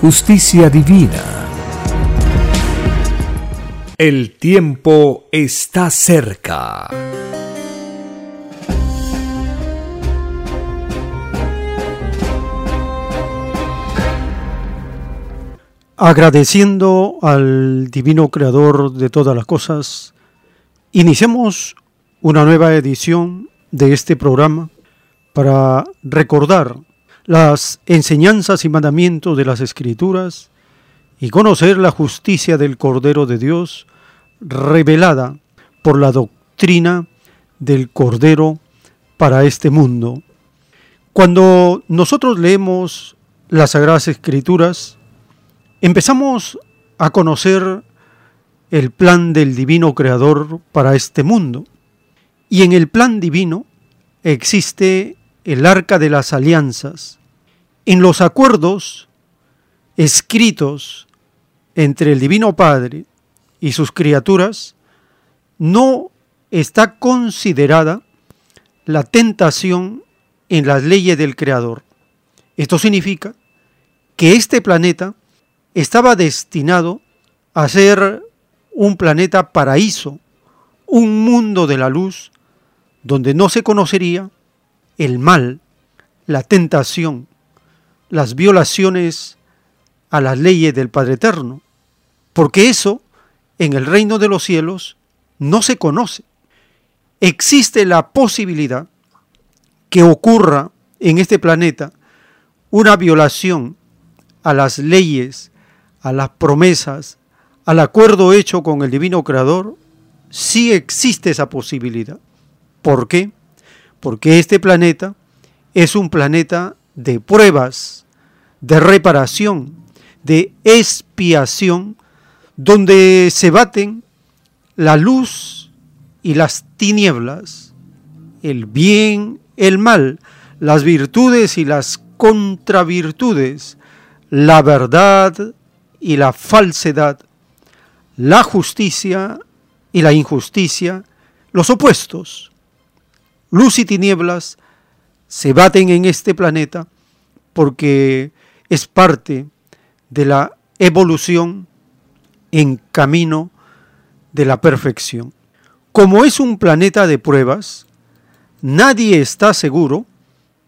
justicia divina. El tiempo está cerca. Agradeciendo al Divino Creador de todas las cosas, iniciamos una nueva edición de este programa para recordar las enseñanzas y mandamientos de las Escrituras y conocer la justicia del Cordero de Dios revelada por la doctrina del Cordero para este mundo. Cuando nosotros leemos las Sagradas Escrituras, empezamos a conocer el plan del Divino Creador para este mundo. Y en el plan divino existe el arca de las alianzas. En los acuerdos escritos entre el Divino Padre y sus criaturas, no está considerada la tentación en las leyes del Creador. Esto significa que este planeta estaba destinado a ser un planeta paraíso, un mundo de la luz, donde no se conocería el mal, la tentación, las violaciones a las leyes del Padre Eterno, porque eso en el reino de los cielos no se conoce. Existe la posibilidad que ocurra en este planeta una violación a las leyes, a las promesas, al acuerdo hecho con el Divino Creador, sí existe esa posibilidad. ¿Por qué? porque este planeta es un planeta de pruebas, de reparación, de expiación, donde se baten la luz y las tinieblas, el bien, el mal, las virtudes y las contravirtudes, la verdad y la falsedad, la justicia y la injusticia, los opuestos luz y tinieblas se baten en este planeta porque es parte de la evolución en camino de la perfección. Como es un planeta de pruebas, nadie está seguro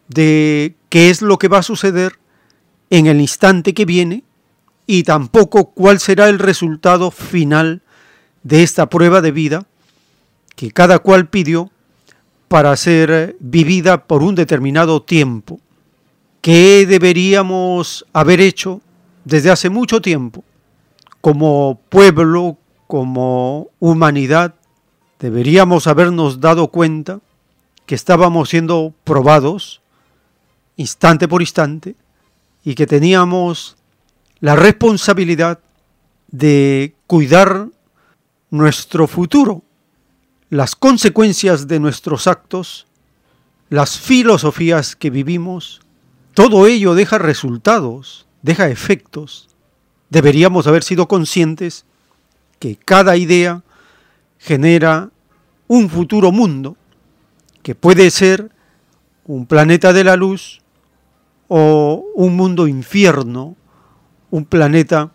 de qué es lo que va a suceder en el instante que viene y tampoco cuál será el resultado final de esta prueba de vida que cada cual pidió para ser vivida por un determinado tiempo. ¿Qué deberíamos haber hecho desde hace mucho tiempo? Como pueblo, como humanidad, deberíamos habernos dado cuenta que estábamos siendo probados instante por instante y que teníamos la responsabilidad de cuidar nuestro futuro las consecuencias de nuestros actos, las filosofías que vivimos, todo ello deja resultados, deja efectos. Deberíamos haber sido conscientes que cada idea genera un futuro mundo, que puede ser un planeta de la luz o un mundo infierno, un planeta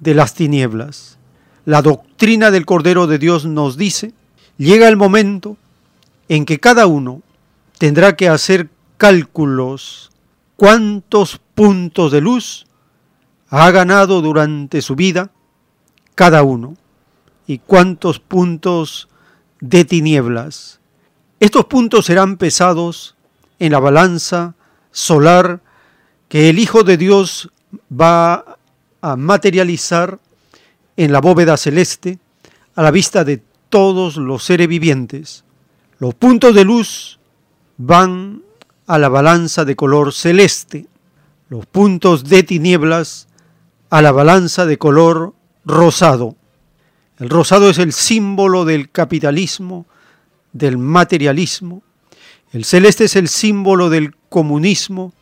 de las tinieblas. La doctrina del Cordero de Dios nos dice llega el momento en que cada uno tendrá que hacer cálculos cuántos puntos de luz ha ganado durante su vida cada uno y cuántos puntos de tinieblas. Estos puntos serán pesados en la balanza solar que el Hijo de Dios va a materializar en la bóveda celeste a la vista de todos los seres vivientes. Los puntos de luz van a la balanza de color celeste, los puntos de tinieblas a la balanza de color rosado. El rosado es el símbolo del capitalismo, del materialismo. El celeste es el símbolo del comunismo,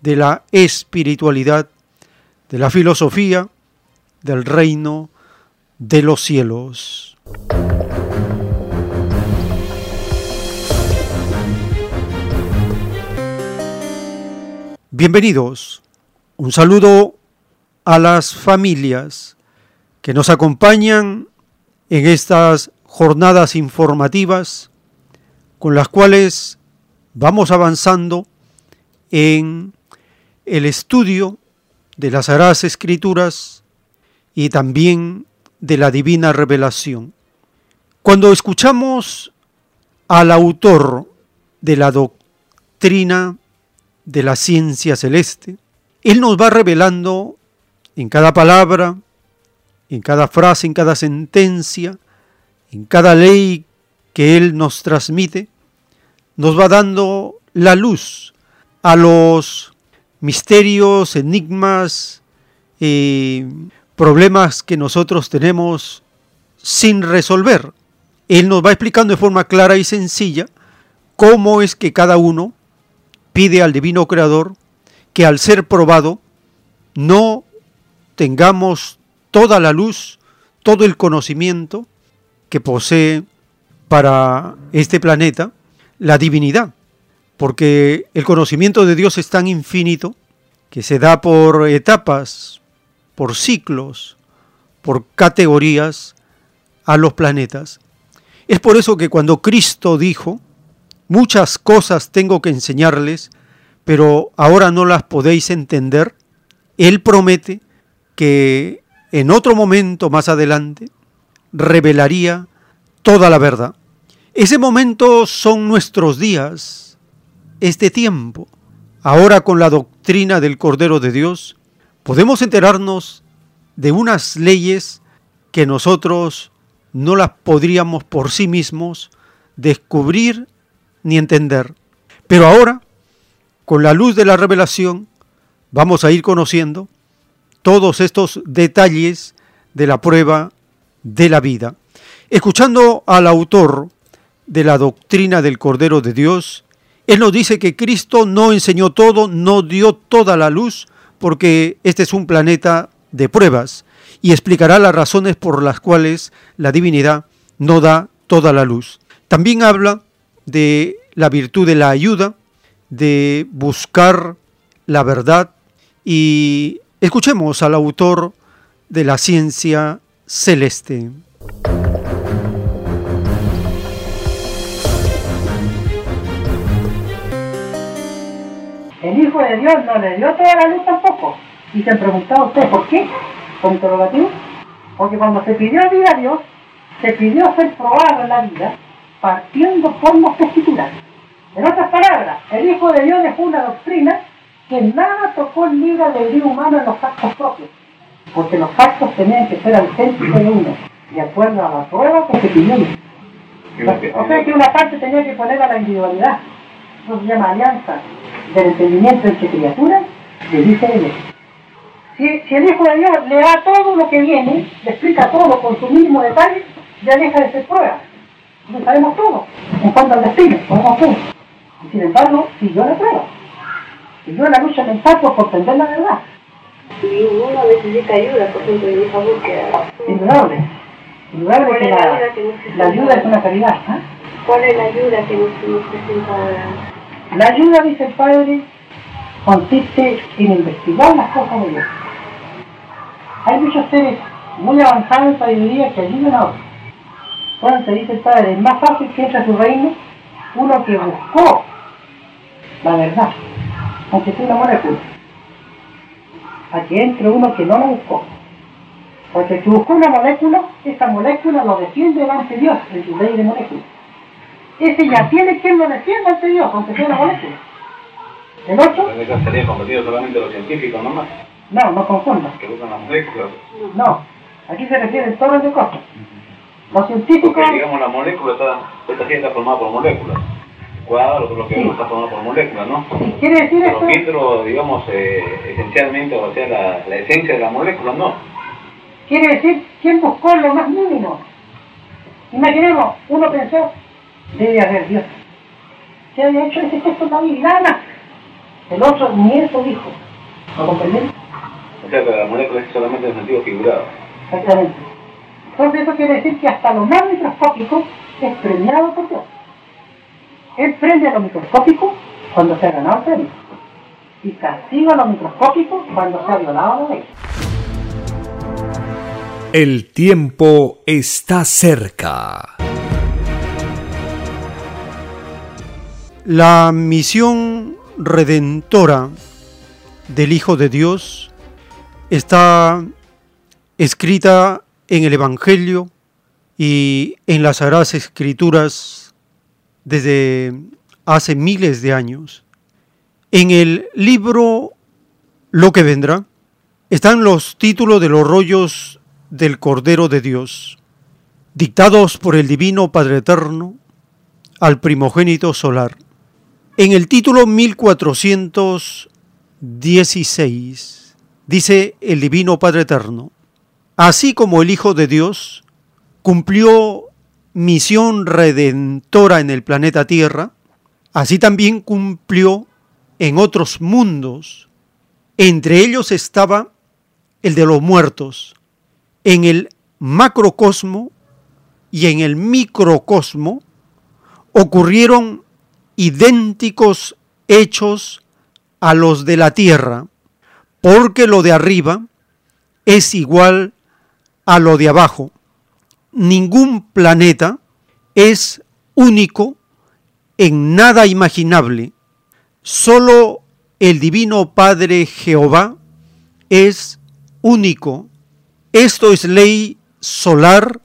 de la espiritualidad, de la filosofía, del reino de los cielos. Bienvenidos. Un saludo a las familias que nos acompañan en estas jornadas informativas con las cuales vamos avanzando en el estudio de las Sagradas Escrituras y también de la divina revelación. Cuando escuchamos al autor de la doctrina de la ciencia celeste, él nos va revelando en cada palabra, en cada frase, en cada sentencia, en cada ley que Él nos transmite, nos va dando la luz a los misterios, enigmas, eh, problemas que nosotros tenemos sin resolver. Él nos va explicando de forma clara y sencilla cómo es que cada uno pide al divino creador que al ser probado no tengamos toda la luz, todo el conocimiento que posee para este planeta la divinidad, porque el conocimiento de Dios es tan infinito que se da por etapas, por ciclos, por categorías a los planetas. Es por eso que cuando Cristo dijo, muchas cosas tengo que enseñarles, pero ahora no las podéis entender, Él promete que en otro momento más adelante revelaría toda la verdad. Ese momento son nuestros días, este tiempo. Ahora con la doctrina del Cordero de Dios podemos enterarnos de unas leyes que nosotros no las podríamos por sí mismos descubrir ni entender. Pero ahora, con la luz de la revelación, vamos a ir conociendo todos estos detalles de la prueba de la vida. Escuchando al autor de la doctrina del Cordero de Dios, él nos dice que Cristo no enseñó todo, no dio toda la luz, porque este es un planeta de pruebas, y explicará las razones por las cuales la divinidad no da toda la luz. También habla de la virtud de la ayuda, de buscar la verdad y Escuchemos al autor de la ciencia celeste. El Hijo de Dios no le dio toda la luz tampoco. Y se preguntaba usted, ¿por qué? Con interrogativo. Porque cuando se pidió vida a Dios, se pidió ser probado en la vida partiendo por las escrituras. En otras palabras, el Hijo de Dios dejó una doctrina que nada tocó el libre albedrío humano en los actos propios, porque los actos tenían que ser auténticos de uno, de acuerdo a la prueba que se pidió. O sea que una parte tenía que poner a la individualidad, eso se llama alianza del entendimiento entre criaturas, le dice él. Si, si, el Hijo de Dios le da todo lo que viene, le explica todo con su mínimo detalle, ya deja de ser prueba. No sabemos todo. En cuanto al destino, sabemos todo. Y sin embargo, siguió la prueba. Y yo la lucha mental por comprender la verdad. Y uno necesita ayuda, por ejemplo, en esa búsqueda. Indudable. Indudable que la, la, ayuda es una caridad. ¿eh? ¿Cuál es la ayuda que nos, nos presenta? La ayuda, dice el Padre, consiste en investigar las cosas de Dios. Hay muchos seres muy avanzados en sabiduría que ayudan a otros. Entonces dice el Padre, es más fácil que entre a su reino uno que buscó la verdad aunque sea una molécula. a que entre uno que no lo buscó. Porque si buscó una molécula, esa molécula lo defiende delante de Dios en su ley de moléculas. Ese ya tiene quien lo defienda ante Dios, aunque sea una molécula. El otro, sería convertido solamente los científicos nomás, no, no confundan. que buscan las moléculas. No, aquí se refiere todo el de cosas. Los científicos, Porque digamos la molécula está, esta sí está formada por moléculas. Cuadro, lo que Sí. está formado por moléculas, ¿no? quiere decir Los filtros, digamos, eh, esencialmente, o sea, la, la esencia de la molécula, no. quiere decir quién buscó lo más mínimo. Imaginemos, uno pensó, debe haber Dios. ¿Qué había hecho ese gesto vida? Nada. El otro ni eso dijo. ¿Lo comprendés? O sea, que la molécula es solamente en sentido figurado. Exactamente. Entonces eso quiere decir que hasta lo más microscópico es premiado por Dios. Él premia lo microscópico cuando se ha ganado el premio. Y castiga lo microscópico cuando se ha violado la ley. El tiempo está cerca. La misión redentora del Hijo de Dios está escrita en el Evangelio y en las Sagradas Escrituras desde hace miles de años. En el libro Lo que vendrá están los títulos de los rollos del Cordero de Dios, dictados por el Divino Padre Eterno al primogénito solar. En el título 1416 dice el Divino Padre Eterno, así como el Hijo de Dios cumplió misión redentora en el planeta Tierra, así también cumplió en otros mundos. Entre ellos estaba el de los muertos. En el macrocosmo y en el microcosmo ocurrieron idénticos hechos a los de la tierra, porque lo de arriba es igual a lo de abajo. Ningún planeta es único en nada imaginable. Solo el Divino Padre Jehová es único. Esto es ley solar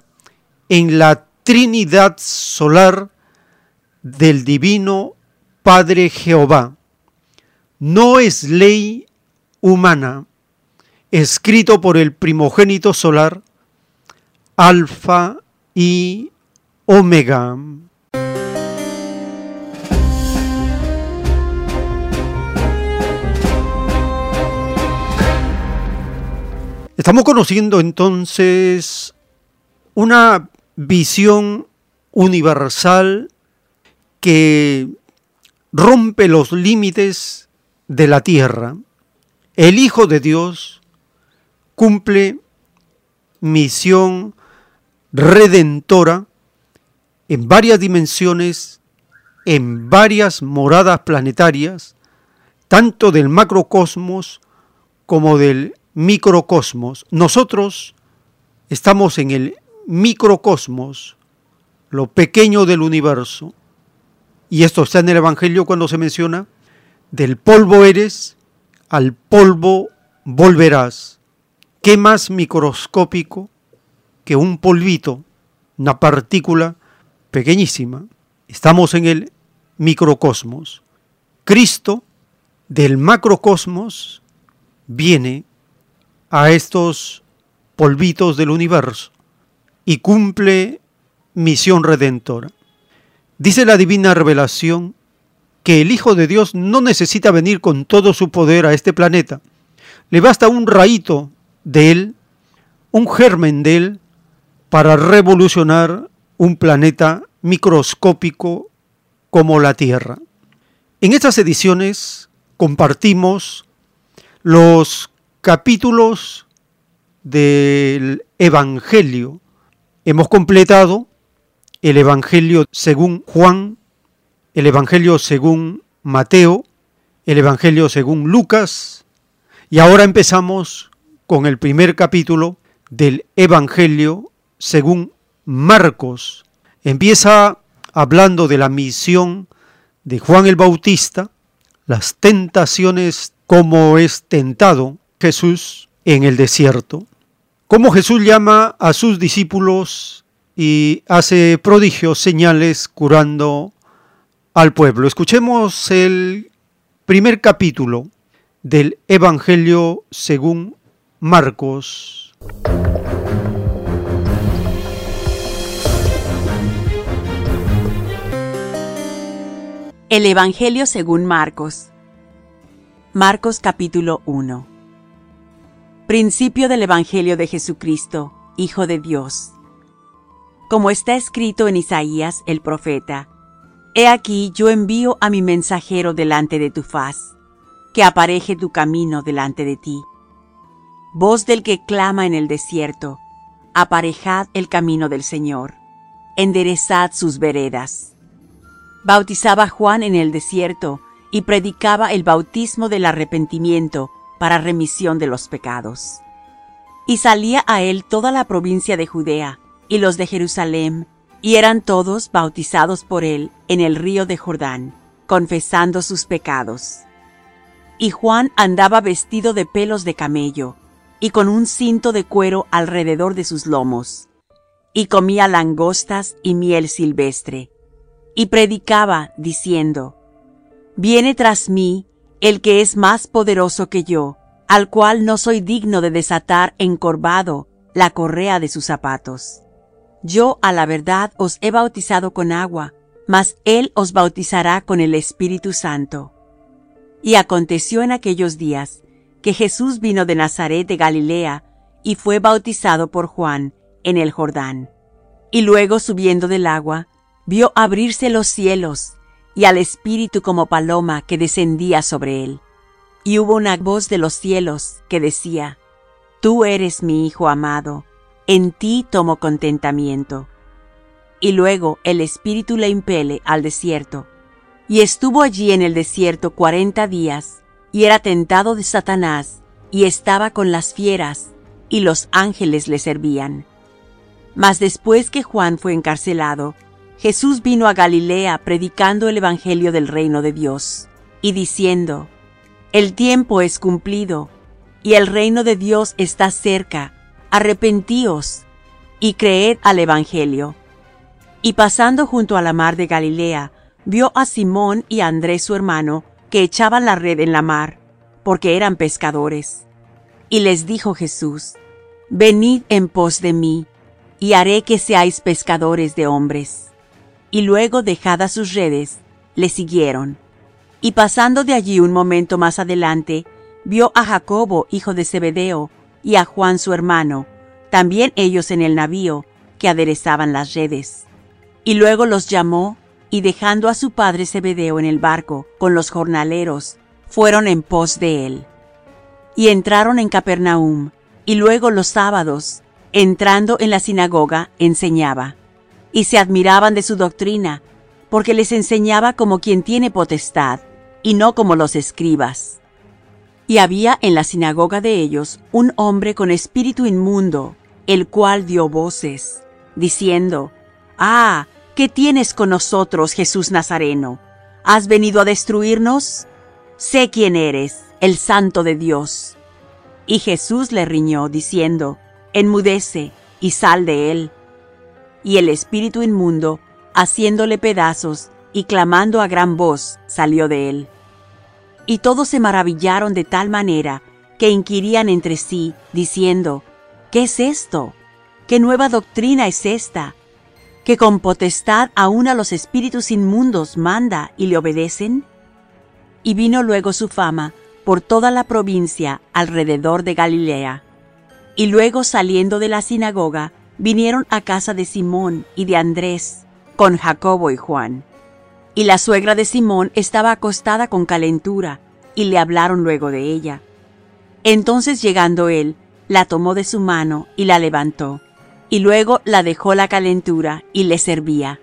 en la Trinidad solar del Divino Padre Jehová. No es ley humana, escrito por el primogénito solar, Alfa y Omega. Estamos conociendo entonces una visión universal que rompe los límites de la tierra. El Hijo de Dios cumple misión redentora en varias dimensiones, en varias moradas planetarias, tanto del macrocosmos como del microcosmos. Nosotros estamos en el microcosmos, lo pequeño del universo. Y esto está en el Evangelio cuando se menciona, del polvo eres, al polvo volverás. ¿Qué más microscópico que un polvito, una partícula pequeñísima? Estamos en el microcosmos. Cristo del macrocosmos viene a estos polvitos del universo y cumple misión redentora. Dice la divina revelación que el Hijo de Dios no necesita venir con todo su poder a este planeta. Le basta un raíto de él, un germen de él, para revolucionar un planeta microscópico como la Tierra. En estas ediciones compartimos los capítulos del Evangelio. Hemos completado el Evangelio según Juan, el Evangelio según Mateo, el Evangelio según Lucas, y ahora empezamos con el primer capítulo del Evangelio según Marcos. Empieza hablando de la misión de Juan el Bautista, las tentaciones, cómo es tentado Jesús en el desierto. Cómo Jesús llama a sus discípulos y hace prodigios, señales, curando al pueblo. Escuchemos el primer capítulo del Evangelio según Marcos. El Evangelio según Marcos. Marcos capítulo 1. Principio del Evangelio de Jesucristo, Hijo de Dios. Como está escrito en Isaías el profeta, He aquí yo envío a mi mensajero delante de tu faz, que apareje tu camino delante de ti. Voz del que clama en el desierto, aparejad el camino del Señor, enderezad sus veredas bautizaba Juan en el desierto y predicaba el bautismo del arrepentimiento para remisión de los pecados. Y salía a él toda la provincia de Judea y los de Jerusalén, y eran todos bautizados por él en el río de Jordán, confesando sus pecados. Y Juan andaba vestido de pelos de camello, y con un cinto de cuero alrededor de sus lomos, y comía langostas y miel silvestre y predicaba diciendo, Viene tras mí el que es más poderoso que yo, al cual no soy digno de desatar encorvado la correa de sus zapatos. Yo a la verdad os he bautizado con agua, mas él os bautizará con el Espíritu Santo. Y aconteció en aquellos días que Jesús vino de Nazaret de Galilea y fue bautizado por Juan en el Jordán. Y luego subiendo del agua, vio abrirse los cielos y al Espíritu como paloma que descendía sobre él. Y hubo una voz de los cielos que decía, Tú eres mi Hijo amado, en ti tomo contentamiento. Y luego el Espíritu le impele al desierto. Y estuvo allí en el desierto cuarenta días, y era tentado de Satanás, y estaba con las fieras, y los ángeles le servían. Mas después que Juan fue encarcelado, Jesús vino a Galilea predicando el Evangelio del reino de Dios y diciendo, El tiempo es cumplido y el reino de Dios está cerca, arrepentíos y creed al Evangelio. Y pasando junto a la mar de Galilea, vio a Simón y a Andrés su hermano, que echaban la red en la mar, porque eran pescadores. Y les dijo Jesús, Venid en pos de mí, y haré que seáis pescadores de hombres y luego dejadas sus redes, le siguieron. Y pasando de allí un momento más adelante, vio a Jacobo, hijo de Zebedeo, y a Juan su hermano, también ellos en el navío, que aderezaban las redes. Y luego los llamó, y dejando a su padre Zebedeo en el barco con los jornaleros, fueron en pos de él. Y entraron en Capernaum, y luego los sábados, entrando en la sinagoga, enseñaba y se admiraban de su doctrina, porque les enseñaba como quien tiene potestad, y no como los escribas. Y había en la sinagoga de ellos un hombre con espíritu inmundo, el cual dio voces, diciendo, Ah, ¿qué tienes con nosotros, Jesús Nazareno? ¿Has venido a destruirnos? Sé quién eres, el santo de Dios. Y Jesús le riñó, diciendo, Enmudece y sal de él y el espíritu inmundo, haciéndole pedazos y clamando a gran voz, salió de él. Y todos se maravillaron de tal manera que inquirían entre sí, diciendo, ¿qué es esto? ¿Qué nueva doctrina es esta? ¿Que con potestad aún a los espíritus inmundos manda y le obedecen? Y vino luego su fama por toda la provincia alrededor de Galilea. Y luego saliendo de la sinagoga, vinieron a casa de Simón y de Andrés, con Jacobo y Juan. Y la suegra de Simón estaba acostada con calentura, y le hablaron luego de ella. Entonces llegando él, la tomó de su mano y la levantó, y luego la dejó la calentura y le servía.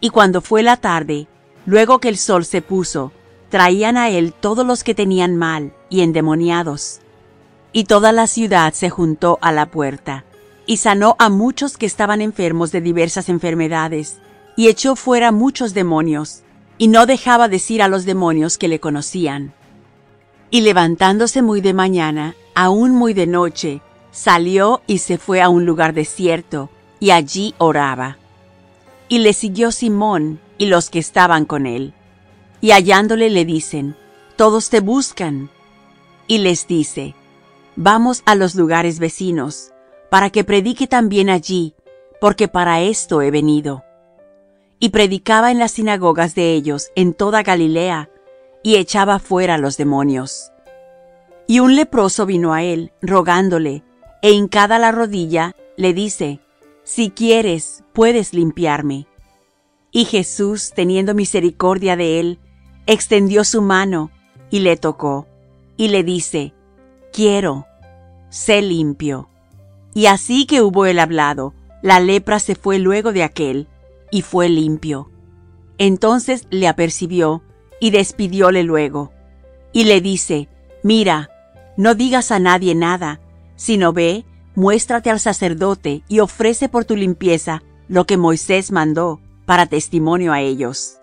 Y cuando fue la tarde, luego que el sol se puso, traían a él todos los que tenían mal y endemoniados. Y toda la ciudad se juntó a la puerta y sanó a muchos que estaban enfermos de diversas enfermedades, y echó fuera muchos demonios, y no dejaba decir a los demonios que le conocían. Y levantándose muy de mañana, aún muy de noche, salió y se fue a un lugar desierto, y allí oraba. Y le siguió Simón y los que estaban con él. Y hallándole le dicen, Todos te buscan. Y les dice, Vamos a los lugares vecinos, para que predique también allí, porque para esto he venido. Y predicaba en las sinagogas de ellos en toda Galilea, y echaba fuera los demonios. Y un leproso vino a él, rogándole, e hincada la rodilla, le dice, Si quieres, puedes limpiarme. Y Jesús, teniendo misericordia de él, extendió su mano y le tocó, y le dice, Quiero, sé limpio. Y así que hubo él hablado, la lepra se fue luego de aquel, y fue limpio. Entonces le apercibió, y despidióle luego. Y le dice, Mira, no digas a nadie nada, sino ve, muéstrate al sacerdote y ofrece por tu limpieza lo que Moisés mandó para testimonio a ellos.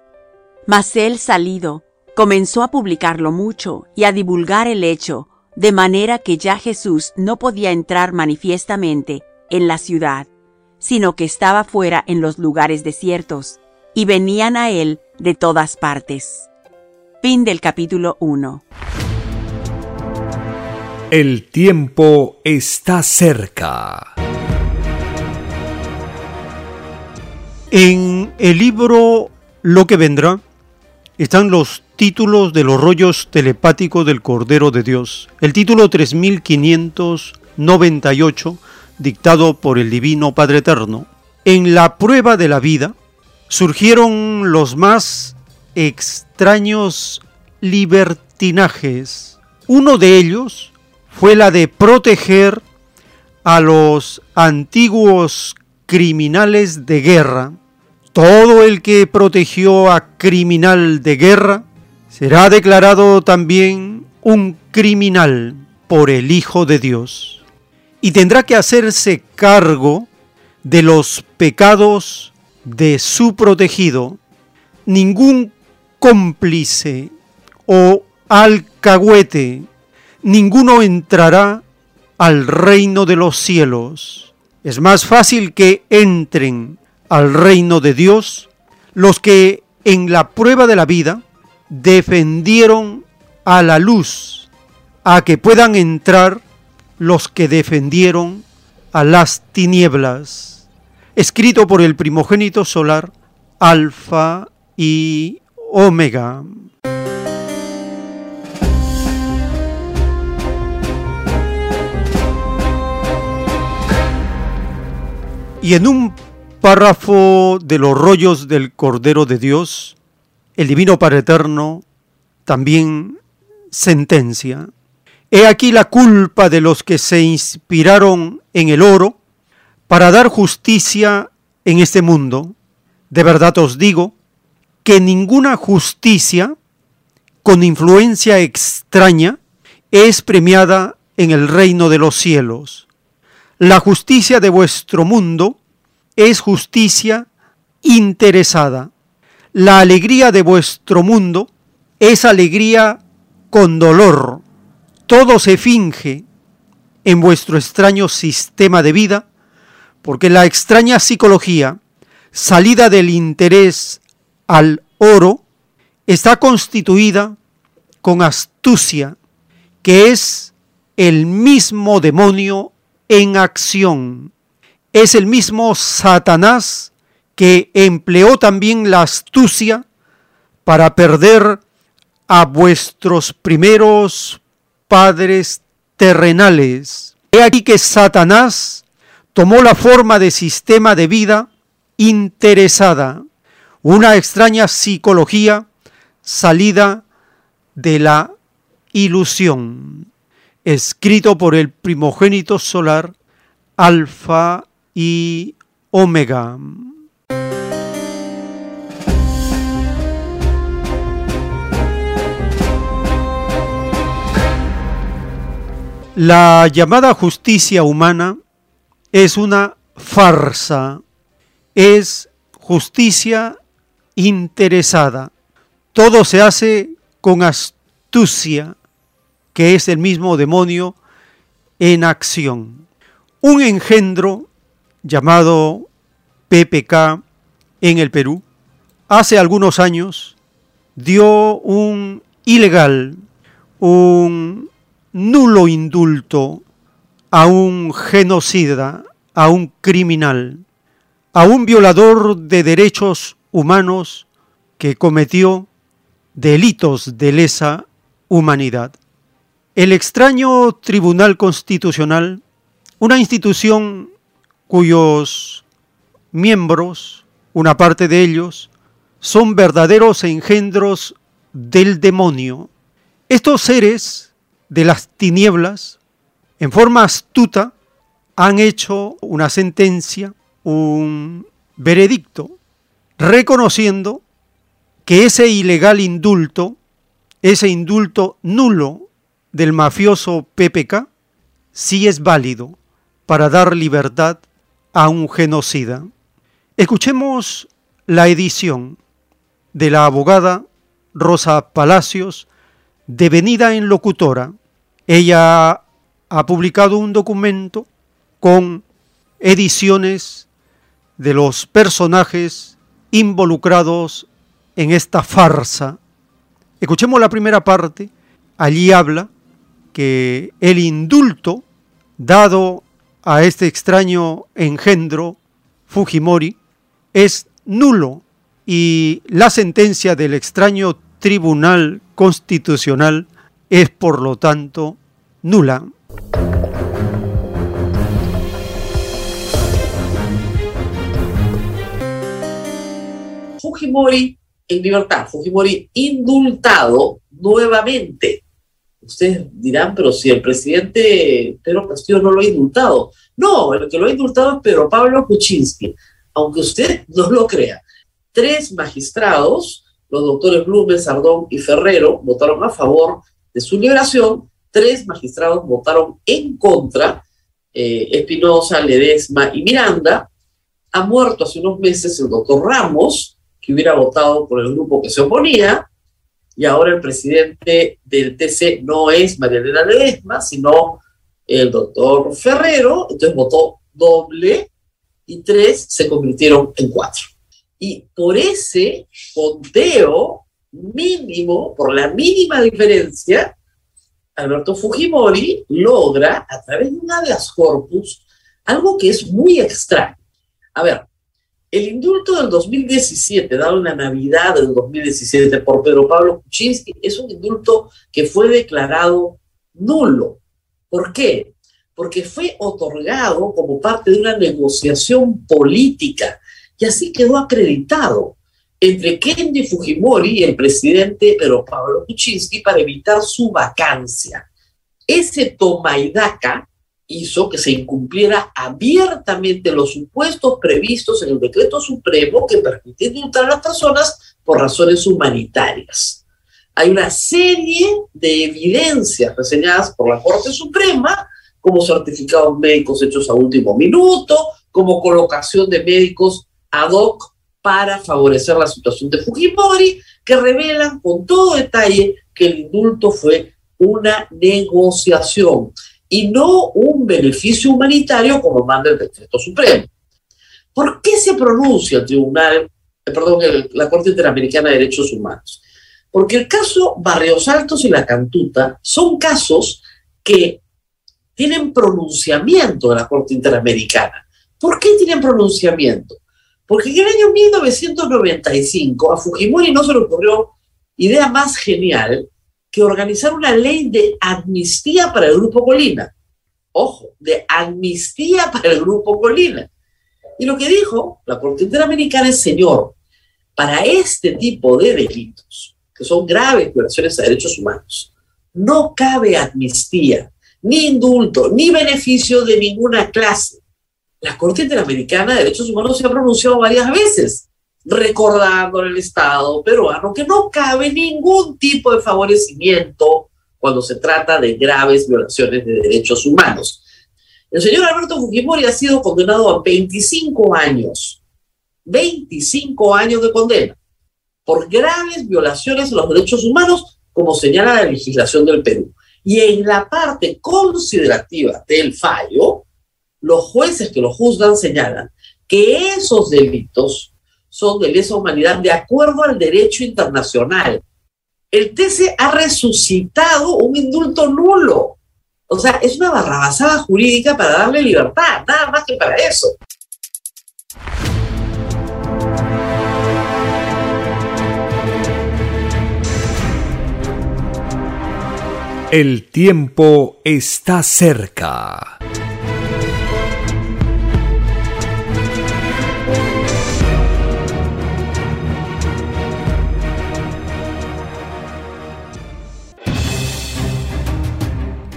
Mas él salido, comenzó a publicarlo mucho y a divulgar el hecho, de manera que ya Jesús no podía entrar manifiestamente en la ciudad, sino que estaba fuera en los lugares desiertos, y venían a él de todas partes. Fin del capítulo 1. El tiempo está cerca. En el libro Lo que vendrá están los títulos de los rollos telepáticos del Cordero de Dios. El título 3598, dictado por el Divino Padre Eterno. En la prueba de la vida surgieron los más extraños libertinajes. Uno de ellos fue la de proteger a los antiguos criminales de guerra. Todo el que protegió a criminal de guerra será declarado también un criminal por el Hijo de Dios y tendrá que hacerse cargo de los pecados de su protegido. Ningún cómplice o alcahuete ninguno entrará al reino de los cielos. Es más fácil que entren al reino de Dios los que en la prueba de la vida defendieron a la luz, a que puedan entrar los que defendieron a las tinieblas. Escrito por el primogénito solar, Alfa y Omega. Y en un párrafo de los rollos del Cordero de Dios, el Divino Padre Eterno también sentencia. He aquí la culpa de los que se inspiraron en el oro para dar justicia en este mundo. De verdad os digo que ninguna justicia con influencia extraña es premiada en el reino de los cielos. La justicia de vuestro mundo es justicia interesada. La alegría de vuestro mundo es alegría con dolor. Todo se finge en vuestro extraño sistema de vida, porque la extraña psicología, salida del interés al oro, está constituida con astucia, que es el mismo demonio en acción. Es el mismo Satanás que empleó también la astucia para perder a vuestros primeros padres terrenales. He aquí que Satanás tomó la forma de sistema de vida interesada, una extraña psicología salida de la ilusión escrito por el primogénito solar, Alfa y Omega. La llamada justicia humana es una farsa, es justicia interesada. Todo se hace con astucia, que es el mismo demonio en acción. Un engendro llamado PPK en el Perú, hace algunos años dio un ilegal, un nulo indulto a un genocida, a un criminal, a un violador de derechos humanos que cometió delitos de lesa humanidad. El extraño Tribunal Constitucional, una institución cuyos miembros, una parte de ellos, son verdaderos engendros del demonio. Estos seres de las tinieblas, en forma astuta, han hecho una sentencia, un veredicto, reconociendo que ese ilegal indulto, ese indulto nulo del mafioso PPK, sí es válido para dar libertad a un genocida. Escuchemos la edición de la abogada Rosa Palacios, devenida en locutora. Ella ha publicado un documento con ediciones de los personajes involucrados en esta farsa. Escuchemos la primera parte. Allí habla que el indulto dado a este extraño engendro Fujimori es nulo y la sentencia del extraño Tribunal Constitucional es por lo tanto nula. Fujimori en libertad, Fujimori indultado nuevamente. Ustedes dirán, pero si el presidente Pedro Castillo no lo ha indultado. No, el que lo ha indultado es Pedro Pablo Kuczynski, aunque usted no lo crea. Tres magistrados, los doctores Blume, Sardón y Ferrero, votaron a favor de su liberación. Tres magistrados votaron en contra, eh, Espinosa, Ledesma y Miranda. Ha muerto hace unos meses el doctor Ramos, que hubiera votado por el grupo que se oponía, y ahora el presidente del TC no es María Elena Ledesma, sino el doctor Ferrero, entonces votó doble y tres se convirtieron en cuatro. Y por ese conteo mínimo, por la mínima diferencia, Alberto Fujimori logra, a través de una de las corpus, algo que es muy extraño. A ver, el indulto del 2017, dado en la Navidad del 2017 por Pedro Pablo Kuczynski, es un indulto que fue declarado nulo. ¿Por qué? Porque fue otorgado como parte de una negociación política y así quedó acreditado entre Kendi Fujimori y el presidente Pedro Pablo Kuczynski para evitar su vacancia. Ese toma y daca hizo que se incumpliera abiertamente los supuestos previstos en el decreto supremo que permite indultar a las personas por razones humanitarias. Hay una serie de evidencias reseñadas por la Corte Suprema, como certificados médicos hechos a último minuto, como colocación de médicos ad hoc para favorecer la situación de Fujimori, que revelan con todo detalle que el indulto fue una negociación y no un beneficio humanitario como manda el decreto supremo. ¿Por qué se pronuncia el Tribunal, eh, perdón, la Corte Interamericana de Derechos Humanos? Porque el caso Barrios Altos y La Cantuta son casos que tienen pronunciamiento de la Corte Interamericana. ¿Por qué tienen pronunciamiento? Porque en el año 1995 a Fujimori no se le ocurrió idea más genial que organizar una ley de amnistía para el Grupo Colina. Ojo, de amnistía para el Grupo Colina. Y lo que dijo la Corte Interamericana es, señor, para este tipo de delitos, que son graves violaciones a derechos humanos, no cabe amnistía, ni indulto, ni beneficio de ninguna clase. La Corte Interamericana de Derechos Humanos se ha pronunciado varias veces recordando al Estado peruano que no cabe ningún tipo de favorecimiento cuando se trata de graves violaciones de derechos humanos. El señor Alberto Fujimori ha sido condenado a 25 años, 25 años de condena, por graves violaciones a los derechos humanos, como señala la legislación del Perú. Y en la parte considerativa del fallo, los jueces que lo juzgan señalan que esos delitos son de lesa humanidad de acuerdo al derecho internacional. El TC ha resucitado un indulto nulo. O sea, es una barrabasada jurídica para darle libertad, nada más que para eso. El tiempo está cerca.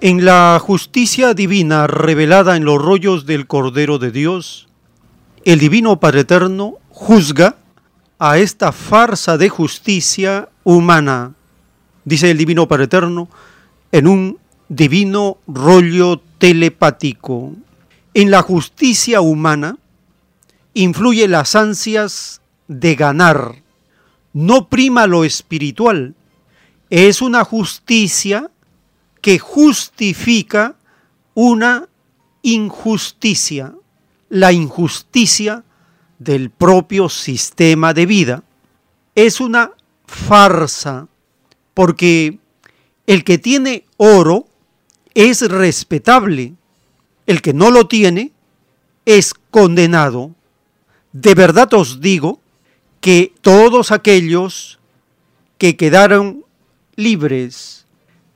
En la justicia divina revelada en los rollos del Cordero de Dios, el Divino Padre Eterno juzga a esta farsa de justicia humana dice el Divino Padre Eterno, en un divino rollo telepático. En la justicia humana influye las ansias de ganar. No prima lo espiritual. Es una justicia que justifica una injusticia, la injusticia del propio sistema de vida. Es una farsa porque el que tiene oro es respetable, el que no lo tiene es condenado. De verdad os digo que todos aquellos que quedaron libres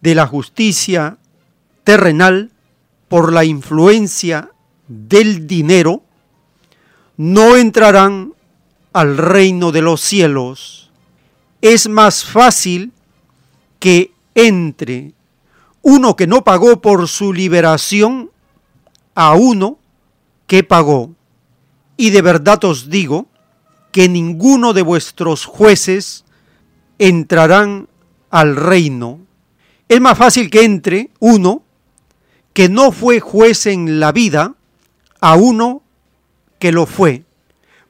de la justicia terrenal por la influencia del dinero, no entrarán al reino de los cielos. Es más fácil que entre uno que no pagó por su liberación a uno que pagó. Y de verdad os digo que ninguno de vuestros jueces entrarán al reino. Es más fácil que entre uno que no fue juez en la vida a uno que lo fue,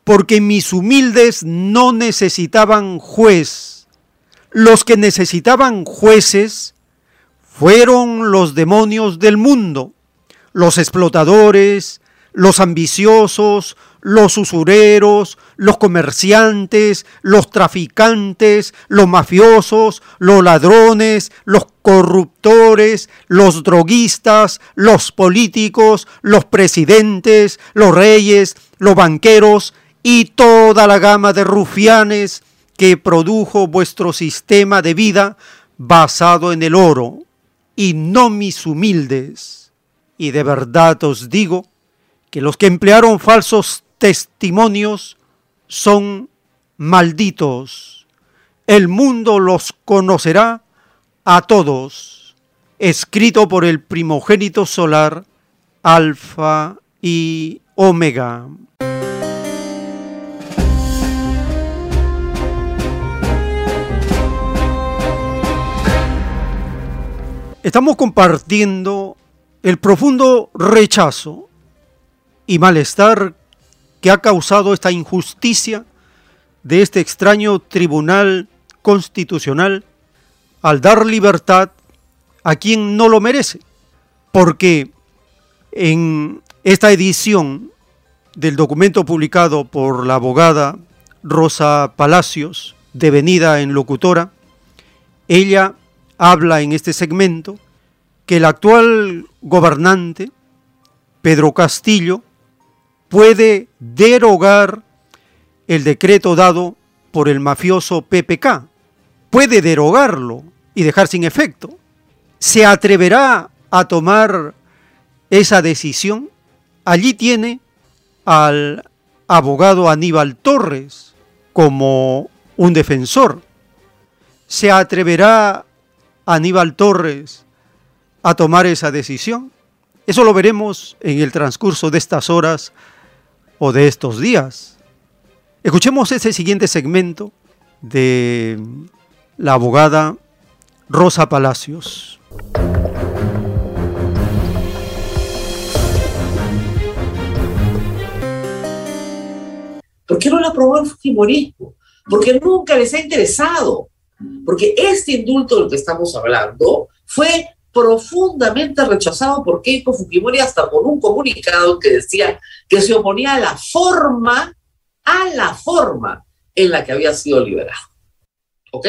porque mis humildes no necesitaban juez. Los que necesitaban jueces fueron los demonios del mundo, los explotadores, los ambiciosos, los usureros, los comerciantes, los traficantes, los mafiosos, los ladrones, los corruptores, los droguistas, los políticos, los presidentes, los reyes, los banqueros y toda la gama de rufianes que produjo vuestro sistema de vida basado en el oro, y no mis humildes. Y de verdad os digo que los que emplearon falsos testimonios son malditos. El mundo los conocerá a todos. Escrito por el primogénito solar, Alfa y Omega. Estamos compartiendo el profundo rechazo y malestar que ha causado esta injusticia de este extraño tribunal constitucional al dar libertad a quien no lo merece, porque en esta edición del documento publicado por la abogada Rosa Palacios, devenida en locutora, ella habla en este segmento que el actual gobernante, Pedro Castillo, puede derogar el decreto dado por el mafioso PPK. Puede derogarlo y dejar sin efecto. ¿Se atreverá a tomar esa decisión? Allí tiene al abogado Aníbal Torres como un defensor. ¿Se atreverá Aníbal Torres a tomar esa decisión? Eso lo veremos en el transcurso de estas horas o de estos días. Escuchemos ese siguiente segmento de la abogada Rosa Palacios. ¿Por qué no la aprobó el Fujimorismo? Porque nunca les ha interesado. Porque este indulto del que estamos hablando fue profundamente rechazado por Keiko Fujimori hasta con un comunicado que decía que se oponía a la forma, a la forma en la que había sido liberado. ¿Ok?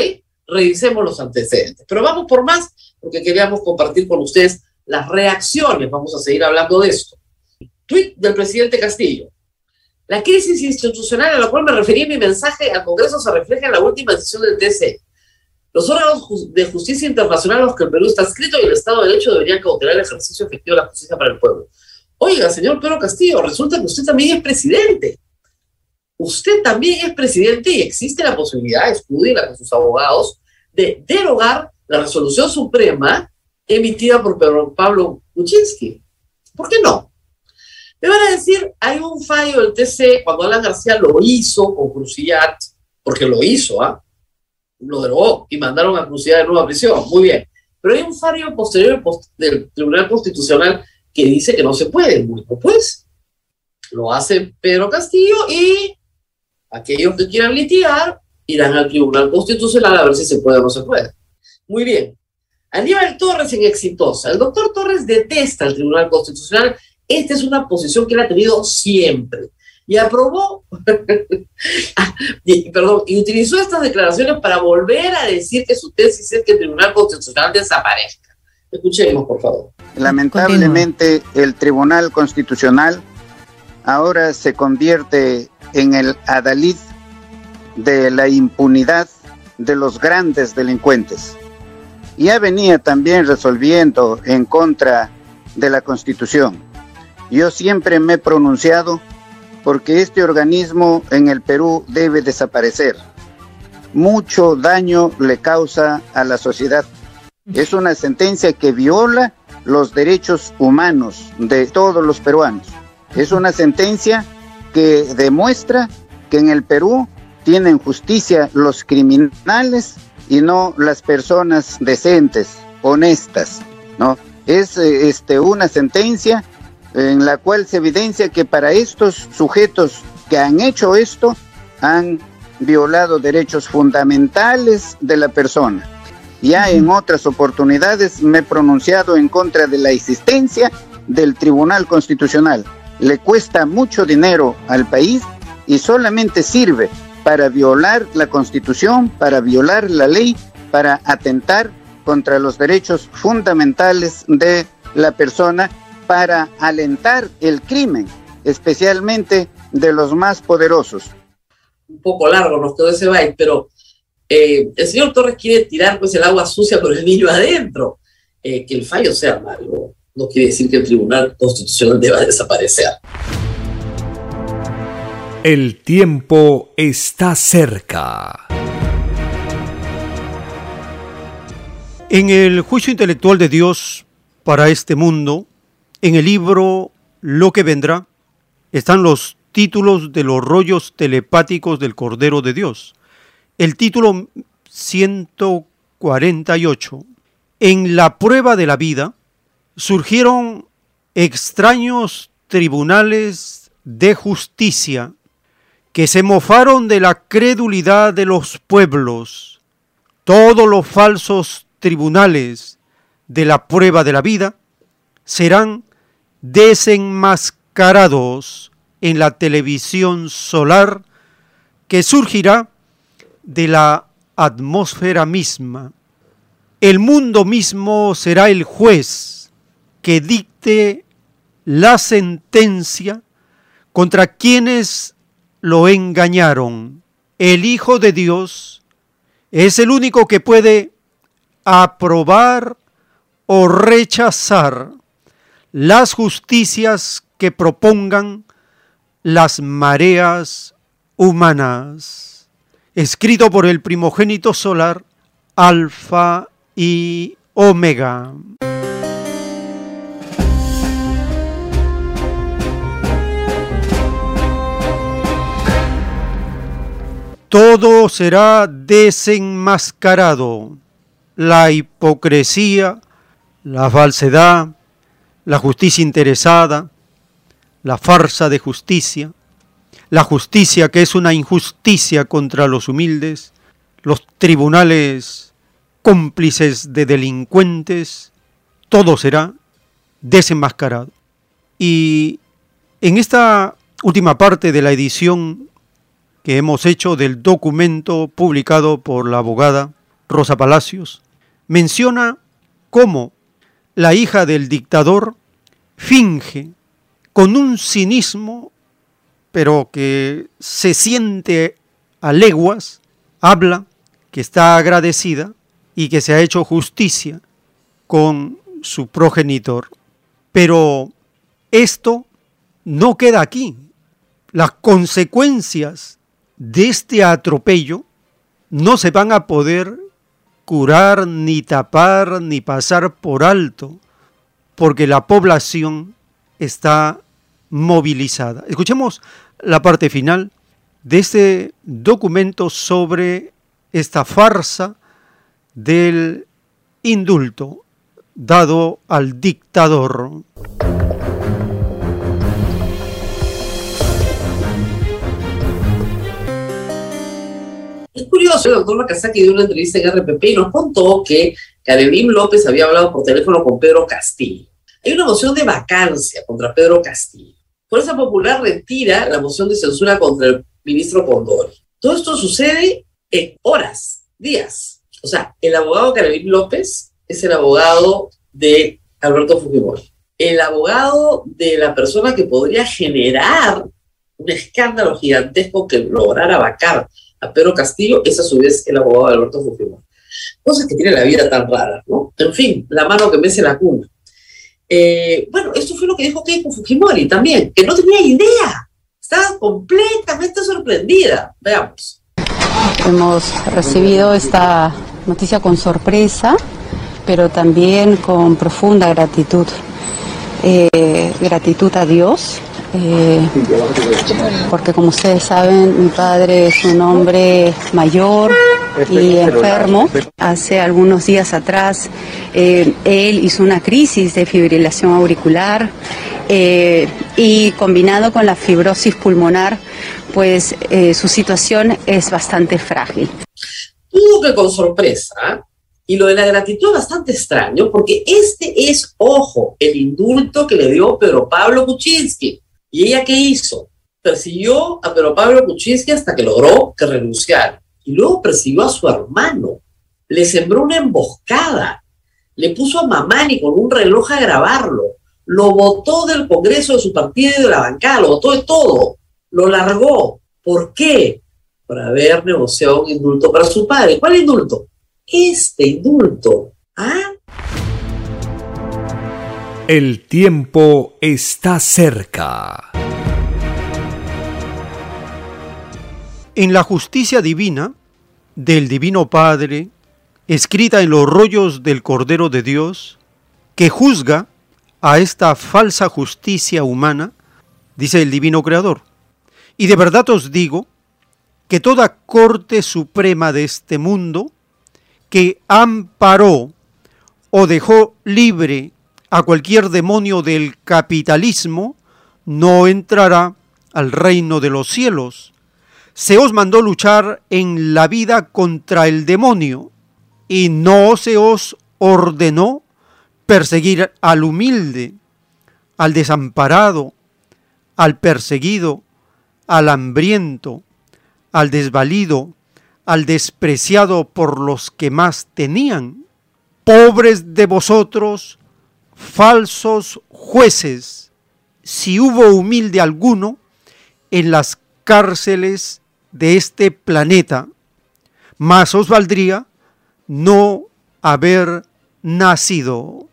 Revisemos los antecedentes. Pero vamos por más porque queríamos compartir con ustedes las reacciones. Vamos a seguir hablando de esto. Tweet del presidente Castillo. La crisis institucional a la cual me referí en mi mensaje al Congreso se refleja en la última decisión del TC. Los órganos de justicia internacional a los que el Perú está escrito y el Estado de Derecho deberían cautelar el ejercicio efectivo de la justicia para el pueblo. Oiga, señor Pedro Castillo, resulta que usted también es presidente. Usted también es presidente y existe la posibilidad, estudie con sus abogados, de derogar la resolución suprema emitida por Pedro Pablo Kuczynski. ¿Por qué no? Me van a decir, hay un fallo del TC cuando Alan García lo hizo con Crucillat, porque lo hizo, ¿ah? Lo derogó y mandaron a Crucillat de nueva prisión. Muy bien. Pero hay un fallo posterior del Tribunal Constitucional que dice que no se puede. Bueno, pues lo hace Pedro Castillo y aquellos que quieran litigar irán al Tribunal Constitucional a ver si se puede o no se puede. Muy bien. Aníbal Torres en Exitosa. El doctor Torres detesta el Tribunal Constitucional. Esta es una posición que él ha tenido siempre y aprobó, y, perdón, y utilizó estas declaraciones para volver a decir que su tesis es que el Tribunal Constitucional desaparezca. Escuchemos, por favor. Lamentablemente, el Tribunal Constitucional ahora se convierte en el adalid de la impunidad de los grandes delincuentes. Ya venía también resolviendo en contra de la Constitución. Yo siempre me he pronunciado porque este organismo en el Perú debe desaparecer. Mucho daño le causa a la sociedad. Es una sentencia que viola los derechos humanos de todos los peruanos. Es una sentencia que demuestra que en el Perú tienen justicia los criminales y no las personas decentes, honestas, ¿no? Es eh, este una sentencia en la cual se evidencia que para estos sujetos que han hecho esto han violado derechos fundamentales de la persona. Ya en otras oportunidades me he pronunciado en contra de la existencia del Tribunal Constitucional. Le cuesta mucho dinero al país y solamente sirve para violar la Constitución, para violar la ley, para atentar contra los derechos fundamentales de la persona para alentar el crimen, especialmente de los más poderosos. Un poco largo nos quedó ese baile, pero eh, el señor Torres quiere tirar pues el agua sucia por el niño adentro. Eh, que el fallo sea malo no quiere decir que el Tribunal Constitucional deba desaparecer. El tiempo está cerca. En el juicio intelectual de Dios para este mundo, en el libro Lo que vendrá están los títulos de los rollos telepáticos del Cordero de Dios. El título 148. En la prueba de la vida, surgieron extraños tribunales de justicia que se mofaron de la credulidad de los pueblos. Todos los falsos tribunales de la prueba de la vida serán desenmascarados en la televisión solar que surgirá de la atmósfera misma. El mundo mismo será el juez que dicte la sentencia contra quienes lo engañaron. El Hijo de Dios es el único que puede aprobar o rechazar las justicias que propongan las mareas humanas. Escrito por el primogénito solar, Alfa y Omega. Todo será desenmascarado. La hipocresía, la falsedad, la justicia interesada, la farsa de justicia, la justicia que es una injusticia contra los humildes, los tribunales cómplices de delincuentes, todo será desenmascarado. Y en esta última parte de la edición que hemos hecho del documento publicado por la abogada Rosa Palacios, menciona cómo la hija del dictador finge con un cinismo, pero que se siente a leguas, habla que está agradecida y que se ha hecho justicia con su progenitor. Pero esto no queda aquí. Las consecuencias de este atropello no se van a poder curar, ni tapar, ni pasar por alto, porque la población está movilizada. Escuchemos la parte final de este documento sobre esta farsa del indulto dado al dictador. Es curioso, el doctor Macasaki dio una entrevista en RPP y nos contó que Carolín López había hablado por teléfono con Pedro Castillo. Hay una moción de vacancia contra Pedro Castillo. Fuerza Popular retira la moción de censura contra el ministro Condori. Todo esto sucede en horas, días. O sea, el abogado Carolín López es el abogado de Alberto Fujimori. El abogado de la persona que podría generar un escándalo gigantesco que lograra vacar a Pedro Castillo, es a su vez el abogado de Alberto Fujimori. Cosas que tiene la vida tan rara, ¿no? En fin, la mano que mece la cuna. Eh, bueno, esto fue lo que dijo Keiko Fujimori también, que no tenía idea, estaba completamente sorprendida. Veamos. Hemos recibido esta noticia con sorpresa, pero también con profunda gratitud. Eh, gratitud a Dios eh, porque como ustedes saben, mi padre es un hombre mayor y enfermo. Hace algunos días atrás, eh, él hizo una crisis de fibrilación auricular eh, y combinado con la fibrosis pulmonar, pues su situación es bastante frágil. Tuvo que con sorpresa, y lo de la gratitud es bastante extraño, porque este es, ojo, el indulto que le dio Pedro Pablo Kuczynski ¿Y ella qué hizo? Persiguió a Pedro Pablo Kuczynski hasta que logró que renunciara. Y luego persiguió a su hermano. Le sembró una emboscada. Le puso a Mamani con un reloj a grabarlo. Lo votó del Congreso de su partido y de la bancada. Lo votó de todo. Lo largó. ¿Por qué? Por haber negociado un indulto para su padre. ¿Cuál indulto? Este indulto. ¿Ah? El tiempo está cerca. En la justicia divina del Divino Padre, escrita en los rollos del Cordero de Dios, que juzga a esta falsa justicia humana, dice el Divino Creador. Y de verdad os digo que toda corte suprema de este mundo que amparó o dejó libre a cualquier demonio del capitalismo, no entrará al reino de los cielos. Se os mandó luchar en la vida contra el demonio y no se os ordenó perseguir al humilde, al desamparado, al perseguido, al hambriento, al desvalido, al despreciado por los que más tenían. Pobres de vosotros, falsos jueces, si hubo humilde alguno en las cárceles de este planeta, más os valdría no haber nacido.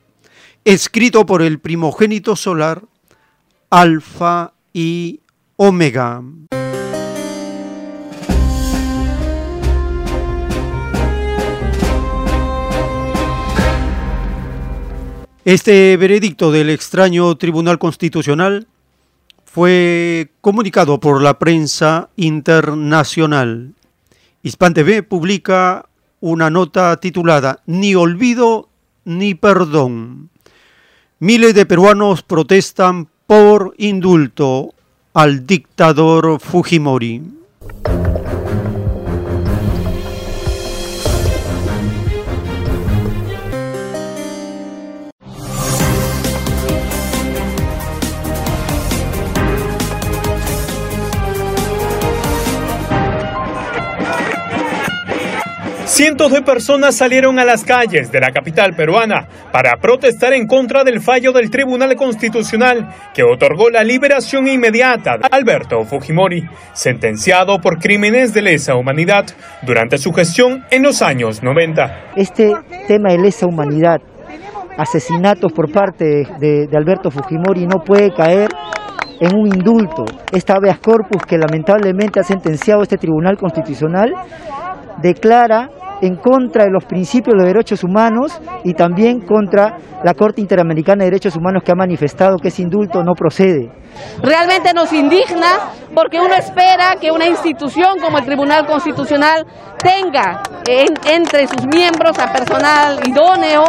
Escrito por el primogénito solar, Alfa y Omega. Este veredicto del extraño Tribunal Constitucional fue comunicado por la prensa internacional. Hispan TV publica una nota titulada Ni olvido ni perdón. Miles de peruanos protestan por indulto al dictador Fujimori. Cientos de personas salieron a las calles de la capital peruana para protestar en contra del fallo del Tribunal Constitucional que otorgó la liberación inmediata de Alberto Fujimori, sentenciado por crímenes de lesa humanidad durante su gestión en los años 90. Este tema de lesa humanidad, asesinatos por parte de, Alberto Fujimori no puede caer en un indulto. Esta habeas corpus que lamentablemente ha sentenciado este Tribunal Constitucional declara en contra de los principios de los derechos humanos y también contra la Corte Interamericana de Derechos Humanos que ha manifestado que ese indulto no procede. Realmente nos indigna porque uno espera que una institución como el Tribunal Constitucional tenga entre sus miembros a personal idóneo,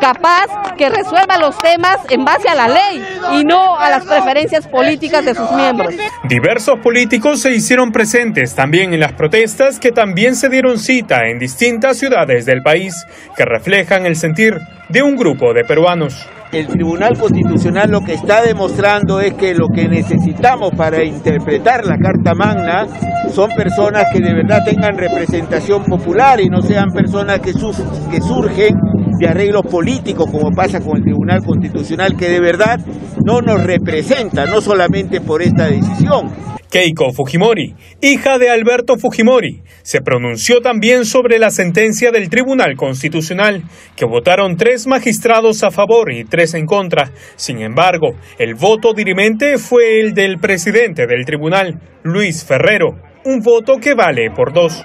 capaz, que resuelva los temas en base a la ley y no a las preferencias políticas de sus miembros. Diversos políticos se hicieron presentes también en las protestas que también se dieron cita en distintas ciudades del país que reflejan el sentir de un grupo de peruanos. El Tribunal Constitucional lo que está demostrando es que lo que necesitamos para interpretar la Carta Magna son personas que de verdad tengan representación popular y no sean personas que, surgen de arreglos políticos como pasa con el Tribunal Constitucional que de verdad no nos representa, no solamente por esta decisión. Keiko Fujimori, hija de Alberto Fujimori, se pronunció también sobre la sentencia del Tribunal Constitucional, que votaron tres magistrados a favor y tres en contra. Sin embargo, el voto dirimente fue el del presidente del tribunal, Luis Ferrero, un voto que vale por dos.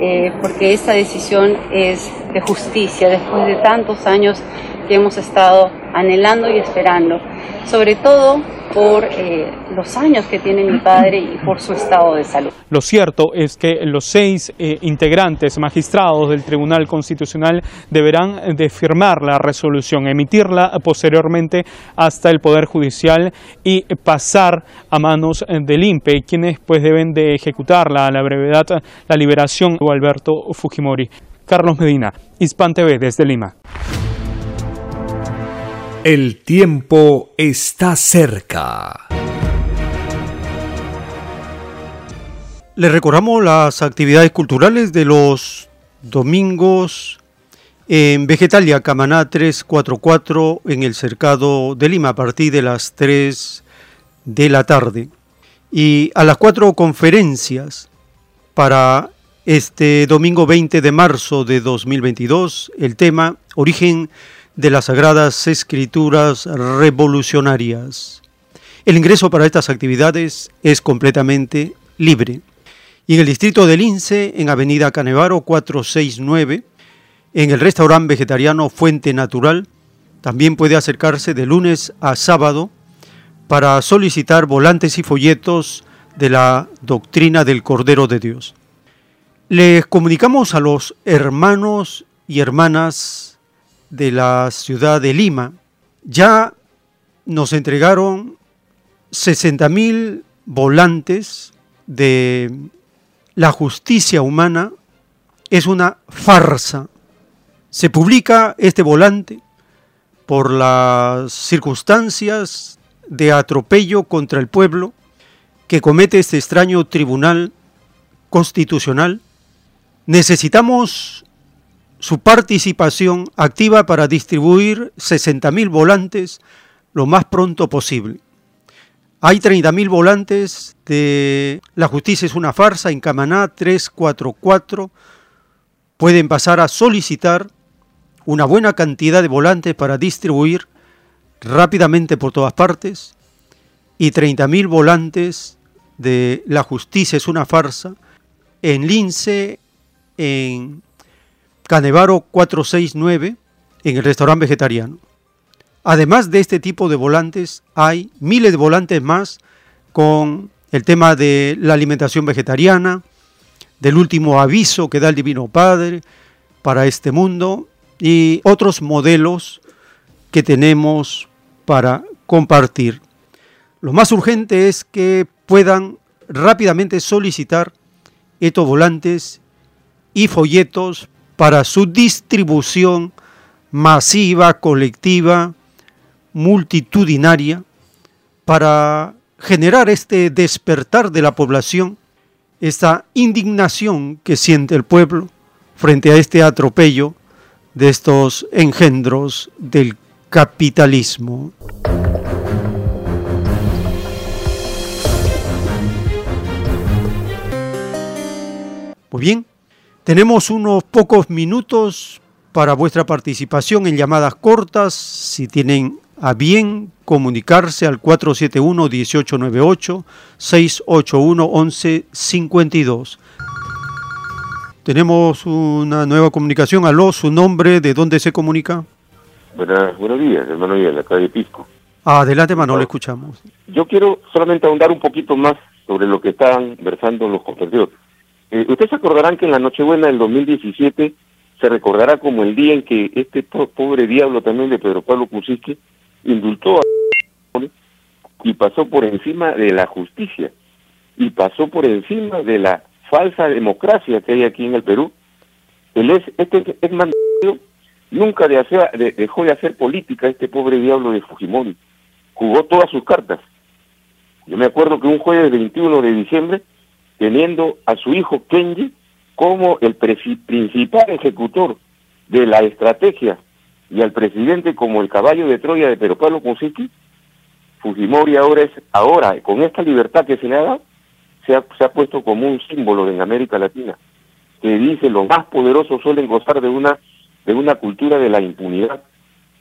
Eh, porque esta decisión es de justicia después de tantos años que hemos estado anhelando y esperando, sobre todo por eh, los años que tiene mi padre y por su estado de salud. Lo cierto es que los seis eh, integrantes magistrados del Tribunal Constitucional deberán de firmar la resolución, emitirla posteriormente hasta el Poder Judicial y pasar a manos del INPE, quienes pues deben de ejecutarla a la brevedad la liberación de Alberto Fujimori. Carlos Medina, Hispan TV desde Lima. El tiempo está cerca. Le recordamos las actividades culturales de los domingos en Vegetalia Camaná 344 en el Cercado de Lima a partir de las 3 de la tarde. Y a las cuatro conferencias para este domingo 20 de marzo de 2022, el tema Origen de las Sagradas Escrituras Revolucionarias. El ingreso para estas actividades es completamente libre. Y en el distrito del Lince, en Avenida Canevaro 469, en el restaurante vegetariano Fuente Natural, también puede acercarse de lunes a sábado para solicitar volantes y folletos de la doctrina del Cordero de Dios. Les comunicamos a los hermanos y hermanas de la ciudad de Lima ya nos entregaron 60 mil volantes de la justicia humana. Es una farsa. Se publica este volante por las circunstancias de atropello contra el pueblo que comete este extraño tribunal constitucional. Necesitamos su participación activa para distribuir 60.000 volantes lo más pronto posible. Hay 30.000 volantes de La justicia es una farsa en Camaná 344. Pueden pasar a solicitar una buena cantidad de volantes para distribuir rápidamente por todas partes y 30.000 volantes de La justicia es una farsa en Lince, en Canevaro 469, en el restaurante vegetariano. Además de este tipo de volantes, hay miles de volantes más con el tema de la alimentación vegetariana, del último aviso que da el Divino Padre para este mundo y otros modelos que tenemos para compartir. Lo más urgente es que puedan rápidamente solicitar estos volantes y folletos para su distribución masiva, colectiva, multitudinaria, para generar este despertar de la población, esta indignación que siente el pueblo frente a este atropello de estos engendros del capitalismo. Muy bien, tenemos unos pocos minutos para vuestra participación en llamadas cortas. Si tienen a bien comunicarse al 471-1898, 681-1152. Tenemos una nueva comunicación. Aló, su nombre, ¿de dónde se comunica? buenos días, hermano de la calle Pisco. Adelante, hermano, le escuchamos. Yo quiero solamente ahondar un poquito más sobre lo que están versando los compañeros. Eh, ustedes acordarán que en la Nochebuena del 2017 se recordará como el día en que este pobre diablo también de Pedro Pablo Kuczynski indultó a y pasó por encima de la justicia y pasó por encima de la falsa democracia que hay aquí en el Perú. El es, este es nunca de dejó de hacer política este pobre diablo de Fujimori. Jugó todas sus cartas. Yo me acuerdo que un jueves 21 de diciembre teniendo a su hijo Kenji como el principal ejecutor de la estrategia y al presidente como el caballo de Troya de Pedro Pablo Kuczynski, Fujimori ahora es, ahora, con esta libertad que se le ha dado, se ha, se ha puesto como un símbolo en América Latina, que dice los más poderosos suelen gozar de una, de una cultura de la impunidad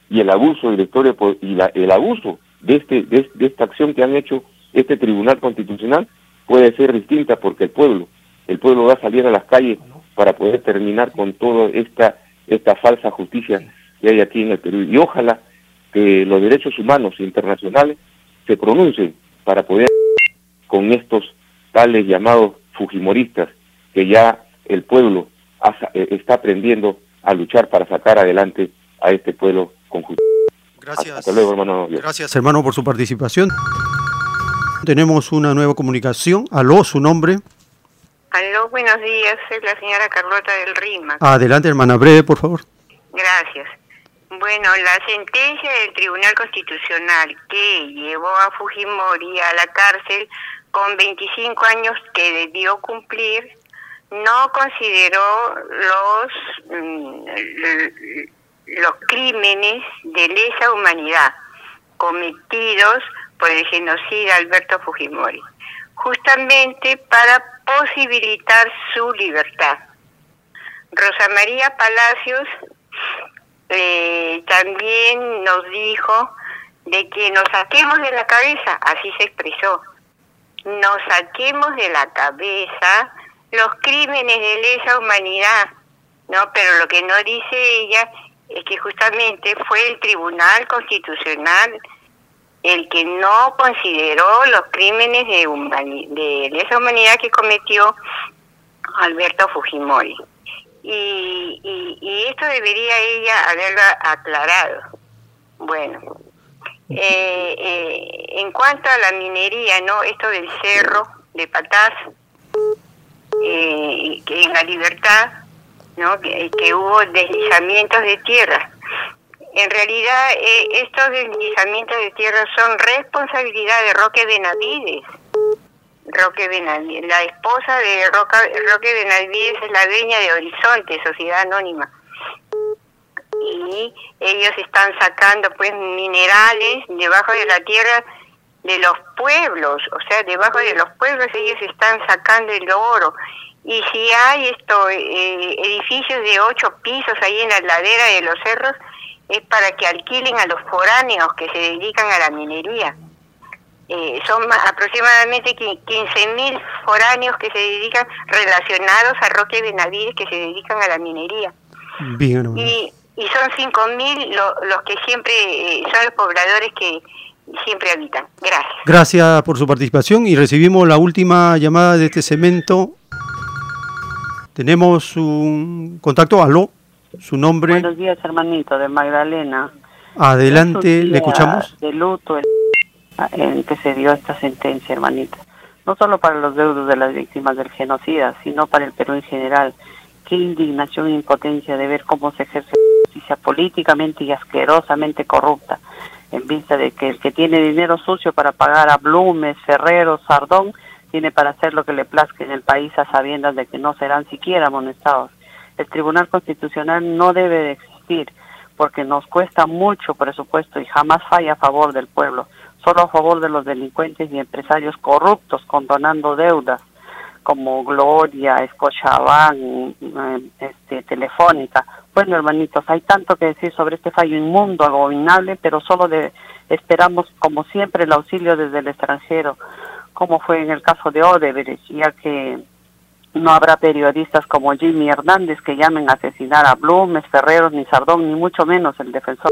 y el abuso de historia y la, el abuso de, este, de esta acción que han hecho este Tribunal Constitucional puede ser distinta porque el pueblo, el pueblo va a salir a las calles para poder terminar con toda esta, esta falsa justicia que hay aquí en el Perú. Y ojalá que los derechos humanos internacionales se pronuncien para poder con estos tales llamados fujimoristas que ya el pueblo eh, está aprendiendo a luchar para sacar adelante a este pueblo con justicia. Gracias. Hasta luego, hermano. Gracias, hermano, por su participación. Tenemos una nueva comunicación. Aló, su nombre. Aló, buenos días. Soy la señora Carlota del Rima. Adelante, hermana, breve, por favor. Gracias. Bueno, la sentencia del Tribunal Constitucional que llevó a Fujimori a la cárcel con 25 años que debió cumplir no consideró los, mm, los crímenes de lesa humanidad cometidos por el genocida Alberto Fujimori, justamente para posibilitar su libertad. Rosa María Palacios eh, también nos dijo de que nos saquemos de la cabeza, así se expresó, nos saquemos de la cabeza los crímenes de lesa humanidad, ¿no? Pero lo que no dice ella es que justamente fue el Tribunal Constitucional el que no consideró los crímenes de, de humanidad que cometió Alberto Fujimori. Y, esto debería ella haberlo aclarado. Bueno, Eh, eh, en cuanto a la minería, ¿no? Esto del cerro de Patás, eh, que en la libertad, ¿no? Que hubo deslizamientos de tierra. En realidad, eh, estos deslizamientos de tierra son responsabilidad de Roque Benavides. Roque Benavides, la esposa de Roca, Roque Benavides es la dueña de Horizonte, sociedad anónima. Y ellos están sacando pues minerales debajo de la tierra de los pueblos, o sea, debajo de los pueblos ellos están sacando el oro. Y si hay esto, eh, edificios de ocho pisos ahí en la ladera de los cerros, es para que alquilen a los foráneos que se dedican a la minería. Eh, son aproximadamente 15.000 foráneos que se dedican relacionados a Roque Benavides que se dedican a la minería. Bien, y, y son 5.000 lo, los que siempre eh, son los pobladores que siempre habitan. Gracias. Gracias por su participación y recibimos la última llamada de este segmento. Tenemos un contacto, aló, su nombre. Buenos días, hermanito, de Magdalena. Adelante, le escuchamos. De luto el, en que se dio esta sentencia, hermanita. No solo para los deudos de las víctimas del genocida, sino para el Perú en general. Qué indignación e impotencia de ver cómo se ejerce la justicia políticamente y asquerosamente corrupta, en vista de que el que tiene dinero sucio para pagar a Blumes, Ferrero, Sardón, tiene para hacer lo que le plazca en el país a sabiendas de que no serán siquiera amonestados. El Tribunal Constitucional no debe de existir porque nos cuesta mucho presupuesto y jamás falla a favor del pueblo, solo a favor de los delincuentes y empresarios corruptos condonando deudas como Gloria, Scotiabank, este, Telefónica. Bueno, hermanitos, hay tanto que decir sobre este fallo inmundo, abominable, pero solo de, esperamos, como siempre, el auxilio desde el extranjero, como fue en el caso de Odebrecht, ya que no habrá periodistas como Jimmy Hernández que llamen a asesinar a Blumes, Ferreros, ni Sardón, ni mucho menos el defensor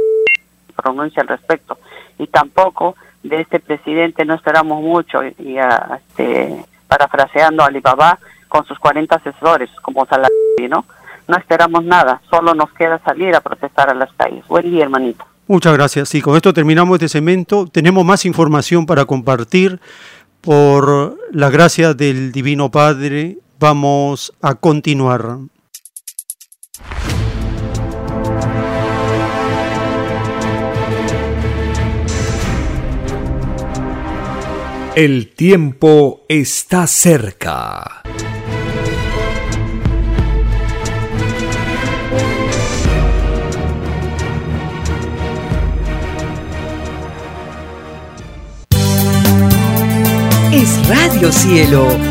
pronuncia al respecto. Y tampoco de este presidente no esperamos mucho, y a, este, parafraseando a Alibaba, con sus 40 asesores, como Salari, ¿no? No esperamos nada, solo nos queda salir a protestar a las calles. Buen día, hermanito. Muchas gracias. Y con esto terminamos este segmento. Tenemos más información para compartir. Por la gracia del Divino Padre, vamos a continuar. El tiempo está cerca. Es Radio Cielo.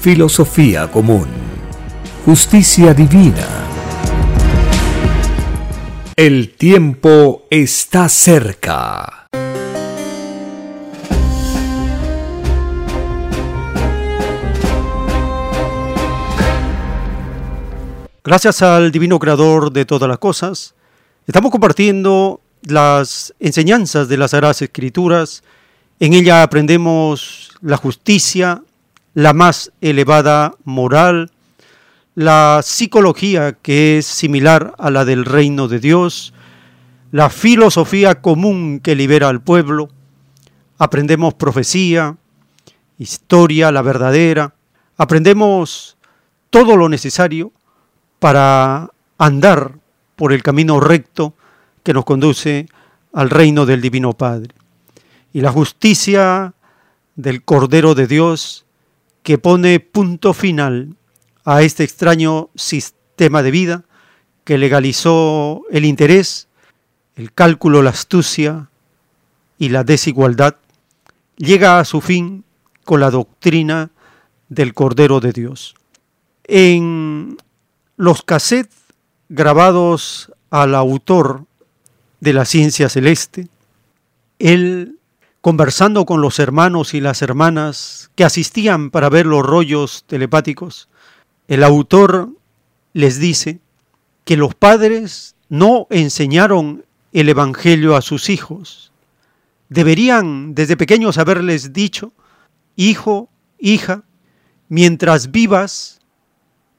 filosofía común, justicia divina. El tiempo está cerca. Gracias al Divino Creador de todas las cosas, estamos compartiendo las enseñanzas de las Sagradas Escrituras. En ella aprendemos la justicia, la más elevada moral, la psicología que es similar a la del reino de Dios, la filosofía común que libera al pueblo. Aprendemos profecía, historia, la verdadera. Aprendemos todo lo necesario para andar por el camino recto que nos conduce al reino del Divino Padre. Y la justicia del Cordero de Dios que pone punto final a este extraño sistema de vida que legalizó el interés, el cálculo, la astucia y la desigualdad, llega a su fin con la doctrina del Cordero de Dios. En los cassettes grabados al autor de la ciencia celeste, él conversando con los hermanos y las hermanas que asistían para ver los rollos telepáticos, el autor les dice que los padres no enseñaron el Evangelio a sus hijos. Deberían desde pequeños haberles dicho, hijo, hija, mientras vivas,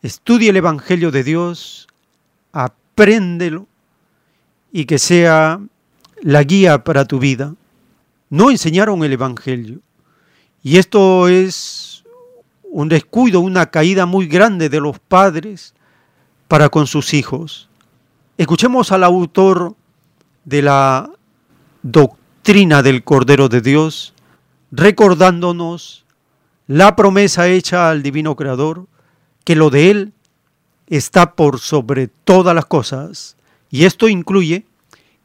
Estudia el Evangelio de Dios, apréndelo y que sea la guía para tu vida. No enseñaron el Evangelio. Y esto es un descuido, una caída muy grande de los padres para con sus hijos. Escuchemos al autor de la doctrina del Cordero de Dios, recordándonos la promesa hecha al Divino Creador, que lo de Él está por sobre todas las cosas, y esto incluye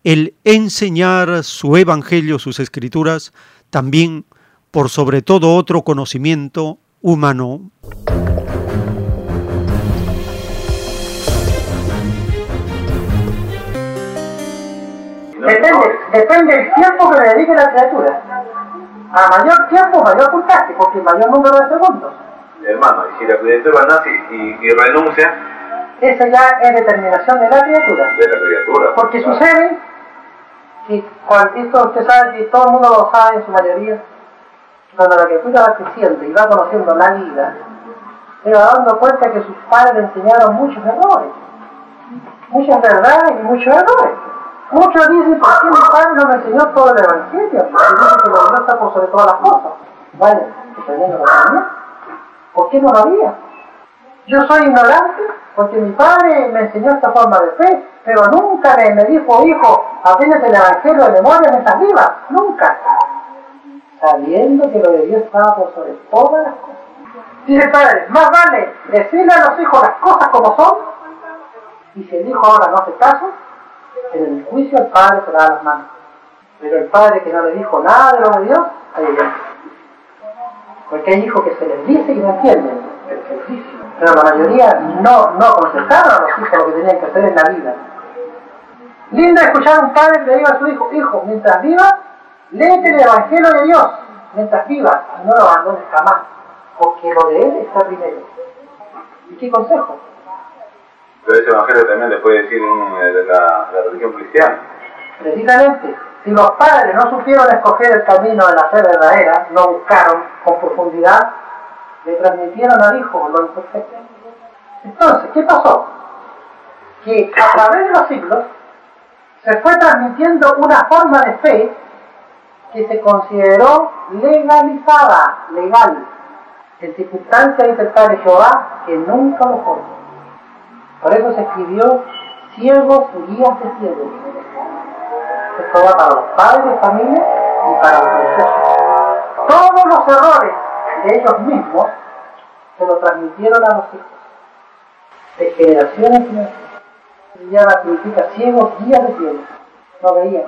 el enseñar su evangelio, sus escrituras, también por sobre todo otro conocimiento humano. Depende, depende del tiempo que le dedique la criatura. A mayor tiempo, mayor puntaje, porque mayor número de segundos hermano, y si la criatura nace y, y renuncia, esa ya es determinación de la criatura. De la criatura. Porque sucede cuando esto usted sabe que todo el mundo lo sabe en su mayoría, cuando la criatura va creciendo y va conociendo la vida, se va dando cuenta que sus padres le enseñaron muchos errores, muchas verdades y muchos errores. Muchos dicen, ¿por qué mi padre no me enseñó todo el Evangelio? Porque dice que lo Dios está por sobre todas las cosas. Vaya, entendiendo la también. ¿Por qué no lo había? Yo soy ignorante porque mi padre me enseñó esta forma de fe, pero nunca me, dijo, hijo, apenas el Evangelio de memoria me estás viva. Nunca. Sabiendo que lo de Dios estaba por sobre todas las cosas. Dice el padre, más vale decirle a los hijos las cosas como son, y si el hijo ahora no hace caso, en el juicio el padre se da las manos. Pero el padre que no le dijo nada de lo de Dios, ahí. Porque hay hijos que se les dice y no entienden, pero la mayoría no, no contestaron a los hijos lo que tenían que hacer en la vida. Lindo escuchar a un padre que le diga a su hijo, hijo, mientras vivas, léete el Evangelio de Dios, mientras vivas, y no lo abandones jamás, porque lo de Él está primero. ¿Y qué consejo? Pero ese Evangelio también le puede decir eh, de la, de la religión cristiana. Precisamente, si los padres no supieron escoger el camino de la fe verdadera, no buscaron con profundidad, le transmitieron al hijo lo imperfecto. Entonces, ¿qué pasó? Que a través de los siglos se fue transmitiendo una forma de fe que se consideró legalizada, legal, en circunstancias interpretar de Jehová que nunca lo fue. Por eso se escribió siervos guías de ciegos. Esto va para los padres de familia y para los religiosos. Todos los errores de ellos mismos se lo transmitieron a los hijos. De generación en generación. Ya significa ciegos guías de ciegos. No veían.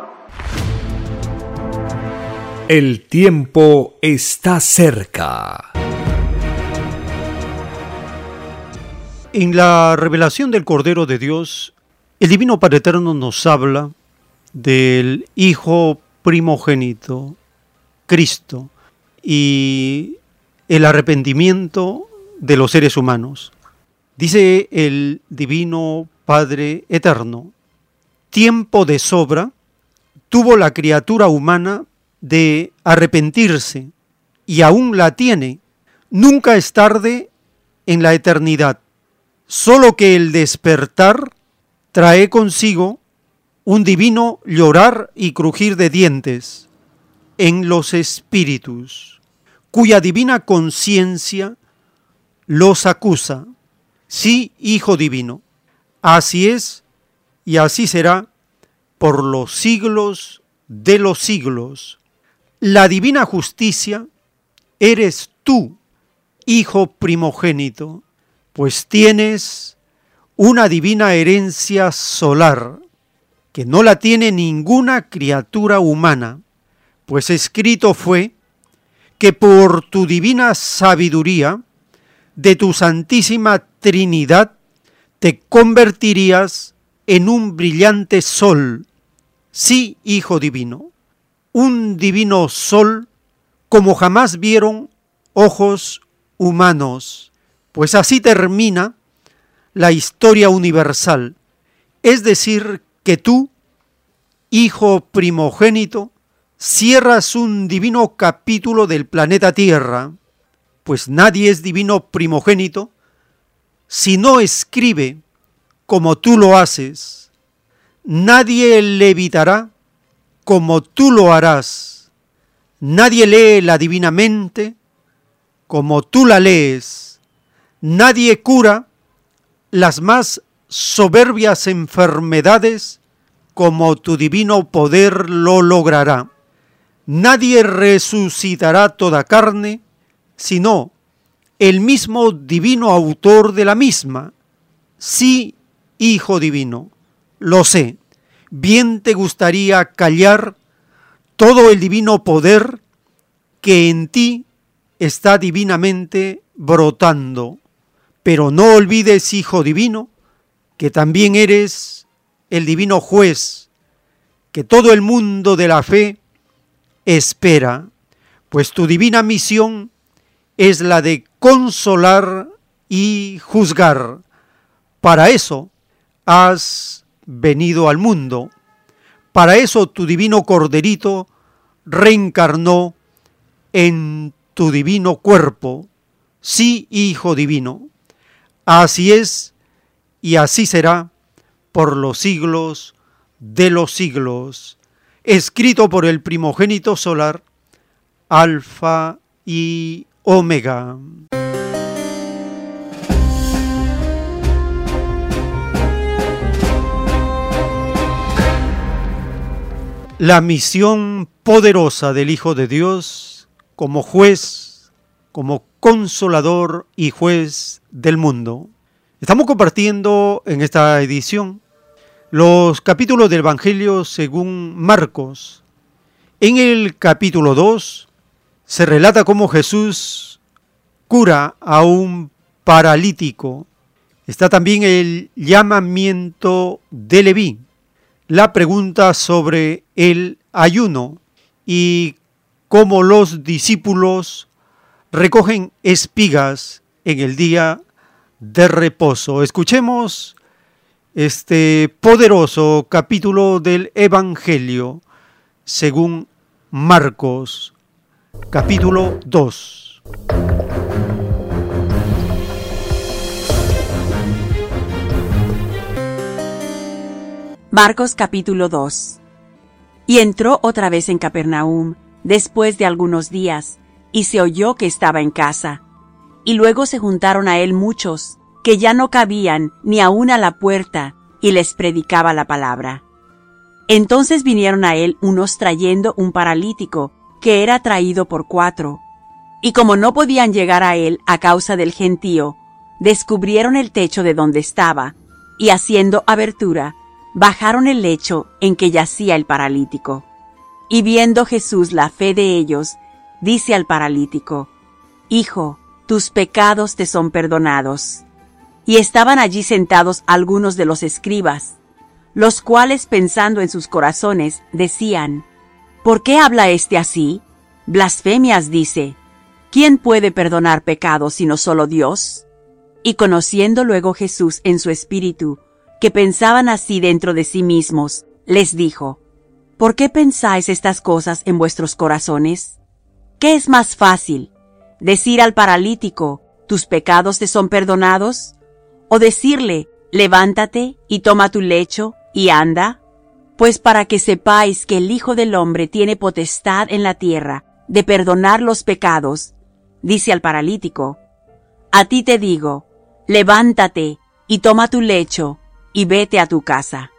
El tiempo está cerca. En la revelación del Cordero de Dios, el Divino Padre Eterno nos habla del Hijo primogénito, Cristo, y el arrepentimiento de los seres humanos. Dice el Divino Padre Eterno, tiempo de sobra tuvo la criatura humana de arrepentirse y aún la tiene. Nunca es tarde en la eternidad solo que el despertar trae consigo un divino llorar y crujir de dientes en los espíritus, cuya divina conciencia los acusa. Sí, Hijo Divino, así es y así será por los siglos de los siglos. La divina justicia eres tú, Hijo primogénito pues tienes una divina herencia solar que no la tiene ninguna criatura humana, pues escrito fue que por tu divina sabiduría de tu santísima Trinidad te convertirías en un brillante sol, sí, Hijo Divino, un divino sol como jamás vieron ojos humanos pues así termina la historia universal. Es decir, que tú, hijo primogénito, cierras un divino capítulo del planeta Tierra, pues nadie es divino primogénito si no escribe como tú lo haces. Nadie levitará como tú lo harás. Nadie lee la divina mente como tú la lees Nadie cura las más soberbias enfermedades como tu divino poder lo logrará. Nadie resucitará toda carne, sino el mismo divino autor de la misma. Sí, Hijo Divino, lo sé, bien te gustaría callar todo el divino poder que en ti está divinamente brotando. Pero no olvides, Hijo Divino, que también eres el divino juez, que todo el mundo de la fe espera, pues tu divina misión es la de consolar y juzgar. Para eso has venido al mundo. Para eso tu divino corderito reencarnó en tu divino cuerpo. Sí, Hijo Divino. Así es y así será por los siglos de los siglos. Escrito por el primogénito solar, Alfa y Omega. La misión poderosa del Hijo de Dios como juez, como consolador y juez del mundo. Estamos compartiendo en esta edición los capítulos del Evangelio según Marcos. En el capítulo 2 se relata cómo Jesús cura a un paralítico. Está también el llamamiento de Leví, la pregunta sobre el ayuno y cómo los discípulos recogen espigas en el día de reposo. Escuchemos este poderoso capítulo del Evangelio según Marcos, capítulo 2. Marcos capítulo 2 Y entró otra vez en Capernaum después de algunos días, y se oyó que estaba en casa. Y luego se juntaron a él muchos, que ya no cabían ni aun a la puerta, y les predicaba la palabra. Entonces vinieron a él unos trayendo un paralítico, que era traído por cuatro. Y como no podían llegar a él a causa del gentío, descubrieron el techo de donde estaba, y haciendo abertura, bajaron el lecho en que yacía el paralítico. Y viendo Jesús la fe de ellos, dice al paralítico, Hijo, tus pecados te son perdonados. Y estaban allí sentados algunos de los escribas, los cuales pensando en sus corazones decían, ¿Por qué habla éste así? Blasfemias dice. ¿Quién puede perdonar pecados sino solo Dios? Y conociendo luego Jesús en su espíritu, que pensaban así dentro de sí mismos, les dijo, ¿Por qué pensáis estas cosas en vuestros corazones? ¿Qué es más fácil? ¿Decir al paralítico, tus pecados te son perdonados? ¿O decirle, levántate y toma tu lecho y anda? Pues para que sepáis que el Hijo del Hombre tiene potestad en la tierra de perdonar los pecados, dice al paralítico, a ti te digo, levántate y toma tu lecho y vete a tu casa.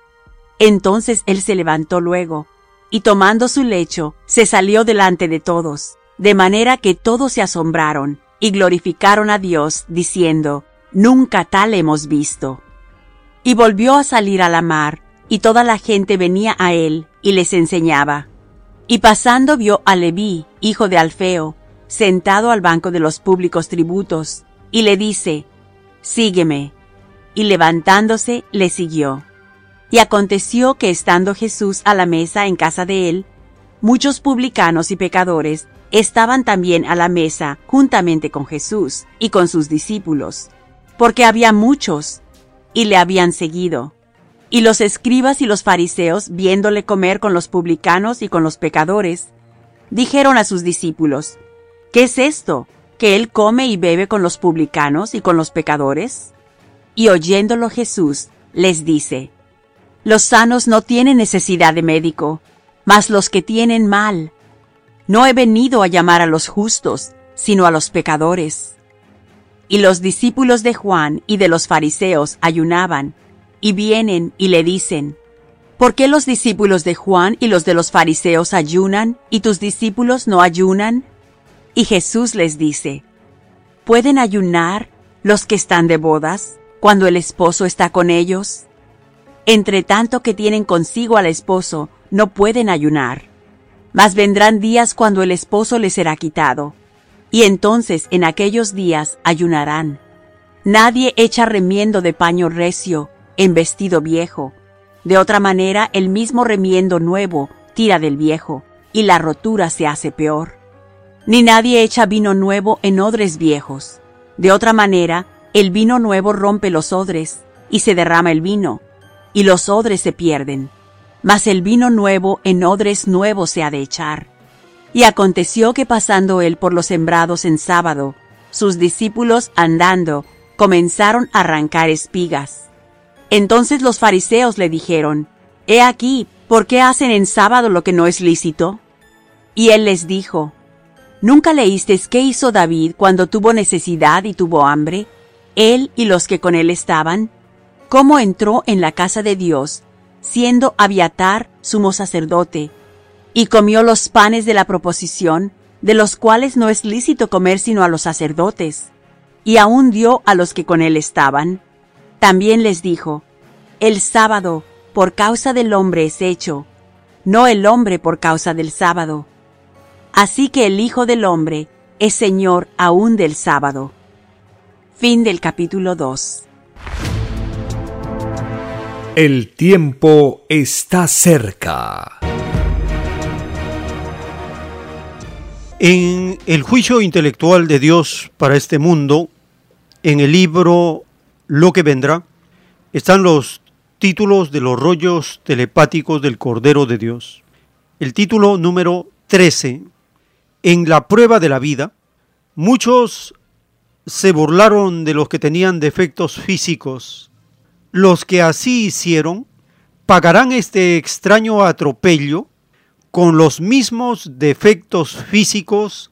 Entonces él se levantó luego, y tomando su lecho, se salió delante de todos, de manera que todos se asombraron y glorificaron a Dios, diciendo, Nunca tal hemos visto. Y volvió a salir a la mar, y toda la gente venía a él, y les enseñaba. Y pasando vio a Leví, hijo de Alfeo, sentado al banco de los públicos tributos, y le dice, Sígueme. Y levantándose, le siguió. Y aconteció que estando Jesús a la mesa en casa de él, muchos publicanos y pecadores estaban también a la mesa juntamente con Jesús y con sus discípulos, porque había muchos, y le habían seguido. Y los escribas y los fariseos, viéndole comer con los publicanos y con los pecadores, dijeron a sus discípulos, ¿Qué es esto? ¿Que él come y bebe con los publicanos y con los pecadores? Y oyéndolo Jesús, les dice, los sanos no tienen necesidad de médico, mas los que tienen mal. No he venido a llamar a los justos, sino a los pecadores. Y los discípulos de Juan y de los fariseos ayunaban, y vienen y le dicen, ¿Por qué los discípulos de Juan y los de los fariseos ayunan y tus discípulos no ayunan? Y Jesús les dice, ¿Pueden ayunar los que están de bodas cuando el esposo está con ellos? entre tanto que tienen consigo al esposo, no pueden ayunar. Mas vendrán días cuando el esposo les será quitado, y entonces en aquellos días ayunarán. Nadie echa remiendo de paño recio en vestido viejo. De otra manera, el mismo remiendo nuevo tira del viejo, y la rotura se hace peor. Ni nadie echa vino nuevo en odres viejos. De otra manera, el vino nuevo rompe los odres, y se derrama el vino, y los odres se pierden. Mas el vino nuevo en odres nuevos se ha de echar. Y aconteció que pasando él por los sembrados en sábado, sus discípulos andando, comenzaron a arrancar espigas. Entonces los fariseos le dijeron, He aquí, ¿por qué hacen en sábado lo que no es lícito? Y él les dijo, ¿Nunca leísteis qué hizo David cuando tuvo necesidad y tuvo hambre, él y los que con él estaban? cómo entró en la casa de Dios, siendo Abiatar sumo sacerdote, y comió los panes de la proposición, de los cuales no es lícito comer sino a los sacerdotes, y aún dio a los que con él estaban. También les dijo, El sábado por causa del hombre es hecho, no el hombre por causa del sábado. Así que el Hijo del Hombre es Señor aún del sábado. Fin del capítulo 2. El tiempo está cerca. En el juicio intelectual de Dios para este mundo, en el libro Lo que vendrá, están los títulos de los rollos telepáticos del Cordero de Dios. El título número 13, En la prueba de la vida, muchos se burlaron de los que tenían defectos físicos los que así hicieron pagarán este extraño atropello con los mismos defectos físicos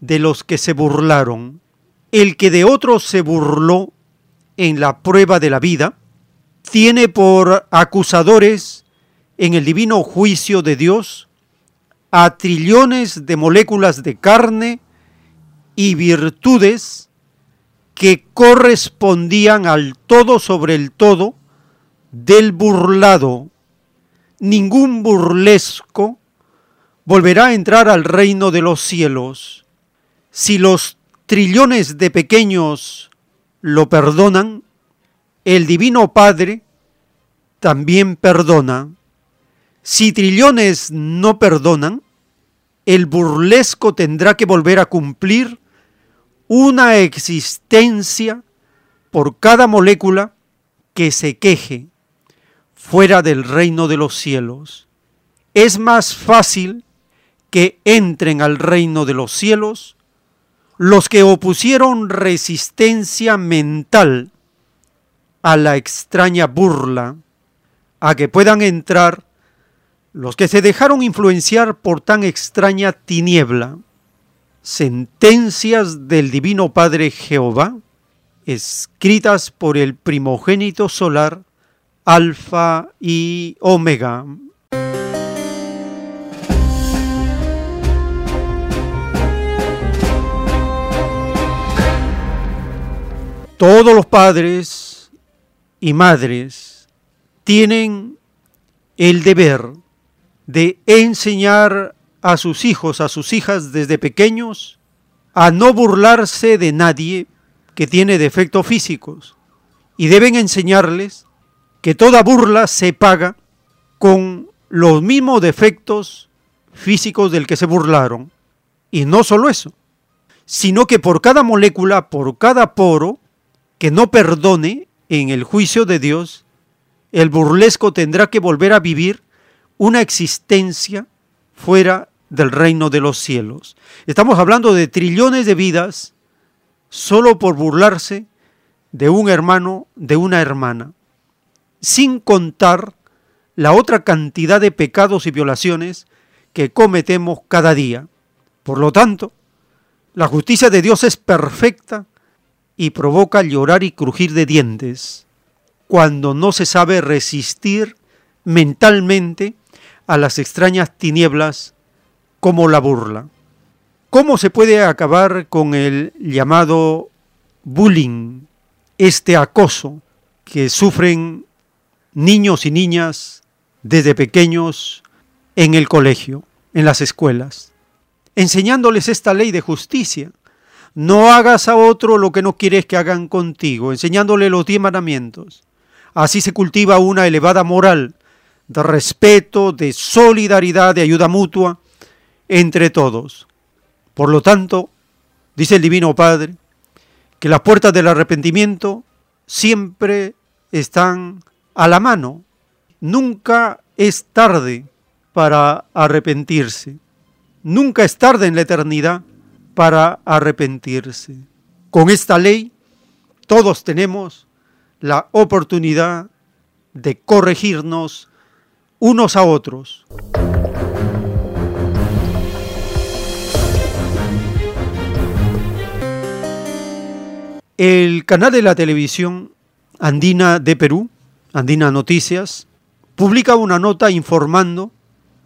de los que se burlaron. El que de otros se burló en la prueba de la vida, tiene por acusadores en el divino juicio de Dios a trillones de moléculas de carne y virtudes que correspondían al todo sobre el todo del burlado. Ningún burlesco volverá a entrar al reino de los cielos. Si los trillones de pequeños lo perdonan, el Divino Padre también perdona. Si trillones no perdonan, el burlesco tendrá que volver a cumplir una existencia por cada molécula que se queje fuera del reino de los cielos. Es más fácil que entren al reino de los cielos los que opusieron resistencia mental a la extraña burla, a que puedan entrar los que se dejaron influenciar por tan extraña tiniebla, sentencias del Divino Padre Jehová, escritas por el primogénito solar, Alfa y Omega. Todos los padres y madres tienen el deber de enseñar a sus hijos, a sus hijas desde pequeños, a no burlarse de nadie que tiene defectos físicos. Y deben enseñarles que toda burla se paga con los mismos defectos físicos del que se burlaron. Y no solo eso, sino que por cada molécula, por cada poro, que no perdone en el juicio de Dios, el burlesco tendrá que volver a vivir una existencia fuera del reino de los cielos. Estamos hablando de trillones de vidas solo por burlarse de un hermano, de una hermana, sin contar la otra cantidad de pecados y violaciones que cometemos cada día. Por lo tanto, la justicia de Dios es perfecta y provoca llorar y crujir de dientes cuando no se sabe resistir mentalmente a las extrañas tinieblas como la burla. ¿Cómo se puede acabar con el llamado bullying, este acoso que sufren niños y niñas desde pequeños en el colegio, en las escuelas? Enseñándoles esta ley de justicia, no hagas a otro lo que no quieres que hagan contigo, enseñándole los diez mandamientos. Así se cultiva una elevada moral de respeto, de solidaridad, de ayuda mutua entre todos. Por lo tanto, dice el Divino Padre, que las puertas del arrepentimiento siempre están a la mano. Nunca es tarde para arrepentirse. Nunca es tarde en la eternidad para arrepentirse. Con esta ley todos tenemos la oportunidad de corregirnos unos a otros. El canal de la televisión Andina de Perú, Andina Noticias, publica una nota informando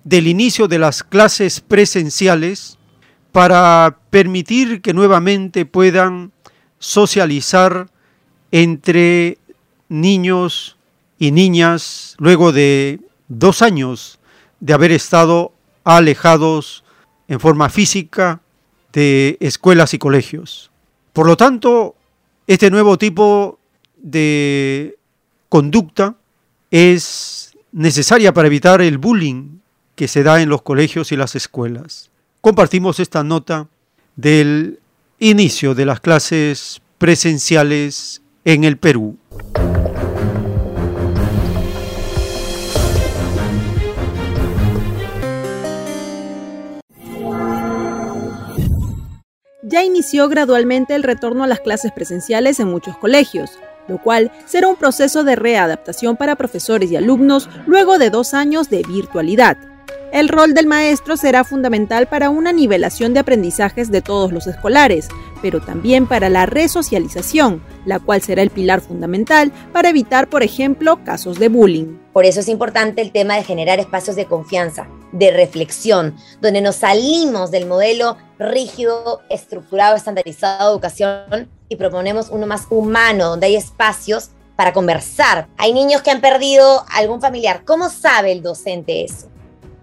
del inicio de las clases presenciales para permitir que nuevamente puedan socializar entre niños y niñas luego de dos años de haber estado alejados en forma física de escuelas y colegios. Por lo tanto, este nuevo tipo de conducta es necesaria para evitar el bullying que se da en los colegios y las escuelas compartimos esta nota del inicio de las clases presenciales en el Perú. Ya inició gradualmente el retorno a las clases presenciales en muchos colegios, lo cual será un proceso de readaptación para profesores y alumnos luego de dos años de virtualidad. El rol del maestro será fundamental para una nivelación de aprendizajes de todos los escolares, pero también para la resocialización, la cual será el pilar fundamental para evitar, por ejemplo, casos de bullying. Por eso es importante el tema de generar espacios de confianza, de reflexión, donde nos salimos del modelo rígido, estructurado, estandarizado de educación y proponemos uno más humano, donde hay espacios para conversar. Hay niños que han perdido algún familiar. ¿Cómo sabe el docente eso?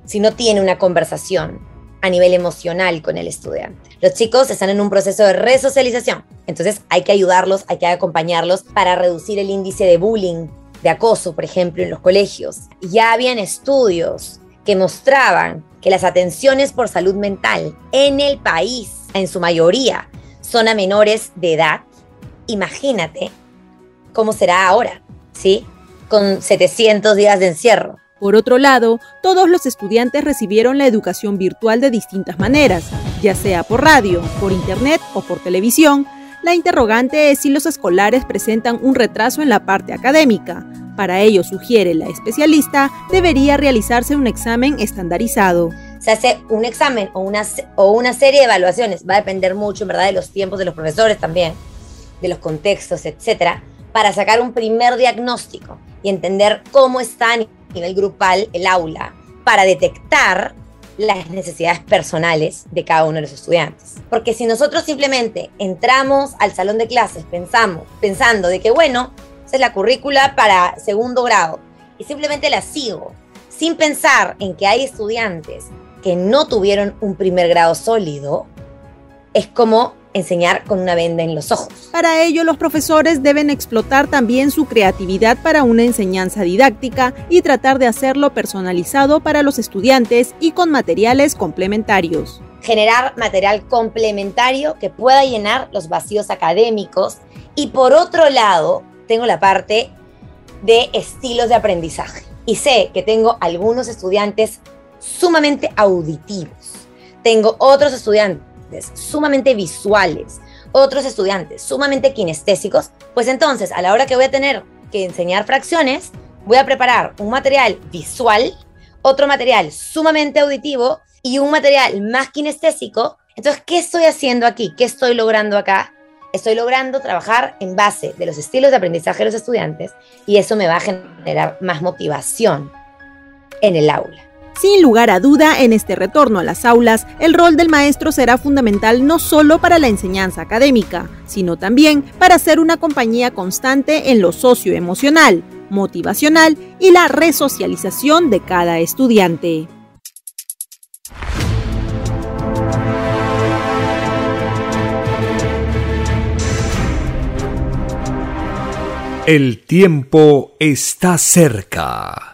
si no tiene una conversación a nivel emocional con el estudiante. Los chicos están en un proceso de resocialización, entonces hay que ayudarlos, hay que acompañarlos para reducir el índice de bullying, de acoso, por ejemplo, en los colegios. Ya habían estudios que mostraban que las atenciones por salud mental en el país, en su mayoría, son a menores de edad. Imagínate cómo será ahora, ¿sí? Con 700 días de encierro. Por otro lado, todos los estudiantes recibieron la educación virtual de distintas maneras, ya sea por radio, por internet o por televisión. La interrogante es si los escolares presentan un retraso en la parte académica. Para ello, sugiere la especialista, debería realizarse un examen estandarizado. Se hace un examen o una, o una serie de evaluaciones, va a depender mucho, ¿verdad?, de los tiempos de los profesores también, de los contextos, etcétera, para sacar un primer diagnóstico y entender cómo están nivel grupal el aula para detectar las necesidades personales de cada uno de los estudiantes. Porque si nosotros simplemente entramos al salón de clases pensamos, pensando de que, bueno, esa es la currícula para segundo grado, y simplemente la sigo, sin pensar en que hay estudiantes que no tuvieron un primer grado sólido, es como enseñar con una venda en los ojos. Para ello, los profesores deben explotar también su creatividad para una enseñanza didáctica y tratar de hacerlo personalizado para los estudiantes y con materiales complementarios. Generar material complementario que pueda llenar los vacíos académicos y por otro lado, tengo la parte de estilos de aprendizaje. Y sé que tengo algunos estudiantes sumamente auditivos. Tengo otros estudiantes sumamente visuales, otros estudiantes sumamente kinestésicos, pues entonces a la hora que voy a tener que enseñar fracciones, voy a preparar un material visual, otro material sumamente auditivo y un material más kinestésico. Entonces, ¿qué estoy haciendo aquí? ¿Qué estoy logrando acá? Estoy logrando trabajar en base de los estilos de aprendizaje de los estudiantes y eso me va a generar más motivación en el aula. Sin lugar a duda, en este retorno a las aulas, el rol del maestro será fundamental no solo para la enseñanza académica, sino también para ser una compañía constante en lo socioemocional, motivacional y la resocialización de cada estudiante. El tiempo está cerca.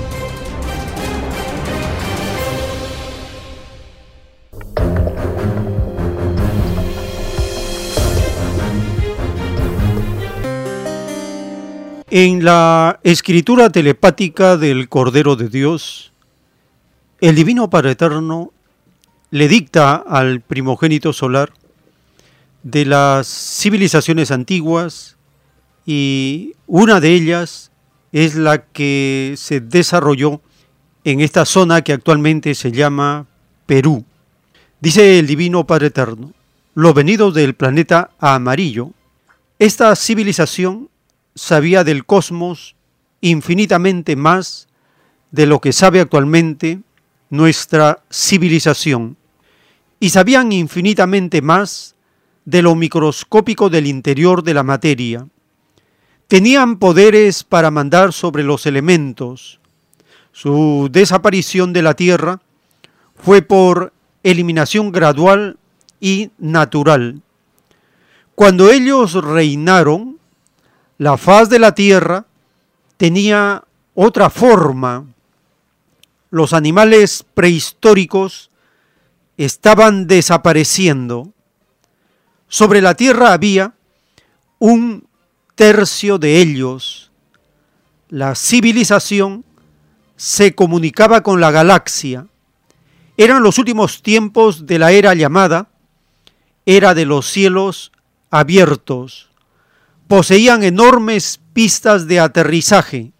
En la escritura telepática del Cordero de Dios, el Divino Padre Eterno le dicta al primogénito solar de las civilizaciones antiguas y una de ellas es la que se desarrolló en esta zona que actualmente se llama Perú. Dice el Divino Padre Eterno, lo venido del planeta amarillo, esta civilización sabía del cosmos infinitamente más de lo que sabe actualmente nuestra civilización y sabían infinitamente más de lo microscópico del interior de la materia. Tenían poderes para mandar sobre los elementos. Su desaparición de la Tierra fue por eliminación gradual y natural. Cuando ellos reinaron, la faz de la Tierra tenía otra forma. Los animales prehistóricos estaban desapareciendo. Sobre la tierra había un tercio de ellos. La civilización se comunicaba con la galaxia. Eran los últimos tiempos de la era llamada era de los cielos abiertos. Poseían enormes pistas de aterrizaje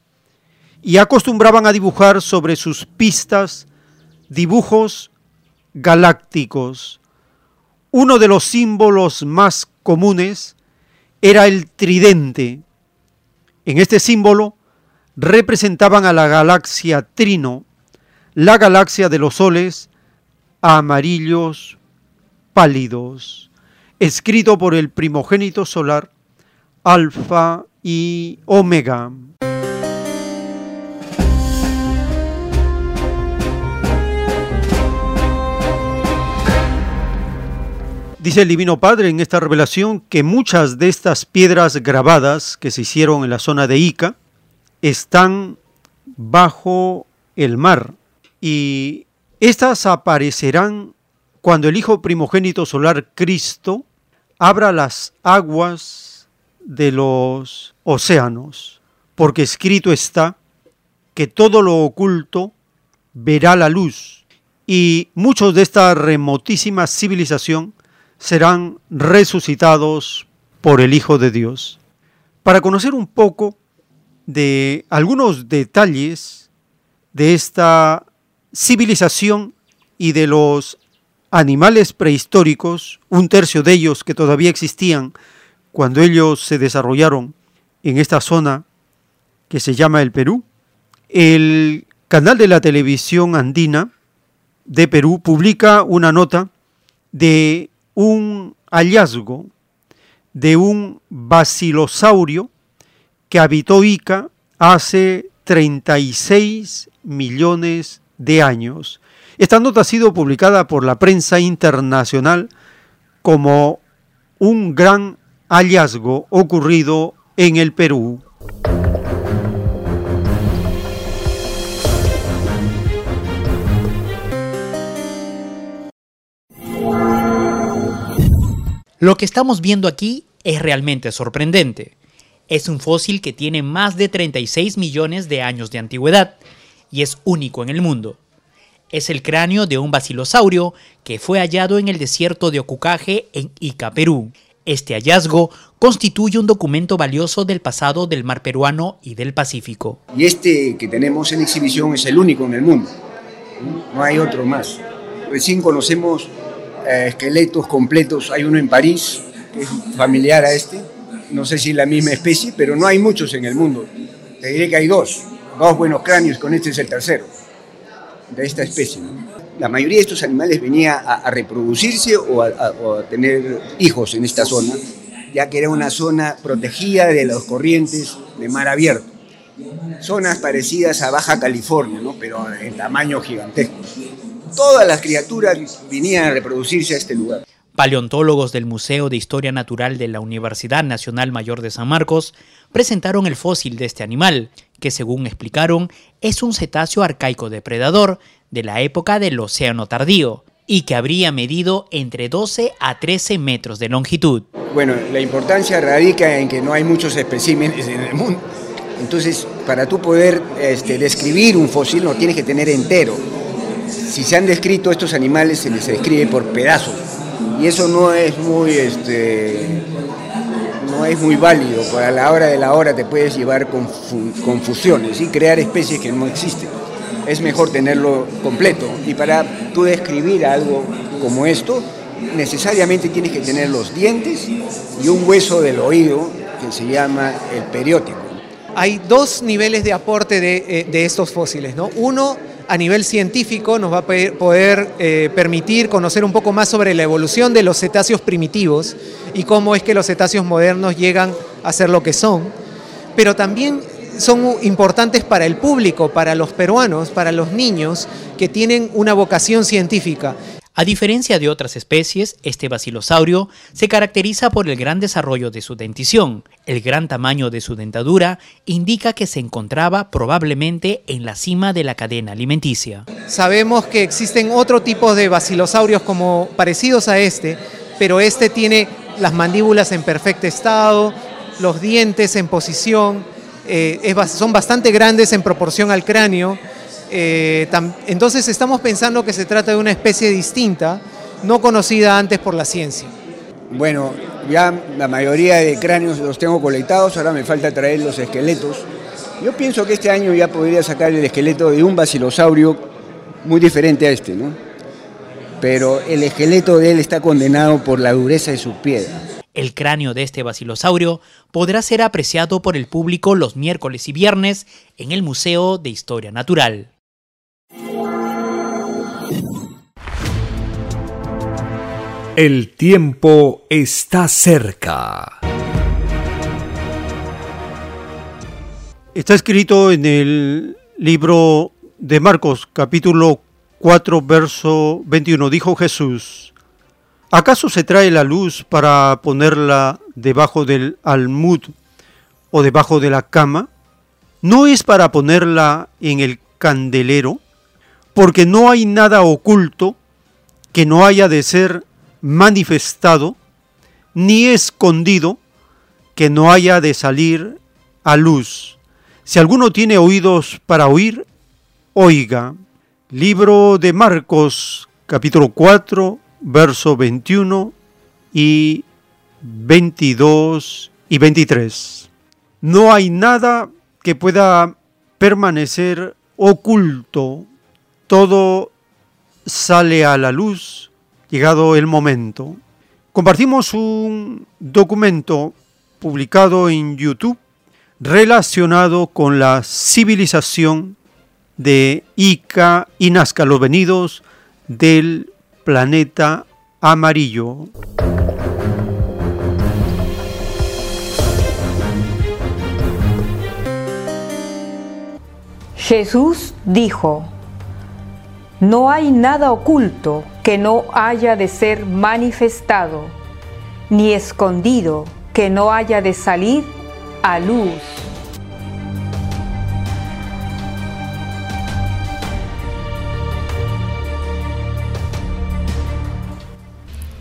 y acostumbraban a dibujar sobre sus pistas dibujos galácticos. Uno de los símbolos más comunes era el tridente. En este símbolo representaban a la galaxia Trino, la galaxia de los soles amarillos pálidos, escrito por el primogénito solar Alfa y Omega. Dice el Divino Padre en esta revelación que muchas de estas piedras grabadas que se hicieron en la zona de Ica están bajo el mar y estas aparecerán cuando el Hijo primogénito solar Cristo abra las aguas de los océanos, porque escrito está que todo lo oculto verá la luz y muchos de esta remotísima civilización serán resucitados por el Hijo de Dios. Para conocer un poco de algunos detalles de esta civilización y de los animales prehistóricos, un tercio de ellos que todavía existían cuando ellos se desarrollaron en esta zona que se llama el Perú, el canal de la televisión andina de Perú publica una nota de un hallazgo de un basilosaurio que habitó Ica hace 36 millones de años. Esta nota ha sido publicada por la prensa internacional como un gran hallazgo ocurrido en el Perú. Lo que estamos viendo aquí es realmente sorprendente. Es un fósil que tiene más de 36 millones de años de antigüedad y es único en el mundo. Es el cráneo de un basilosaurio que fue hallado en el desierto de Ocucaje en Ica, Perú. Este hallazgo constituye un documento valioso del pasado del mar peruano y del Pacífico. Y este que tenemos en exhibición es el único en el mundo. No hay otro más. Recién conocemos eh, esqueletos completos. Hay uno en París, que es familiar a este. No sé si la misma especie, pero no hay muchos en el mundo. Te diré que hay dos, dos buenos cráneos, con este es el tercero de esta especie. La mayoría de estos animales venía a, reproducirse o a, tener hijos en esta zona, ya que era una zona protegida de las corrientes de mar abierto. Zonas parecidas a Baja California, ¿no? pero en tamaño gigantesco todas las criaturas vinieran a reproducirse a este lugar. Paleontólogos del Museo de Historia Natural de la Universidad Nacional Mayor de San Marcos presentaron el fósil de este animal, que según explicaron es un cetáceo arcaico depredador de la época del Océano Tardío y que habría medido entre 12 a 13 metros de longitud. Bueno, la importancia radica en que no hay muchos especímenes en el mundo. Entonces, para tú poder este, describir un fósil lo tienes que tener entero si se han descrito estos animales, se les describe por pedazos. Y eso no es muy, este, no es muy válido. Para la hora de la hora te puedes llevar confu- confusiones y crear especies que no existen. Es mejor tenerlo completo. Y para tú describir algo como esto, necesariamente tienes que tener los dientes y un hueso del oído que se llama el periótico. Hay dos niveles de aporte de, eh, de estos fósiles, ¿no? Uno a nivel científico nos va a poder eh, permitir conocer un poco más sobre la evolución de los cetáceos primitivos y cómo es que los cetáceos modernos llegan a ser lo que son, pero también son importantes para el público, para los peruanos, para los niños que tienen una vocación científica. A diferencia de otras especies, este basilosauro se caracteriza por el gran desarrollo de su dentición. El gran tamaño de su dentadura indica que se encontraba probablemente en la cima de la cadena alimenticia. Sabemos que existen otro tipo de basilosaurios como parecidos a este, pero este tiene las mandíbulas en perfecto estado, los dientes en posición, eh, son bastante grandes en proporción al cráneo. Eh, entonces estamos pensando que se trata de una especie distinta, no conocida antes por la ciencia. Bueno, ya la mayoría de cráneos los tengo colectados, ahora me falta traer los esqueletos. Yo pienso que este año ya podría sacar el esqueleto de un basilosaurio muy diferente a este, ¿no? Pero el esqueleto de él está condenado por la dureza de su piedra. El cráneo de este basilosaurio podrá ser apreciado por el público los miércoles y viernes en el Museo de Historia Natural. El tiempo está cerca. Está escrito en el libro de Marcos, capítulo 4, verso 21. Dijo Jesús, ¿acaso se trae la luz para ponerla debajo del almud o debajo de la cama? ¿No es para ponerla en el candelero? Porque no hay nada oculto que no haya de ser manifestado, ni escondido que no haya de salir a luz. Si alguno tiene oídos para oír, oiga. Libro de Marcos, capítulo 4, verso 21 y 22 y 23. No hay nada que pueda permanecer oculto. Todo sale a la luz llegado el momento. Compartimos un documento publicado en YouTube relacionado con la civilización de Ica y Nazca, los venidos del planeta amarillo. Jesús dijo, no hay nada oculto que no haya de ser manifestado, ni escondido que no haya de salir a luz.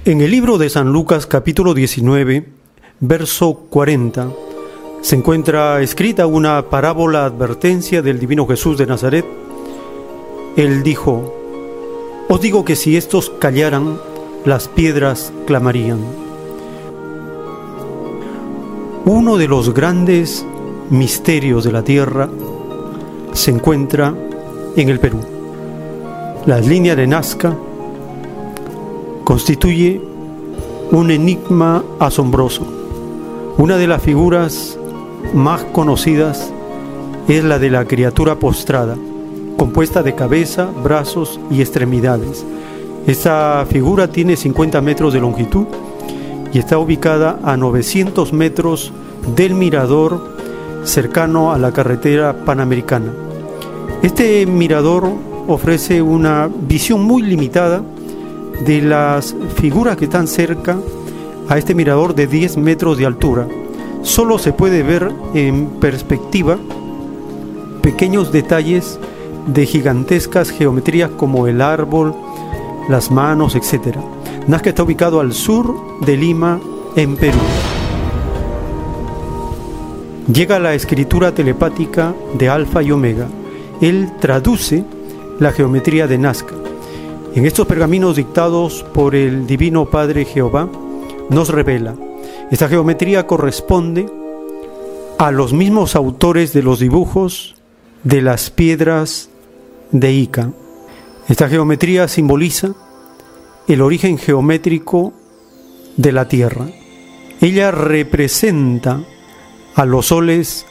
En el libro de San Lucas capítulo 19, verso 40, se encuentra escrita una parábola advertencia del divino Jesús de Nazaret. Él dijo, os digo que si estos callaran, las piedras clamarían. Uno de los grandes misterios de la tierra se encuentra en el Perú. La línea de Nazca constituye un enigma asombroso. Una de las figuras más conocidas es la de la criatura postrada, compuesta de cabeza, brazos y extremidades. Esta figura tiene 50 metros de longitud y está ubicada a 900 metros del mirador cercano a la carretera panamericana. Este mirador ofrece una visión muy limitada de las figuras que están cerca a este mirador de 10 metros de altura. Solo se puede ver en perspectiva pequeños detalles de gigantescas geometrías como el árbol, las manos, etc. Nazca está ubicado al sur de Lima, en Perú. Llega la escritura telepática de Alfa y Omega. Él traduce la geometría de Nazca. En estos pergaminos dictados por el Divino Padre Jehová, nos revela, esta geometría corresponde a los mismos autores de los dibujos de las piedras de Ica. Esta geometría simboliza el origen geométrico de la Tierra. Ella representa a los soles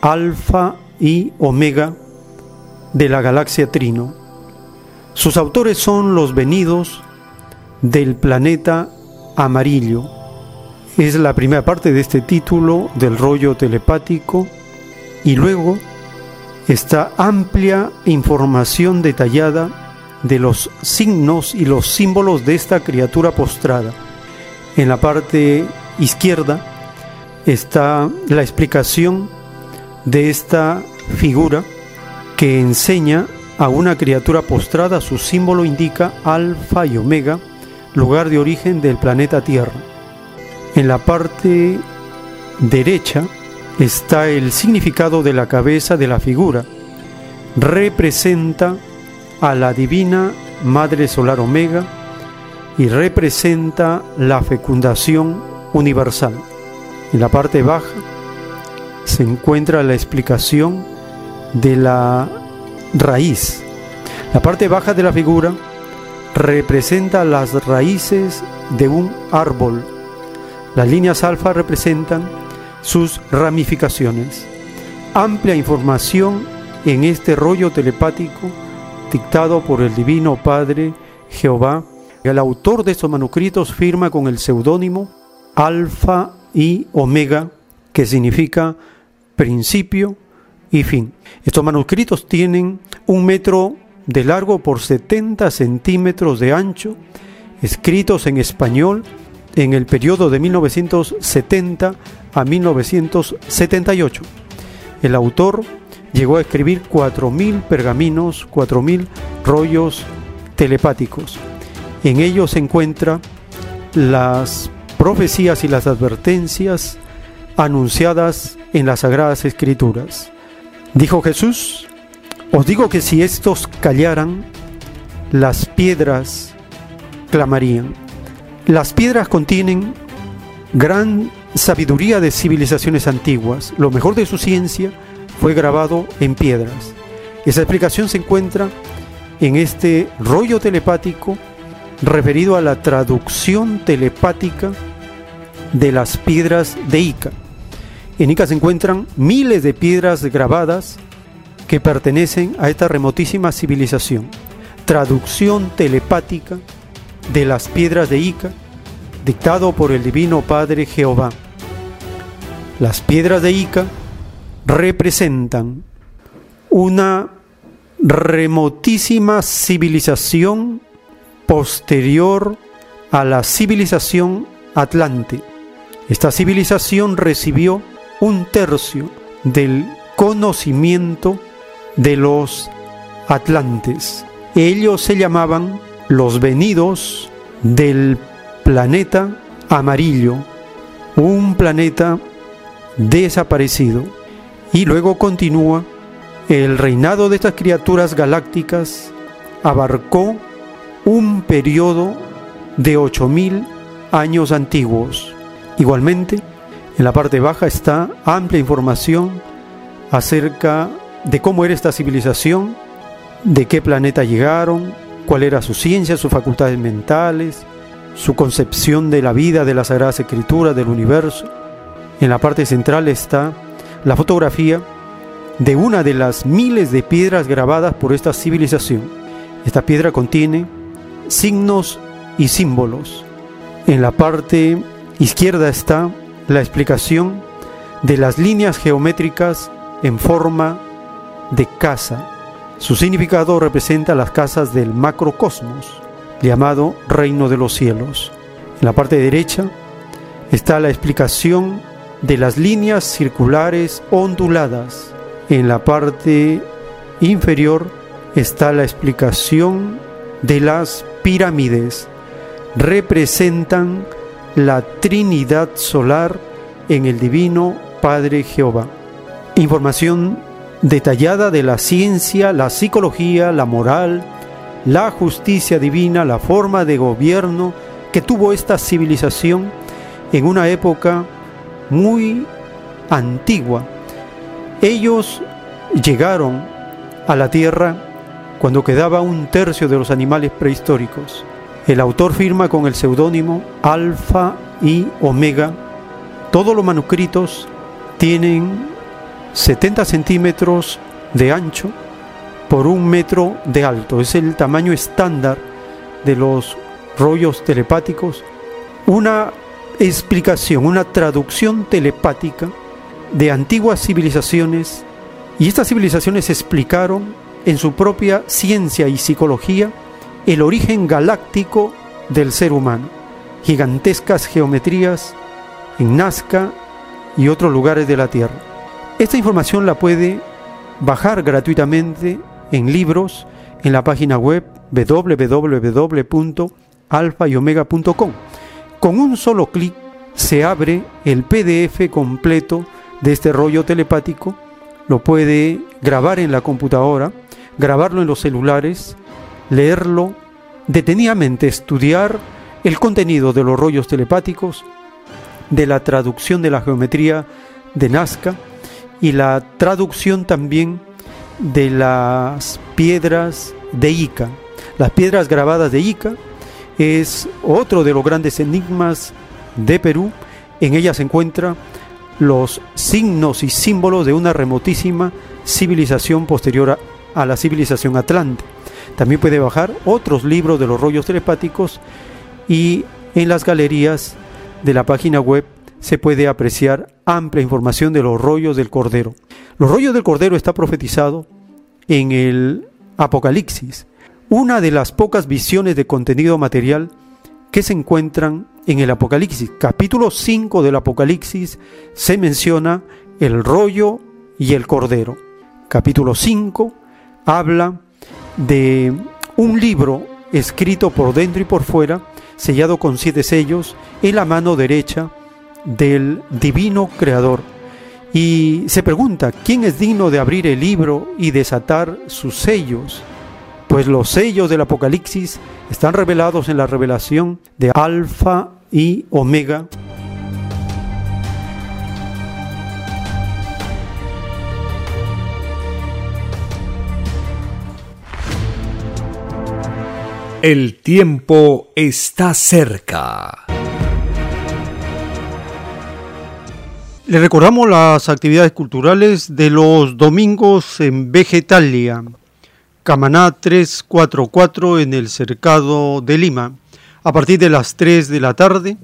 alfa y omega de la galaxia Trino. Sus autores son los venidos del planeta amarillo. Es la primera parte de este título del rollo telepático y luego está amplia información detallada de los signos y los símbolos de esta criatura postrada. En la parte izquierda está la explicación de esta figura que enseña a una criatura postrada, su símbolo indica alfa y omega, lugar de origen del planeta Tierra. En la parte derecha está el significado de la cabeza de la figura. Representa a la divina Madre Solar Omega y representa la fecundación universal. En la parte baja se encuentra la explicación de la raíz. La parte baja de la figura representa las raíces de un árbol. Las líneas alfa representan sus ramificaciones. Amplia información en este rollo telepático dictado por el Divino Padre Jehová. El autor de estos manuscritos firma con el seudónimo Alfa y Omega, que significa principio y fin. Estos manuscritos tienen un metro de largo por 70 centímetros de ancho, escritos en español en el periodo de 1970 a 1978. El autor llegó a escribir 4.000 pergaminos, 4.000 rollos telepáticos. En ellos se encuentran las profecías y las advertencias anunciadas en las Sagradas Escrituras. Dijo Jesús, os digo que si estos callaran, las piedras clamarían. Las piedras contienen gran sabiduría de civilizaciones antiguas. Lo mejor de su ciencia fue grabado en piedras. Esa explicación se encuentra en este rollo telepático referido a la traducción telepática de las piedras de Ica. En Ica se encuentran miles de piedras grabadas que pertenecen a esta remotísima civilización. Traducción telepática de las piedras de Ica, dictado por el Divino Padre Jehová. Las piedras de Ica representan una remotísima civilización posterior a la civilización atlante. Esta civilización recibió un tercio del conocimiento de los atlantes. Ellos se llamaban los venidos del planeta amarillo, un planeta desaparecido. Y luego continúa, el reinado de estas criaturas galácticas abarcó un periodo de 8.000 años antiguos. Igualmente, en la parte baja está amplia información acerca de cómo era esta civilización, de qué planeta llegaron, cuál era su ciencia, sus facultades mentales, su concepción de la vida, de las Sagradas Escrituras, del universo. En la parte central está la fotografía de una de las miles de piedras grabadas por esta civilización. Esta piedra contiene signos y símbolos. En la parte izquierda está la explicación de las líneas geométricas en forma de casa. Su significado representa las casas del macrocosmos, llamado reino de los cielos. En la parte derecha está la explicación de las líneas circulares onduladas. En la parte inferior está la explicación de las pirámides. Representan la Trinidad solar en el Divino Padre Jehová. Información detallada de la ciencia, la psicología, la moral, la justicia divina, la forma de gobierno que tuvo esta civilización en una época muy antigua. Ellos llegaron a la Tierra cuando quedaba un tercio de los animales prehistóricos. El autor firma con el seudónimo Alfa y Omega. Todos los manuscritos tienen 70 centímetros de ancho por un metro de alto. Es el tamaño estándar de los rollos telepáticos. Una explicación, una traducción telepática de antiguas civilizaciones y estas civilizaciones explicaron en su propia ciencia y psicología el origen galáctico del ser humano. Gigantescas geometrías en Nazca y otros lugares de la Tierra. Esta información la puede bajar gratuitamente en libros en la página web www.alfayomega.com. Con un solo clic se abre el PDF completo de este rollo telepático, lo puede grabar en la computadora, grabarlo en los celulares, leerlo detenidamente, estudiar el contenido de los rollos telepáticos, de la traducción de la geometría de Nazca y la traducción también de las piedras de Ica. Las piedras grabadas de Ica es otro de los grandes enigmas de Perú. En ellas se encuentran los signos y símbolos de una remotísima civilización posterior a, a la civilización atlante. También puede bajar otros libros de los rollos telepáticos y en las galerías de la página web se puede apreciar amplia información de los rollos del Cordero. Los rollos del Cordero está profetizado en el Apocalipsis, una de las pocas visiones de contenido material que se encuentran en el Apocalipsis. Capítulo 5 del Apocalipsis se menciona el rollo y el cordero. Capítulo 5 habla de un libro escrito por dentro y por fuera, sellado con siete sellos, en la mano derecha del divino creador. Y se pregunta, ¿quién es digno de abrir el libro y desatar sus sellos? Pues los sellos del Apocalipsis están revelados en la revelación de Alfa y Omega. El tiempo está cerca. Le recordamos las actividades culturales de los domingos en Vegetalia, Camaná 344 en el Cercado de Lima, a partir de las 3 de la tarde,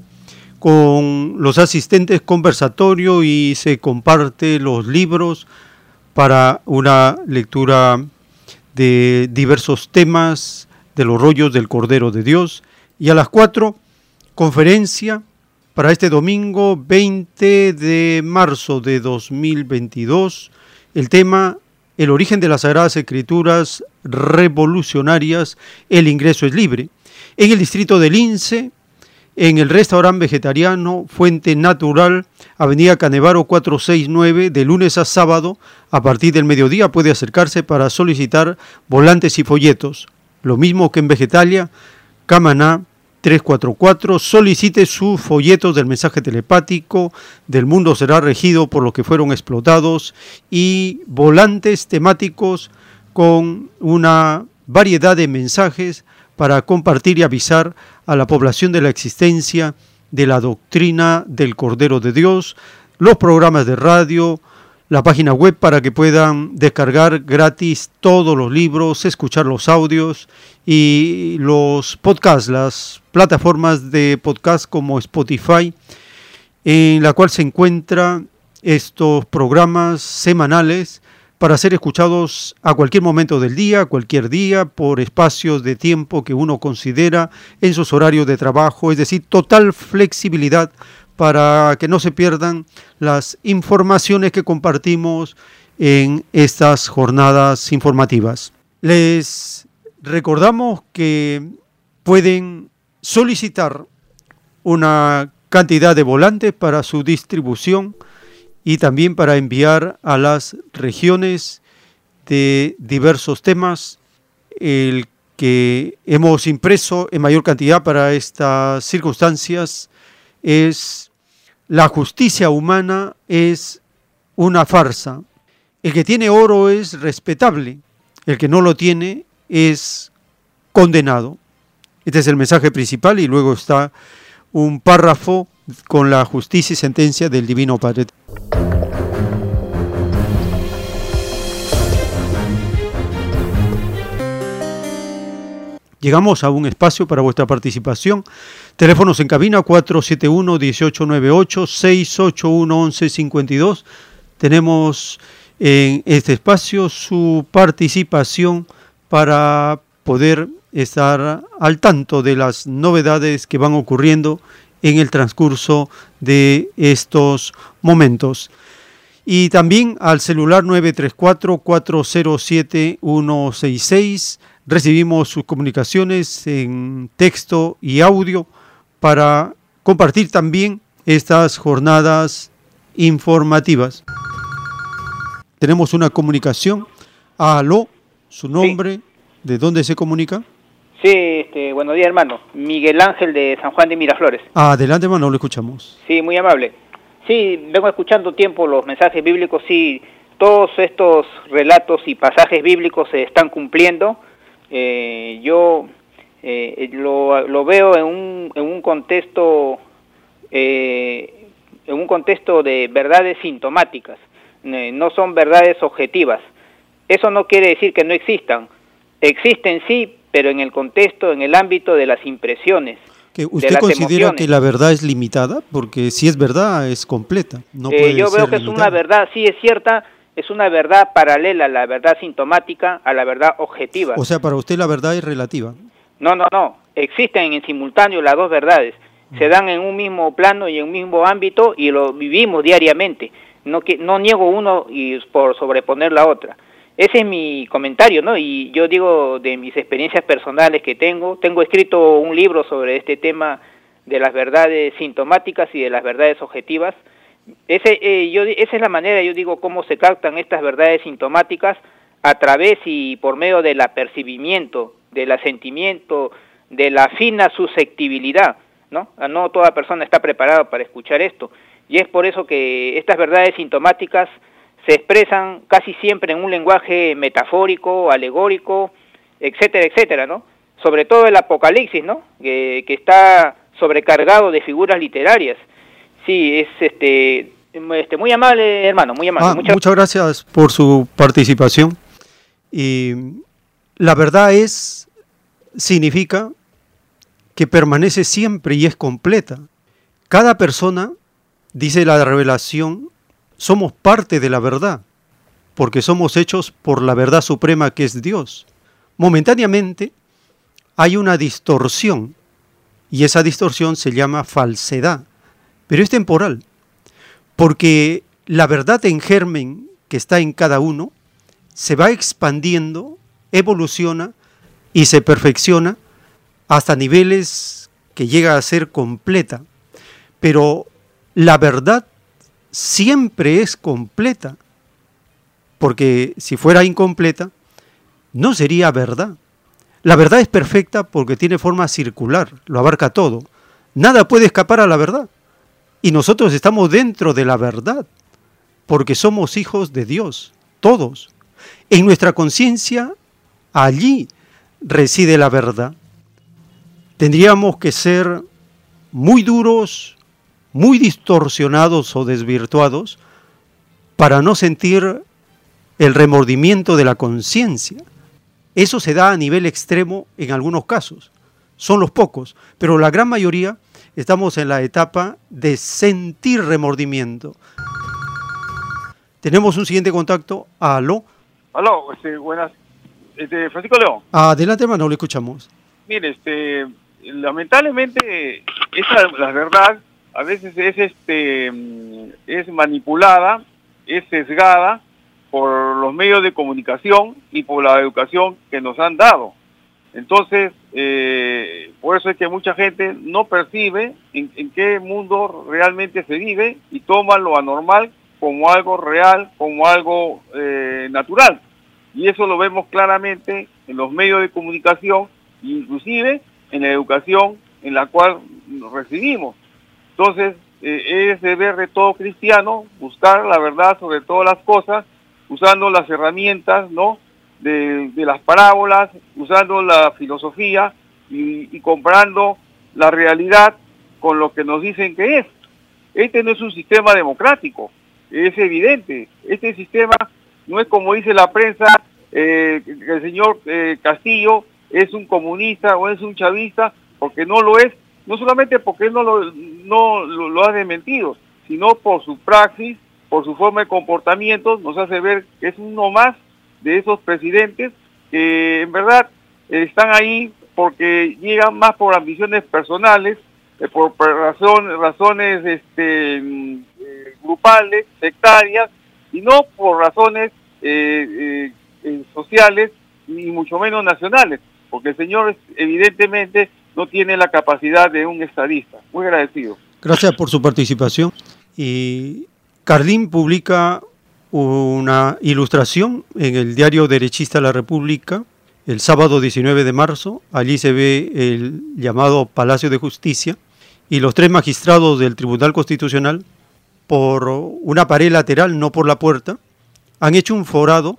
con los asistentes conversatorio y se comparte los libros para una lectura de diversos temas de los rollos del Cordero de Dios. Y a las 4, conferencia para este domingo 20 de marzo de 2022. El tema, el origen de las Sagradas Escrituras revolucionarias, el ingreso es libre. En el distrito de Lince, en el restaurante vegetariano Fuente Natural, Avenida Canevaro 469, de lunes a sábado, a partir del mediodía puede acercarse para solicitar volantes y folletos. Lo mismo que en Vegetalia, Camaná 344, solicite sus folletos del mensaje telepático, del mundo será regido por los que fueron explotados y volantes temáticos con una variedad de mensajes para compartir y avisar a la población de la existencia de la doctrina del Cordero de Dios, los programas de radio, la página web para que puedan descargar gratis todos los libros, escuchar los audios y los podcasts, las plataformas de podcast como Spotify, en la cual se encuentran estos programas semanales para ser escuchados a cualquier momento del día, cualquier día, por espacios de tiempo que uno considera en sus horarios de trabajo, es decir, total flexibilidad para que no se pierdan las informaciones que compartimos en estas jornadas informativas. Les recordamos que pueden solicitar una cantidad de volantes para su distribución y también para enviar a las regiones de diversos temas. El que hemos impreso en mayor cantidad para estas circunstancias es la justicia humana es una farsa. El que tiene oro es respetable, el que no lo tiene es condenado. Este es el mensaje principal y luego está un párrafo con la justicia y sentencia del Divino Padre. Llegamos a un espacio para vuestra participación. Teléfonos en cabina 471-1898-681-1152. Tenemos en este espacio su participación para poder estar al tanto de las novedades que van ocurriendo en el transcurso de estos momentos. Y también al celular 934-407-166 recibimos sus comunicaciones en texto y audio para compartir también estas jornadas informativas. Tenemos una comunicación. Aló, su nombre, ¿de dónde se comunica? Sí, este, buenos días hermano. Miguel Ángel de San Juan de Miraflores. Adelante, hermano, lo escuchamos. Sí, muy amable. Sí, vengo escuchando tiempo los mensajes bíblicos, sí, todos estos relatos y pasajes bíblicos se están cumpliendo. Eh, yo eh, lo, lo, veo en un, en un contexto eh, en un contexto de verdades sintomáticas, eh, no son verdades objetivas. Eso no quiere decir que no existan. Existen sí, pero en el contexto, en el ámbito de las impresiones. Que ¿Usted considera emociones. que la verdad es limitada? Porque si es verdad, es completa. No eh, yo veo que limitada. es una verdad, sí es cierta, es una verdad paralela a la verdad sintomática, a la verdad objetiva. O sea, para usted la verdad es relativa. No, no, no. Existen en simultáneo las dos verdades. Se dan en un mismo plano y en un mismo ámbito y lo vivimos diariamente. No, que, no niego uno y por sobreponer la otra. Ese es mi comentario, ¿no? Y yo digo de mis experiencias personales que tengo. Tengo escrito un libro sobre este tema de las verdades sintomáticas y de las verdades objetivas. Ese, eh, yo, esa es la manera, yo digo, cómo se captan estas verdades sintomáticas a través y por medio del apercibimiento, del asentimiento, de la fina susceptibilidad, ¿no? No toda persona está preparada para escuchar esto. Y es por eso que estas verdades sintomáticas se expresan casi siempre en un lenguaje metafórico, alegórico, etcétera, etcétera, ¿no? Sobre todo el Apocalipsis, ¿no? Que, que está sobrecargado de figuras literarias. Sí, es este, este muy amable, hermano, muy amable. Ah, muchas... muchas gracias por su participación. Y la verdad es, significa que permanece siempre y es completa. Cada persona, dice la revelación, somos parte de la verdad, porque somos hechos por la verdad suprema que es Dios. Momentáneamente hay una distorsión, y esa distorsión se llama falsedad, pero es temporal, porque la verdad en germen que está en cada uno se va expandiendo, evoluciona y se perfecciona hasta niveles que llega a ser completa. Pero la verdad siempre es completa, porque si fuera incompleta, no sería verdad. La verdad es perfecta porque tiene forma circular, lo abarca todo. Nada puede escapar a la verdad. Y nosotros estamos dentro de la verdad, porque somos hijos de Dios, todos. En nuestra conciencia, allí reside la verdad. Tendríamos que ser muy duros, muy distorsionados o desvirtuados para no sentir el remordimiento de la conciencia. Eso se da a nivel extremo en algunos casos. Son los pocos, pero la gran mayoría estamos en la etapa de sentir remordimiento. Tenemos un siguiente contacto. Aló. Aló, este, buenas. Este, Francisco León. Adelante, hermano, lo escuchamos. Mire, este, lamentablemente, esa, la verdad, a veces es, este, es manipulada, es sesgada por los medios de comunicación y por la educación que nos han dado. Entonces, eh, por eso es que mucha gente no percibe en, en, qué mundo realmente se vive y toma lo anormal como algo real, como algo eh, natural. Y eso lo vemos claramente en los medios de comunicación, inclusive en la educación en la cual recibimos. Entonces, eh, es deber de todo cristiano buscar la verdad sobre todas las cosas, usando las herramientas, ¿no? De, las parábolas, usando la filosofía y, y comparando la realidad con lo que nos dicen que es. Este no es un sistema democrático, es evidente. Este sistema no es como dice la prensa, eh, que el señor eh, Castillo es un comunista o es un chavista, porque no lo es, no solamente porque él no lo, no lo, ha desmentido, sino por su praxis, por su forma de comportamiento, nos hace ver que es uno más de esos presidentes que en verdad están ahí porque llegan más por ambiciones personales, eh, por, razón, razones este, mm, grupales, sectarias, y no por razones eh, eh, sociales ni mucho menos nacionales, porque el señor evidentemente no tiene la capacidad de un estadista. Muy agradecido. Gracias por su participación. Y Cardín publica una ilustración en el diario derechista La República el sábado 19 de marzo. Allí se ve el llamado Palacio de Justicia y los tres magistrados del Tribunal Constitucional por una pared lateral, no por la puerta, han hecho un forado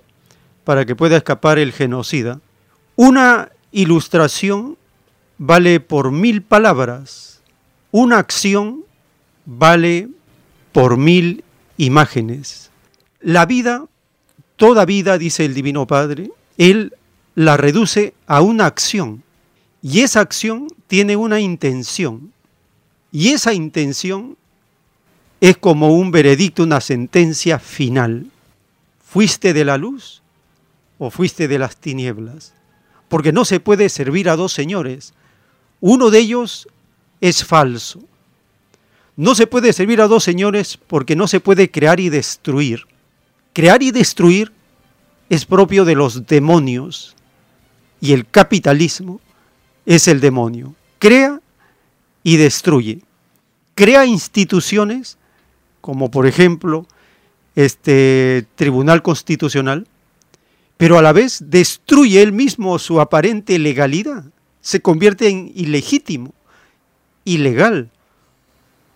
para que pueda escapar el genocida. Una ilustración vale por mil palabras, una acción vale por mil imágenes. La vida, toda vida, dice el Divino Padre, Él la reduce a una acción y esa acción tiene una intención y esa intención es como un veredicto, una sentencia final. ¿Fuiste de la luz o fuiste de las tinieblas? Porque no se puede servir a dos señores. Uno de ellos es falso. No se puede servir a dos señores porque no se puede crear y destruir. Crear y destruir es propio de los demonios y el capitalismo es el demonio. Crea y destruye. Crea instituciones como por ejemplo este Tribunal Constitucional, pero a la vez destruye él mismo su aparente legalidad, se convierte en ilegítimo, ilegal,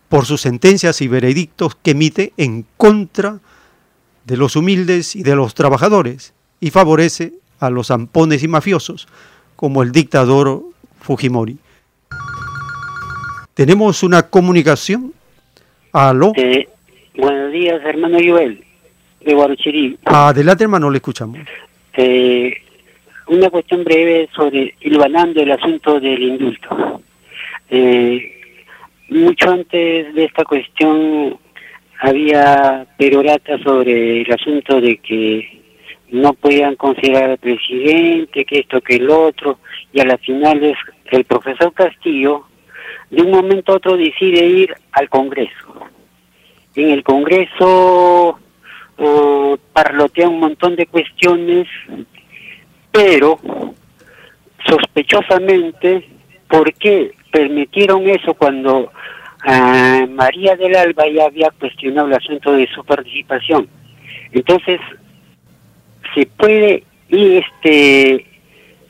por sus sentencias y veredictos que emite en contra de los humildes y de los trabajadores, y favorece a los zampones y mafiosos, como el dictador Fujimori. Tenemos una comunicación. Aló. Eh, buenos días, hermano Joel, de Guaruchirí. Adelante, hermano, le escuchamos. Eh, una cuestión breve sobre ilvanando el asunto del indulto. Eh, mucho antes de esta cuestión había perorata sobre el asunto de que no podían considerar al presidente, que esto, que el otro, y a las finales el profesor Castillo de un momento a otro decide ir al Congreso. En el Congreso uh, parlotea un montón de cuestiones, pero sospechosamente, ¿por qué permitieron eso cuando uh, María del Alba ya había cuestionado el asunto de su participación? Entonces, se puede y este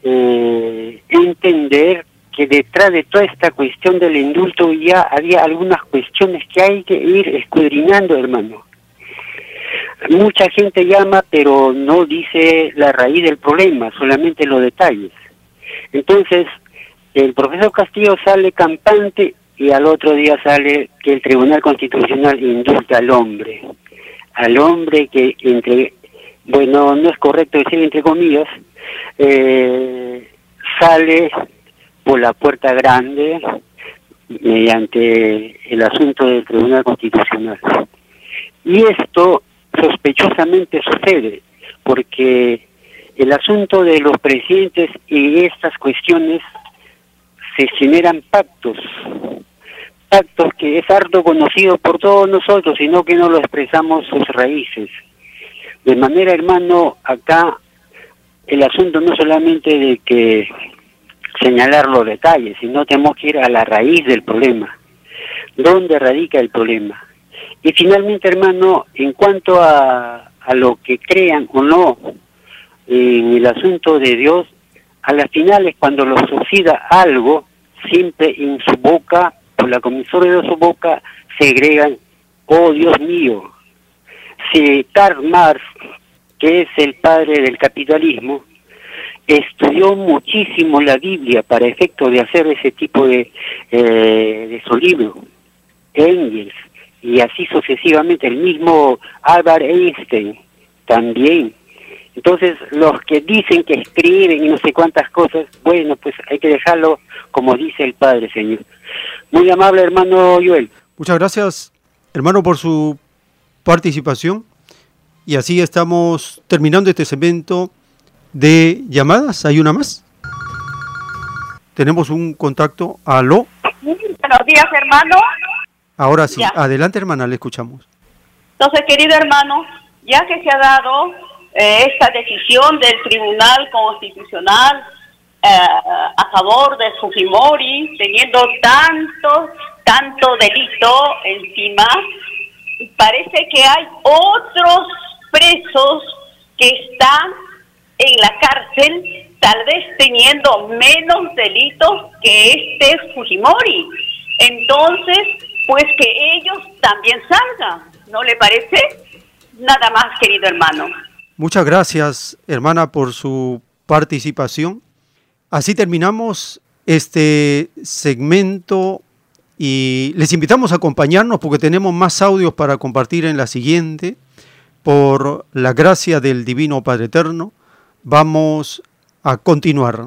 eh, entender que detrás de toda esta cuestión del indulto ya había algunas cuestiones que hay que ir escudriñando, hermano. Mucha gente llama, pero no dice la raíz del problema, solamente los detalles. Entonces, el profesor Castillo sale campante y al otro día sale que el Tribunal Constitucional indulta al hombre, al hombre que entre, bueno, no es correcto decir entre comillas, eh, sale por la puerta grande mediante el asunto del Tribunal Constitucional. Y esto sospechosamente sucede porque el asunto de los presidentes y estas cuestiones se generan pactos, pactos que es harto conocido por todos nosotros, sino que no lo expresamos sus raíces. De manera, hermano, acá el asunto no solamente de que señalar los detalles, sino tenemos que ir a la raíz del problema. ¿Dónde radica el problema? Y finalmente, hermano, en cuanto a, a lo que crean o no en el asunto de Dios, a las finales cuando lo suceda algo, siempre en su boca, por la comisura de su boca, se agregan, oh Dios mío, si Karl Marx, que es el padre del capitalismo, estudió muchísimo la Biblia para efecto de hacer ese tipo de, eh, de su libro, Engels, y así sucesivamente, el mismo Albert Einstein también. Entonces, los que dicen que escriben y no sé cuántas cosas, bueno, pues hay que dejarlo como dice el Padre, Señor. Muy amable, hermano Joel. Muchas gracias, hermano, por su participación. Y así estamos terminando este segmento de llamadas. ¿Hay una más? Tenemos un contacto. Aló. Buenos días, hermano. Ahora sí. Ya. Adelante, hermana, le escuchamos. Entonces, querido hermano, ya que se ha dado eh, esta decisión del Tribunal Constitucional eh, a favor de Fujimori, teniendo tanto, tanto delito encima, parece que hay otros presos que están en la cárcel, tal vez teniendo menos delitos que este Fujimori. Entonces, pues que ellos también salgan, ¿no le parece? Nada más, querido hermano. Muchas gracias, hermana, por su participación. Así terminamos este segmento y les invitamos a acompañarnos porque tenemos más audios para compartir en la siguiente. Por la gracia del Divino Padre Eterno, vamos a continuar.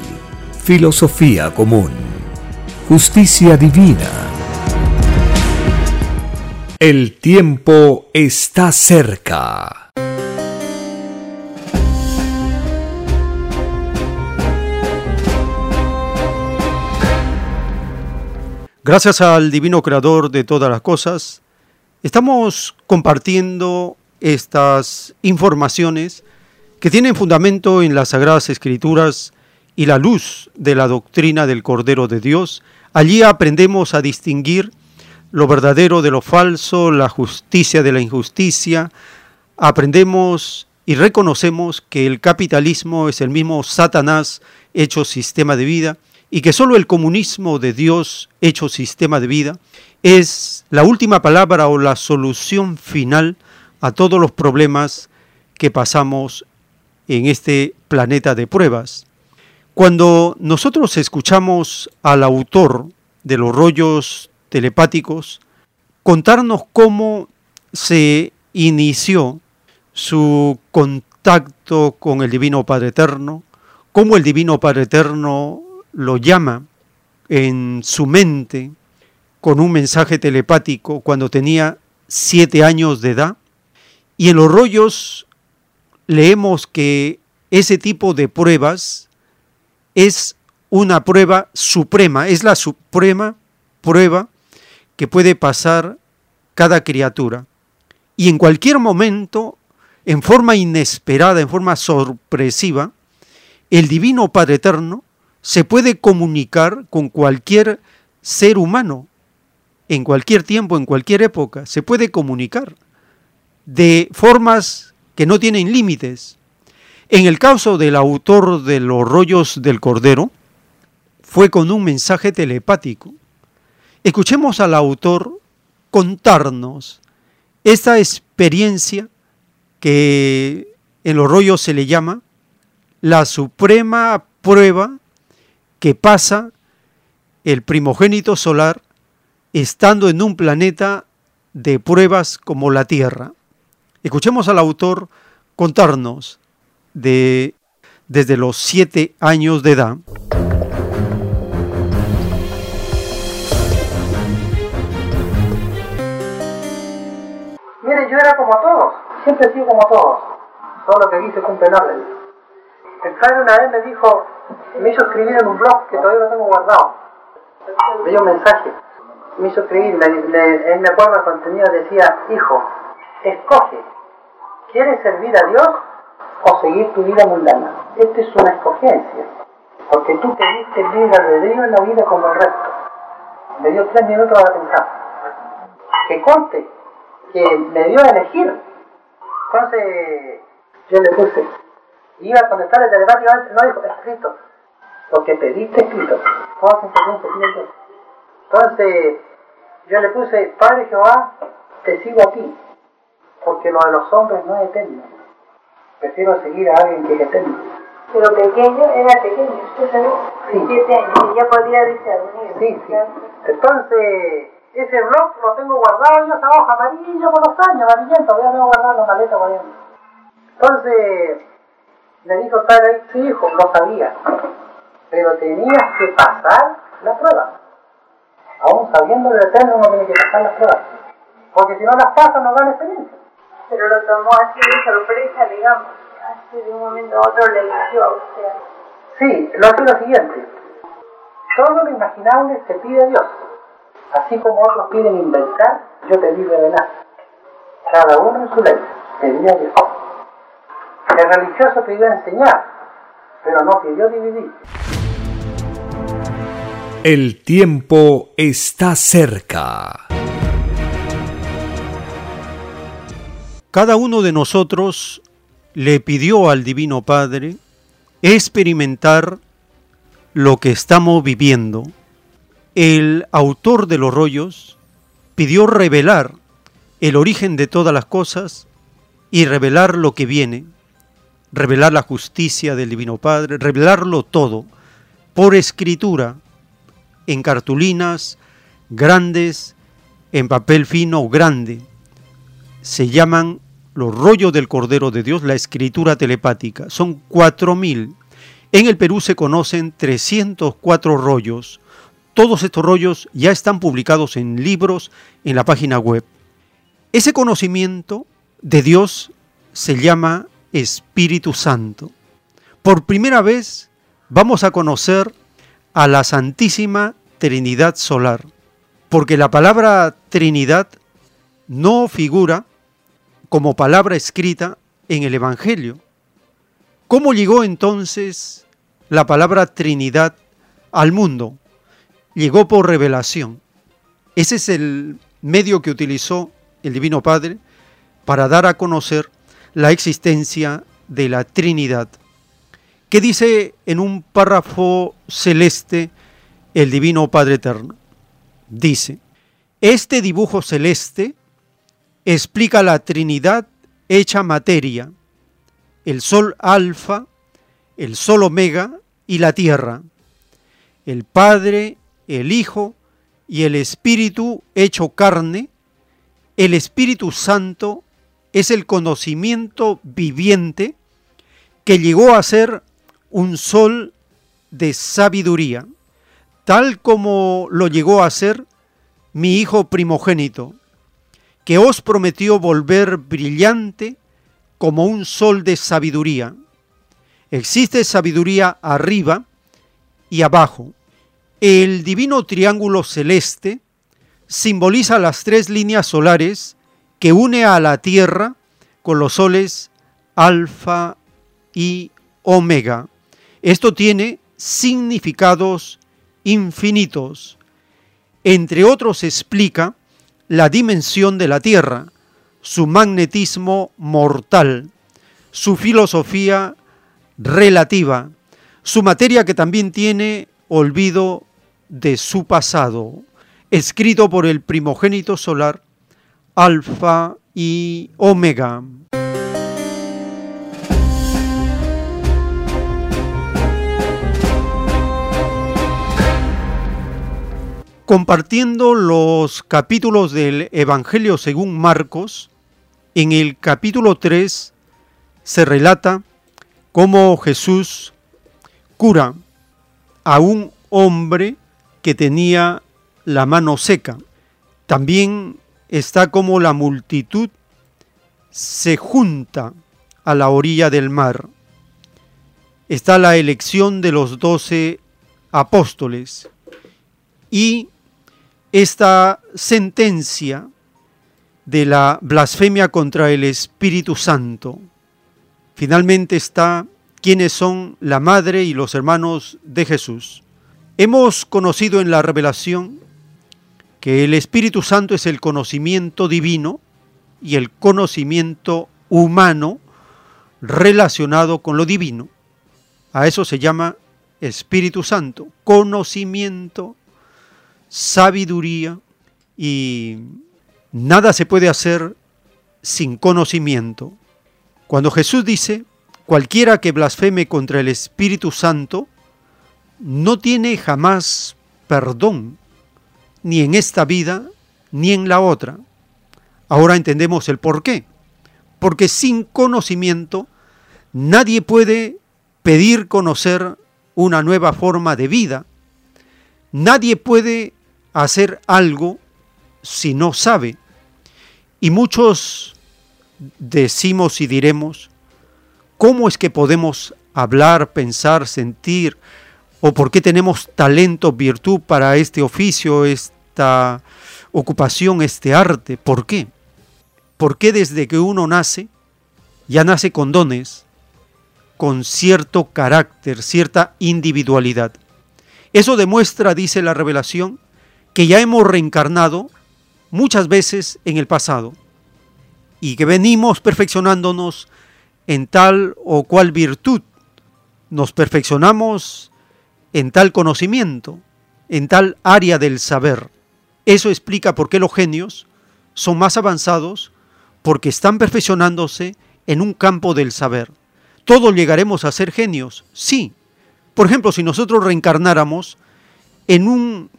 filosofía común, justicia divina. El tiempo está cerca. Gracias al Divino Creador de todas las cosas, estamos compartiendo estas informaciones que tienen fundamento en las Sagradas Escrituras y la luz de la doctrina del Cordero de Dios. Allí aprendemos a distinguir lo verdadero de lo falso, la justicia de la injusticia. Aprendemos y reconocemos que el capitalismo es el mismo Satanás hecho sistema de vida y que solo el comunismo de Dios hecho sistema de vida es la última palabra o la solución final a todos los problemas que pasamos en este planeta de pruebas. Cuando nosotros escuchamos al autor de los rollos telepáticos contarnos cómo se inició su contacto con el Divino Padre Eterno, cómo el Divino Padre Eterno lo llama en su mente con un mensaje telepático cuando tenía siete años de edad. Y en los rollos leemos que ese tipo de pruebas es una prueba suprema, es la suprema prueba que puede pasar cada criatura. Y en cualquier momento, en forma inesperada, en forma sorpresiva, el Divino Padre Eterno se puede comunicar con cualquier ser humano, en cualquier tiempo, en cualquier época, se puede comunicar de formas que no tienen límites. En el caso del autor de los rollos del Cordero, fue con un mensaje telepático. Escuchemos al autor contarnos esta experiencia que en los rollos se le llama la suprema prueba que pasa el primogénito solar estando en un planeta de pruebas como la Tierra. Escuchemos al autor contarnos de desde los siete años de edad. Mire, yo era como todos, siempre he sido como todos, solo que aquí se órdenes. El padre una vez me dijo, me hizo escribir en un blog que todavía lo tengo guardado. Me dio un mensaje, me hizo escribir, me, me, él me acuerdo el contenido, decía, hijo, escoge, ¿quieres servir a Dios o seguir tu vida mundana? Esta es una escogencia, porque tú pediste libre albedrío en la vida como el resto. Me dio tres minutos para pensar. Que conste que me dio a elegir. Entonces yo le puse, iba a contestarle telepáticamente, no dijo, escrito, porque pediste escrito. Entonces, yo le puse, Padre Jehová, te sigo a ti, porque lo de los hombres no es eterno. Prefiero seguir a alguien que es eterno. Pero pequeño, era pequeño, usted sabe, Sí. siete años, y ya podía discernir. Sí, sí. Entonces, ese blog lo tengo guardado yo, esa hoja amarilla por los años, amarillento, ya tengo guardado en la maleta ahí. Entonces, le dijo el padre, sí hijo, lo sabía, pero tenías que pasar la prueba. Aún sabiendo el eterno uno tiene que pasar las pruebas. Porque si no las pasa no gana experiencia. Pero lo tomó así de sorpresa, digamos. Así de un momento a otro le eligió a usted. Sí, lo hace lo siguiente. Todo lo imaginable se pide a Dios. Así como otros piden inventar, yo te di revelar. Cada uno en su ley, pedía a Dios. El religioso pidió enseñar, pero no pidió dividir. El tiempo está cerca. Cada uno de nosotros le pidió al Divino Padre experimentar lo que estamos viviendo. El autor de los rollos pidió revelar el origen de todas las cosas y revelar lo que viene, revelar la justicia del Divino Padre, revelarlo todo por escritura, en cartulinas grandes, en papel fino grande. Se llaman los rollos del Cordero de Dios, la escritura telepática. Son cuatro mil. En el Perú se conocen 304 rollos. Todos estos rollos ya están publicados en libros en la página web. Ese conocimiento de Dios se llama Espíritu Santo. Por primera vez vamos a conocer a la Santísima Trinidad Solar, porque la palabra Trinidad no figura como palabra escrita en el Evangelio. ¿Cómo llegó entonces la palabra Trinidad al mundo? Llegó por revelación. Ese es el medio que utilizó el Divino Padre para dar a conocer la existencia de la Trinidad. ¿Qué dice en un párrafo celeste el Divino Padre Eterno? Dice, este dibujo celeste explica la Trinidad hecha materia, el Sol Alfa, el Sol Omega y la Tierra, el Padre, el Hijo y el Espíritu hecho carne, el Espíritu Santo es el conocimiento viviente que llegó a ser un sol de sabiduría, tal como lo llegó a ser mi Hijo primogénito, que os prometió volver brillante como un sol de sabiduría. Existe sabiduría arriba y abajo. El divino triángulo celeste simboliza las tres líneas solares que une a la Tierra con los soles alfa y omega. Esto tiene significados infinitos. Entre otros explica la dimensión de la Tierra, su magnetismo mortal, su filosofía relativa, su materia que también tiene olvido de su pasado, escrito por el primogénito solar, Alfa y Omega. Compartiendo los capítulos del Evangelio según Marcos, en el capítulo 3 se relata cómo Jesús cura a un hombre que tenía la mano seca. También está como la multitud se junta a la orilla del mar. Está la elección de los doce apóstoles y esta sentencia de la blasfemia contra el Espíritu Santo. Finalmente está quiénes son la madre y los hermanos de Jesús. Hemos conocido en la revelación que el Espíritu Santo es el conocimiento divino y el conocimiento humano relacionado con lo divino. A eso se llama Espíritu Santo, conocimiento sabiduría y nada se puede hacer sin conocimiento. Cuando Jesús dice, cualquiera que blasfeme contra el Espíritu Santo, no tiene jamás perdón, ni en esta vida, ni en la otra. Ahora entendemos el por qué. Porque sin conocimiento nadie puede pedir conocer una nueva forma de vida. Nadie puede hacer algo si no sabe. Y muchos decimos y diremos, ¿cómo es que podemos hablar, pensar, sentir o por qué tenemos talento, virtud para este oficio, esta ocupación, este arte. ¿Por qué? ¿Por qué desde que uno nace, ya nace con dones, con cierto carácter, cierta individualidad? Eso demuestra, dice la revelación, que ya hemos reencarnado muchas veces en el pasado y que venimos perfeccionándonos en tal o cual virtud. Nos perfeccionamos en tal conocimiento, en tal área del saber. Eso explica por qué los genios son más avanzados, porque están perfeccionándose en un campo del saber. ¿Todos llegaremos a ser genios? Sí. Por ejemplo, si nosotros reencarnáramos en un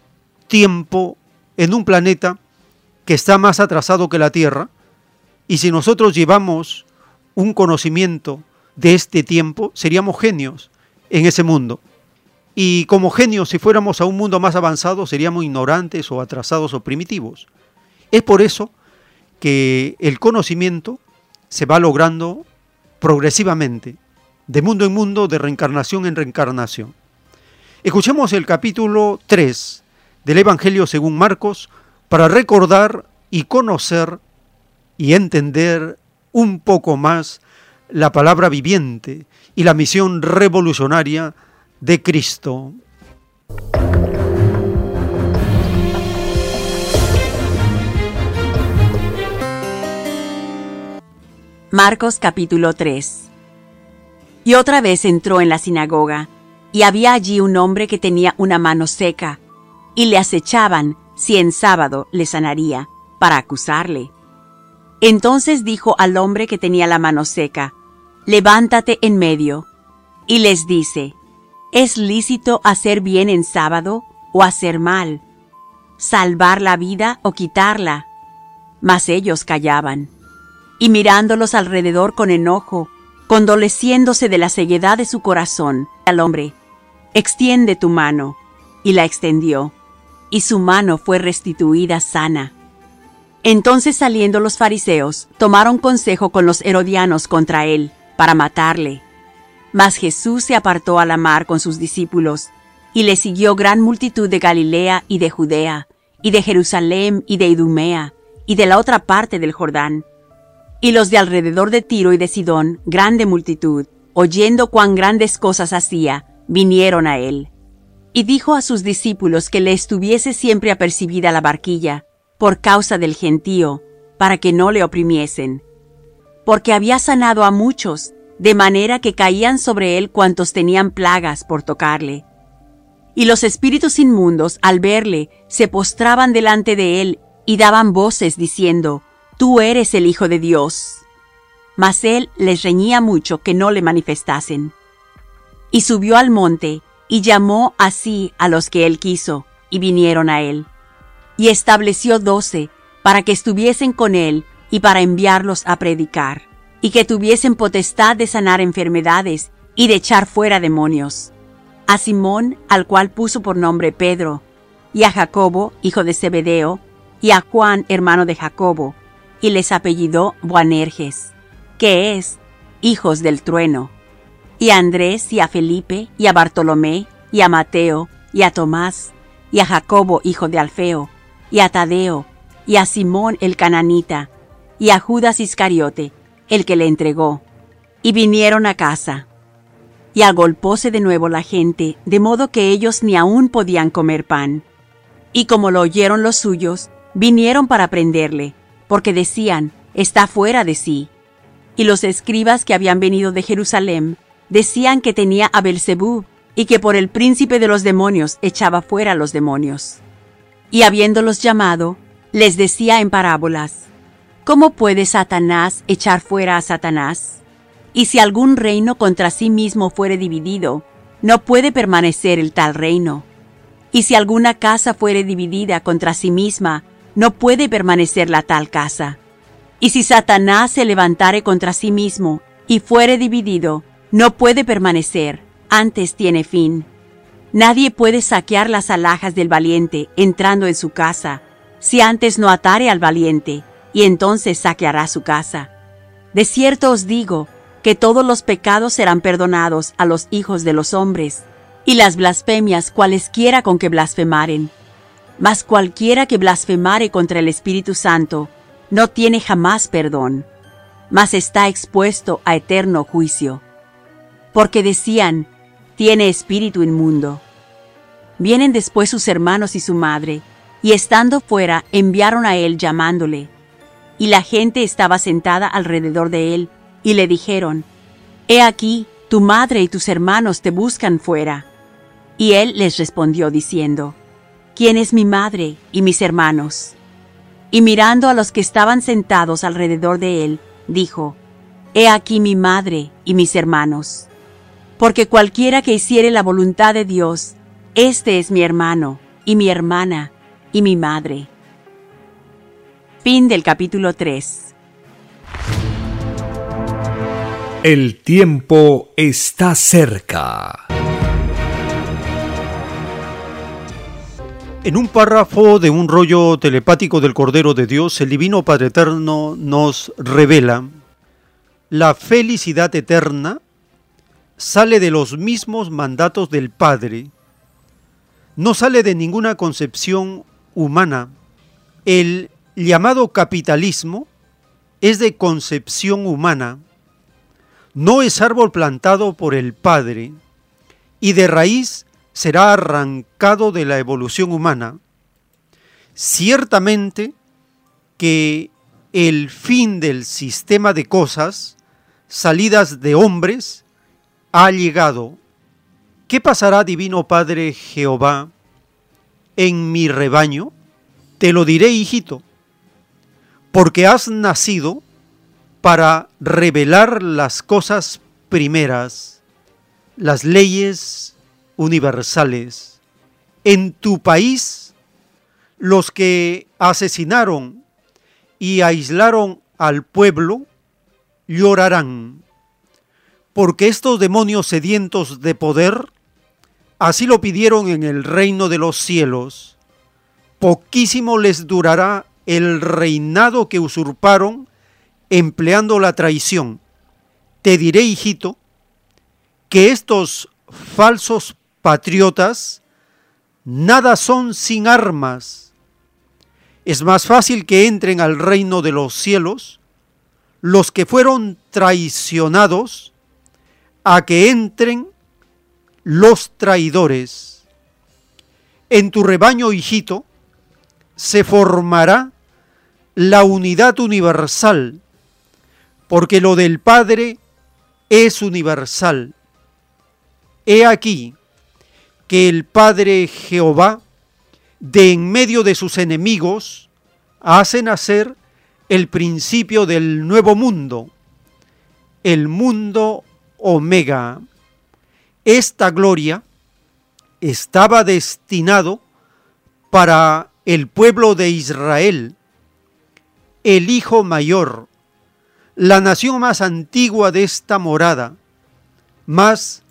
tiempo, en un planeta que está más atrasado que la Tierra, y si nosotros llevamos un conocimiento de este tiempo, seríamos genios en ese mundo. Y como genios, si fuéramos a un mundo más avanzado, seríamos ignorantes o atrasados o primitivos. Es por eso que el conocimiento se va logrando progresivamente, de mundo en mundo, de reencarnación en reencarnación. Escuchemos el capítulo 3 del Evangelio según Marcos para recordar y conocer y entender un poco más la palabra viviente y la misión revolucionaria de Cristo. Marcos capítulo 3 Y otra vez entró en la sinagoga, y había allí un hombre que tenía una mano seca, y le acechaban si en sábado le sanaría, para acusarle. Entonces dijo al hombre que tenía la mano seca, Levántate en medio. Y les dice, ¿es lícito hacer bien en sábado o hacer mal? ¿Salvar la vida o quitarla? Mas ellos callaban. Y mirándolos alrededor con enojo, condoleciéndose de la ceguedad de su corazón, al hombre, extiende tu mano. Y la extendió, y su mano fue restituida sana. Entonces saliendo los fariseos, tomaron consejo con los herodianos contra él, para matarle. Mas Jesús se apartó a la mar con sus discípulos, y le siguió gran multitud de Galilea y de Judea, y de Jerusalén y de Idumea, y de la otra parte del Jordán. Y los de alrededor de Tiro y de Sidón, grande multitud, oyendo cuán grandes cosas hacía, vinieron a él. Y dijo a sus discípulos que le estuviese siempre apercibida la barquilla, por causa del gentío, para que no le oprimiesen. Porque había sanado a muchos, de manera que caían sobre él cuantos tenían plagas por tocarle. Y los espíritus inmundos, al verle, se postraban delante de él y daban voces diciendo, Tú eres el Hijo de Dios. Mas él les reñía mucho que no le manifestasen. Y subió al monte, y llamó así a los que él quiso, y vinieron a él y estableció doce para que estuviesen con él y para enviarlos a predicar, y que tuviesen potestad de sanar enfermedades y de echar fuera demonios. A Simón, al cual puso por nombre Pedro, y a Jacobo, hijo de Zebedeo, y a Juan, hermano de Jacobo, y les apellidó Boanerges, que es hijos del trueno, y a Andrés, y a Felipe, y a Bartolomé, y a Mateo, y a Tomás, y a Jacobo, hijo de Alfeo, y a Tadeo, y a Simón el cananita, y a Judas Iscariote, el que le entregó. Y vinieron a casa. Y agolpóse de nuevo la gente, de modo que ellos ni aún podían comer pan. Y como lo oyeron los suyos, vinieron para prenderle, porque decían, está fuera de sí. Y los escribas que habían venido de Jerusalén decían que tenía a Belzebú, y que por el príncipe de los demonios echaba fuera los demonios y habiéndolos llamado, les decía en parábolas, ¿Cómo puede Satanás echar fuera a Satanás? Y si algún reino contra sí mismo fuere dividido, no puede permanecer el tal reino. Y si alguna casa fuere dividida contra sí misma, no puede permanecer la tal casa. Y si Satanás se levantare contra sí mismo y fuere dividido, no puede permanecer, antes tiene fin. Nadie puede saquear las alhajas del valiente entrando en su casa, si antes no atare al valiente, y entonces saqueará su casa. De cierto os digo, que todos los pecados serán perdonados a los hijos de los hombres, y las blasfemias cualesquiera con que blasfemaren. Mas cualquiera que blasfemare contra el Espíritu Santo no tiene jamás perdón, mas está expuesto a eterno juicio. Porque decían, tiene espíritu inmundo. Vienen después sus hermanos y su madre, y estando fuera enviaron a él llamándole. Y la gente estaba sentada alrededor de él, y le dijeron, He aquí, tu madre y tus hermanos te buscan fuera. Y él les respondió diciendo, ¿Quién es mi madre y mis hermanos? Y mirando a los que estaban sentados alrededor de él, dijo, He aquí mi madre y mis hermanos. Porque cualquiera que hiciere la voluntad de Dios, este es mi hermano, y mi hermana, y mi madre. Fin del capítulo 3. El tiempo está cerca. En un párrafo de un rollo telepático del Cordero de Dios, el Divino Padre Eterno nos revela la felicidad eterna sale de los mismos mandatos del Padre, no sale de ninguna concepción humana. El llamado capitalismo es de concepción humana, no es árbol plantado por el Padre y de raíz será arrancado de la evolución humana. Ciertamente que el fin del sistema de cosas, salidas de hombres, ha llegado. ¿Qué pasará, Divino Padre Jehová, en mi rebaño? Te lo diré, hijito, porque has nacido para revelar las cosas primeras, las leyes universales. En tu país, los que asesinaron y aislaron al pueblo llorarán, porque estos demonios sedientos de poder así lo pidieron en el reino de los cielos. Poquísimo les durará el reinado que usurparon empleando la traición. Te diré, hijito, que estos falsos patriotas nada son sin armas. Es más fácil que entren al reino de los cielos los que fueron traicionados a que entren los traidores. En tu rebaño, hijito, se formará la unidad universal porque lo del Padre es universal. He aquí que el Padre Jehová, de en medio de sus enemigos, hace nacer el principio del nuevo mundo, el mundo omega. Esta gloria estaba destinado para el pueblo de Israel, el hijo mayor, la nación más antigua de esta morada, mas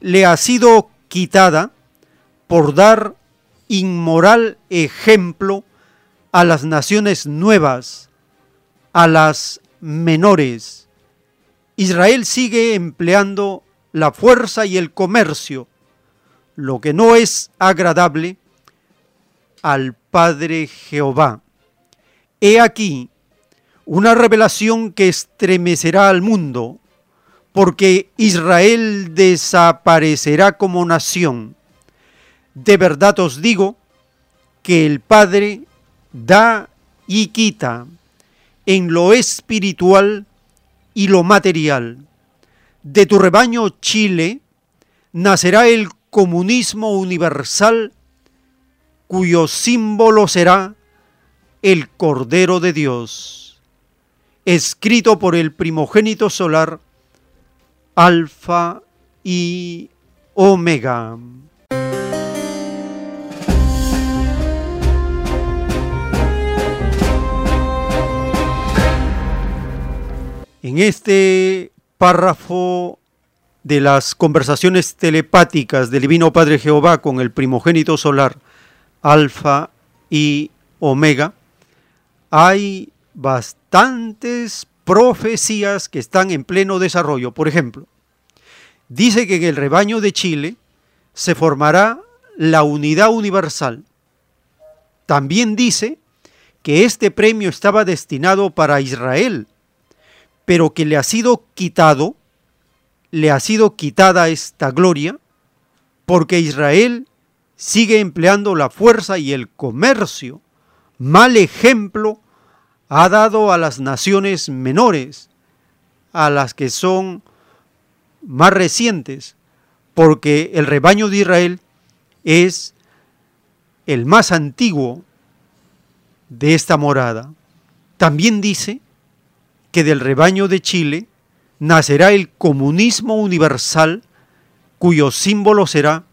le ha sido quitada por dar inmoral ejemplo a las naciones nuevas, a las menores. Israel sigue empleando la fuerza y el comercio, lo que no es agradable al Padre Jehová. He aquí una revelación que estremecerá al mundo, porque Israel desaparecerá como nación. De verdad os digo que el Padre da y quita en lo espiritual y lo material. De tu rebaño Chile nacerá el comunismo universal cuyo símbolo será el Cordero de Dios escrito por el primogénito solar, Alfa y Omega. En este párrafo de las conversaciones telepáticas del Divino Padre Jehová con el primogénito solar, Alfa y Omega, hay bastantes profecías que están en pleno desarrollo. Por ejemplo, dice que en el rebaño de Chile se formará la unidad universal. También dice que este premio estaba destinado para Israel, pero que le ha sido quitado, le ha sido quitada esta gloria, porque Israel sigue empleando la fuerza y el comercio. Mal ejemplo ha dado a las naciones menores, a las que son más recientes, porque el rebaño de Israel es el más antiguo de esta morada. También dice que del rebaño de Chile nacerá el comunismo universal cuyo símbolo será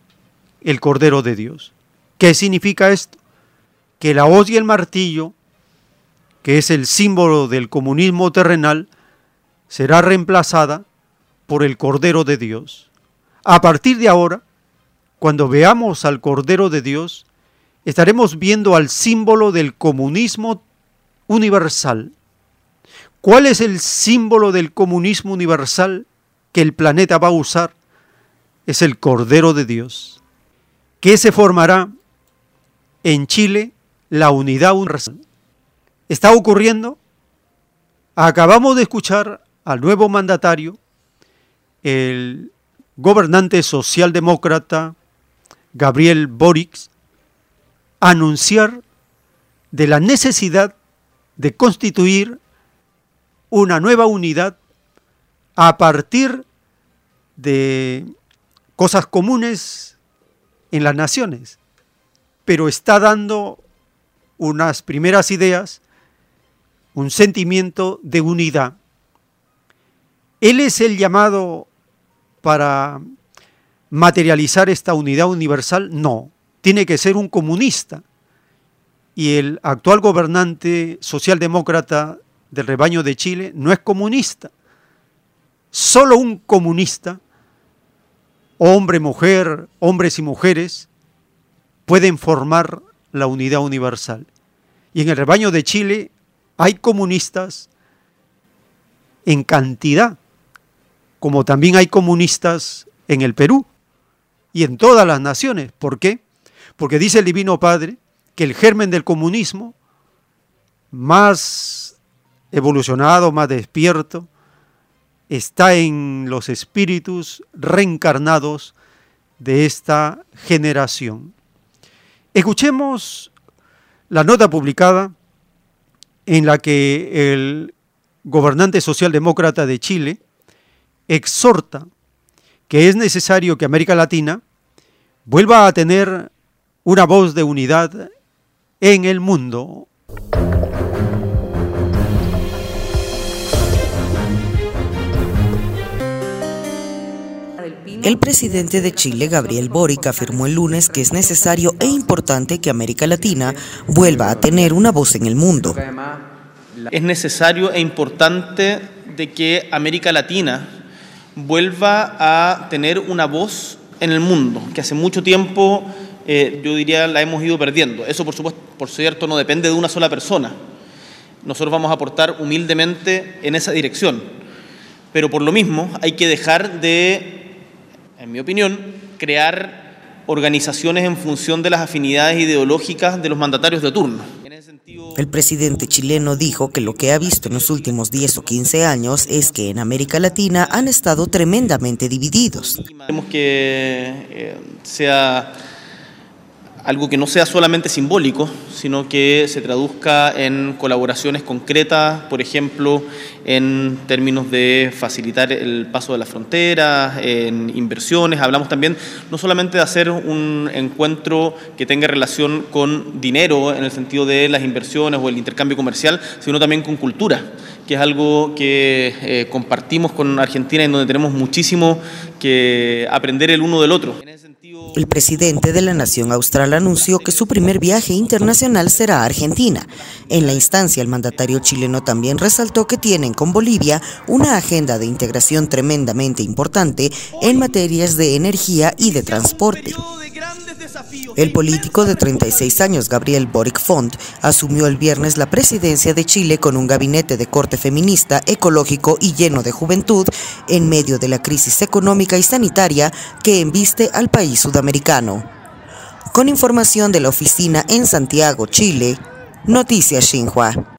el Cordero de Dios. ¿Qué significa esto? Que la hoz y el martillo, que es el símbolo del comunismo terrenal, será reemplazada por el Cordero de Dios. A partir de ahora, cuando veamos al Cordero de Dios, estaremos viendo al símbolo del comunismo universal. ¿Cuál es el símbolo del comunismo universal que el planeta va a usar? Es el Cordero de Dios. ¿Qué se formará en Chile? La unidad universal. ¿Está ocurriendo? Acabamos de escuchar al nuevo mandatario, el gobernante socialdemócrata Gabriel Boric, anunciar de la necesidad de constituir una nueva unidad a partir de cosas comunes en las naciones, pero está dando unas primeras ideas, un sentimiento de unidad. Él es el llamado para materializar esta unidad universal, no, tiene que ser un comunista. Y el actual gobernante socialdemócrata del rebaño de Chile no es comunista. Solo un comunista, hombre, mujer, hombres y mujeres, pueden formar la unidad universal. Y en el rebaño de Chile hay comunistas en cantidad, como también hay comunistas en el Perú y en todas las naciones. ¿Por qué? Porque dice el Divino Padre que el germen del comunismo, más evolucionado, más despierto, está en los espíritus reencarnados de esta generación. Escuchemos la nota publicada en la que el gobernante socialdemócrata de Chile exhorta que es necesario que América Latina vuelva a tener una voz de unidad en el mundo. El presidente de Chile, Gabriel Boric, afirmó el lunes que es necesario e importante que América Latina vuelva a tener una voz en el mundo. Es necesario e importante de que América Latina vuelva a tener una voz en el mundo, que hace mucho tiempo eh, yo diría la hemos ido perdiendo. Eso por supuesto, por cierto, no depende de una sola persona. Nosotros vamos a aportar humildemente en esa dirección. Pero por lo mismo hay que dejar de en mi opinión, crear organizaciones en función de las afinidades ideológicas de los mandatarios de turno. El presidente chileno dijo que lo que ha visto en los últimos 10 o 15 años es que en América Latina han estado tremendamente divididos. Queremos que eh, sea algo que no sea solamente simbólico, sino que se traduzca en colaboraciones concretas, por ejemplo, en términos de facilitar el paso de las fronteras, en inversiones. Hablamos también no solamente de hacer un encuentro que tenga relación con dinero en el sentido de las inversiones o el intercambio comercial, sino también con cultura que es algo que eh, compartimos con Argentina y donde tenemos muchísimo que aprender el uno del otro. El presidente de la Nación Austral anunció que su primer viaje internacional será a Argentina. En la instancia, el mandatario chileno también resaltó que tienen con Bolivia una agenda de integración tremendamente importante en materias de energía y de transporte. El político de 36 años, Gabriel Boric Font, asumió el viernes la presidencia de Chile con un gabinete de corte feminista, ecológico y lleno de juventud en medio de la crisis económica y sanitaria que embiste al país sudamericano. Con información de la oficina en Santiago, Chile, Noticias Xinhua.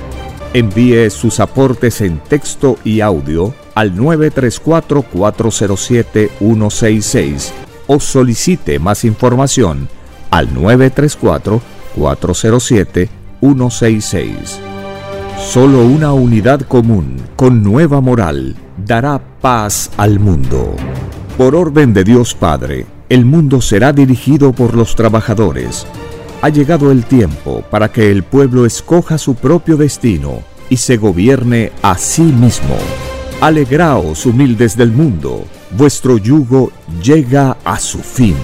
Envíe sus aportes en texto y audio al 934-407-166 o solicite más información al 934-407-166. Solo una unidad común con nueva moral dará paz al mundo. Por orden de Dios Padre, el mundo será dirigido por los trabajadores. Ha llegado el tiempo para que el pueblo escoja su propio destino y se gobierne a sí mismo. Alegraos, humildes del mundo, vuestro yugo llega a su fin.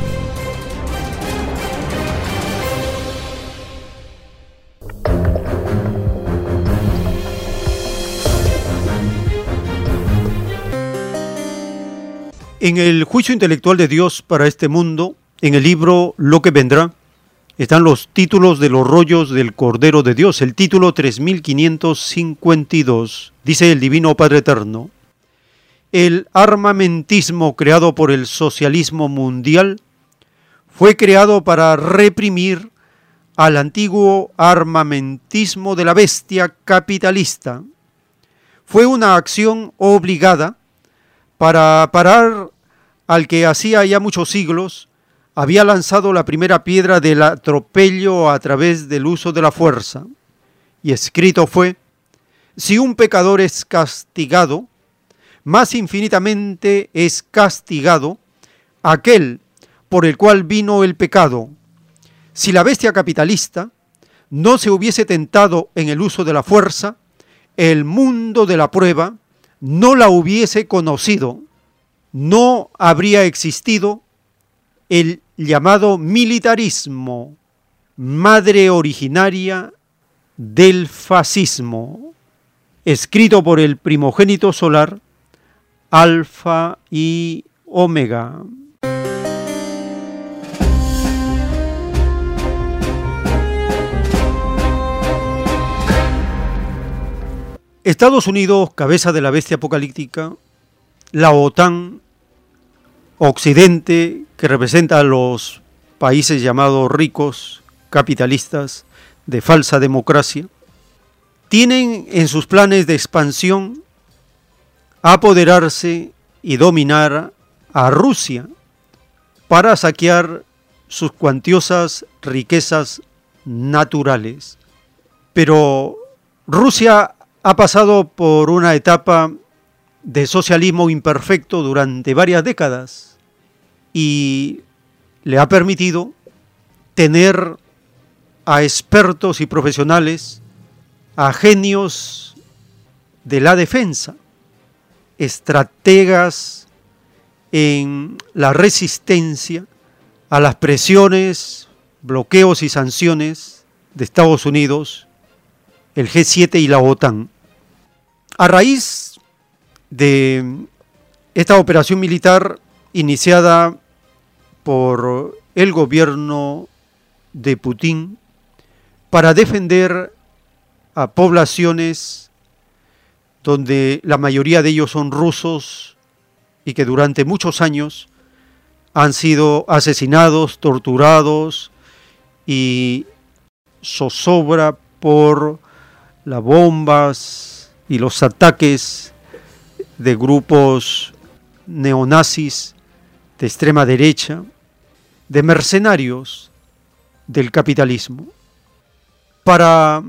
En el juicio intelectual de Dios para este mundo, en el libro Lo que vendrá, están los títulos de los rollos del Cordero de Dios. El título 3552 dice el Divino Padre Eterno, el armamentismo creado por el socialismo mundial fue creado para reprimir al antiguo armamentismo de la bestia capitalista. Fue una acción obligada para parar al que hacía ya muchos siglos había lanzado la primera piedra del atropello a través del uso de la fuerza. Y escrito fue, si un pecador es castigado, más infinitamente es castigado aquel por el cual vino el pecado. Si la bestia capitalista no se hubiese tentado en el uso de la fuerza, el mundo de la prueba no la hubiese conocido, no habría existido el llamado militarismo, madre originaria del fascismo, escrito por el primogénito solar, Alfa y Omega. Estados Unidos, cabeza de la bestia apocalíptica, la OTAN, Occidente, que representa a los países llamados ricos, capitalistas, de falsa democracia, tienen en sus planes de expansión apoderarse y dominar a Rusia para saquear sus cuantiosas riquezas naturales. Pero Rusia ha pasado por una etapa de socialismo imperfecto durante varias décadas y le ha permitido tener a expertos y profesionales, a genios de la defensa, estrategas en la resistencia a las presiones, bloqueos y sanciones de Estados Unidos, el G7 y la OTAN. A raíz de esta operación militar iniciada por el gobierno de Putin para defender a poblaciones donde la mayoría de ellos son rusos y que durante muchos años han sido asesinados, torturados y zozobra por las bombas y los ataques de grupos neonazis de extrema derecha, de mercenarios del capitalismo. Para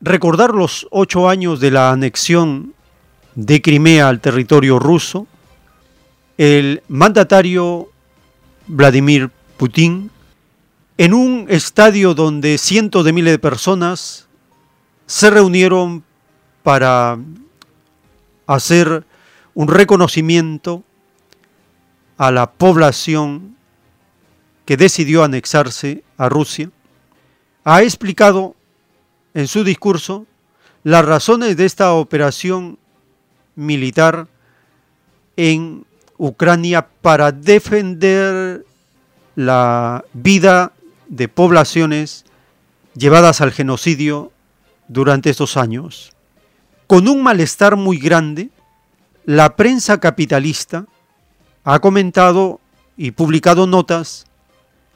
recordar los ocho años de la anexión de Crimea al territorio ruso, el mandatario Vladimir Putin, en un estadio donde cientos de miles de personas se reunieron para hacer un reconocimiento a la población que decidió anexarse a Rusia, ha explicado en su discurso las razones de esta operación militar en Ucrania para defender la vida de poblaciones llevadas al genocidio durante estos años. Con un malestar muy grande, la prensa capitalista ha comentado y publicado notas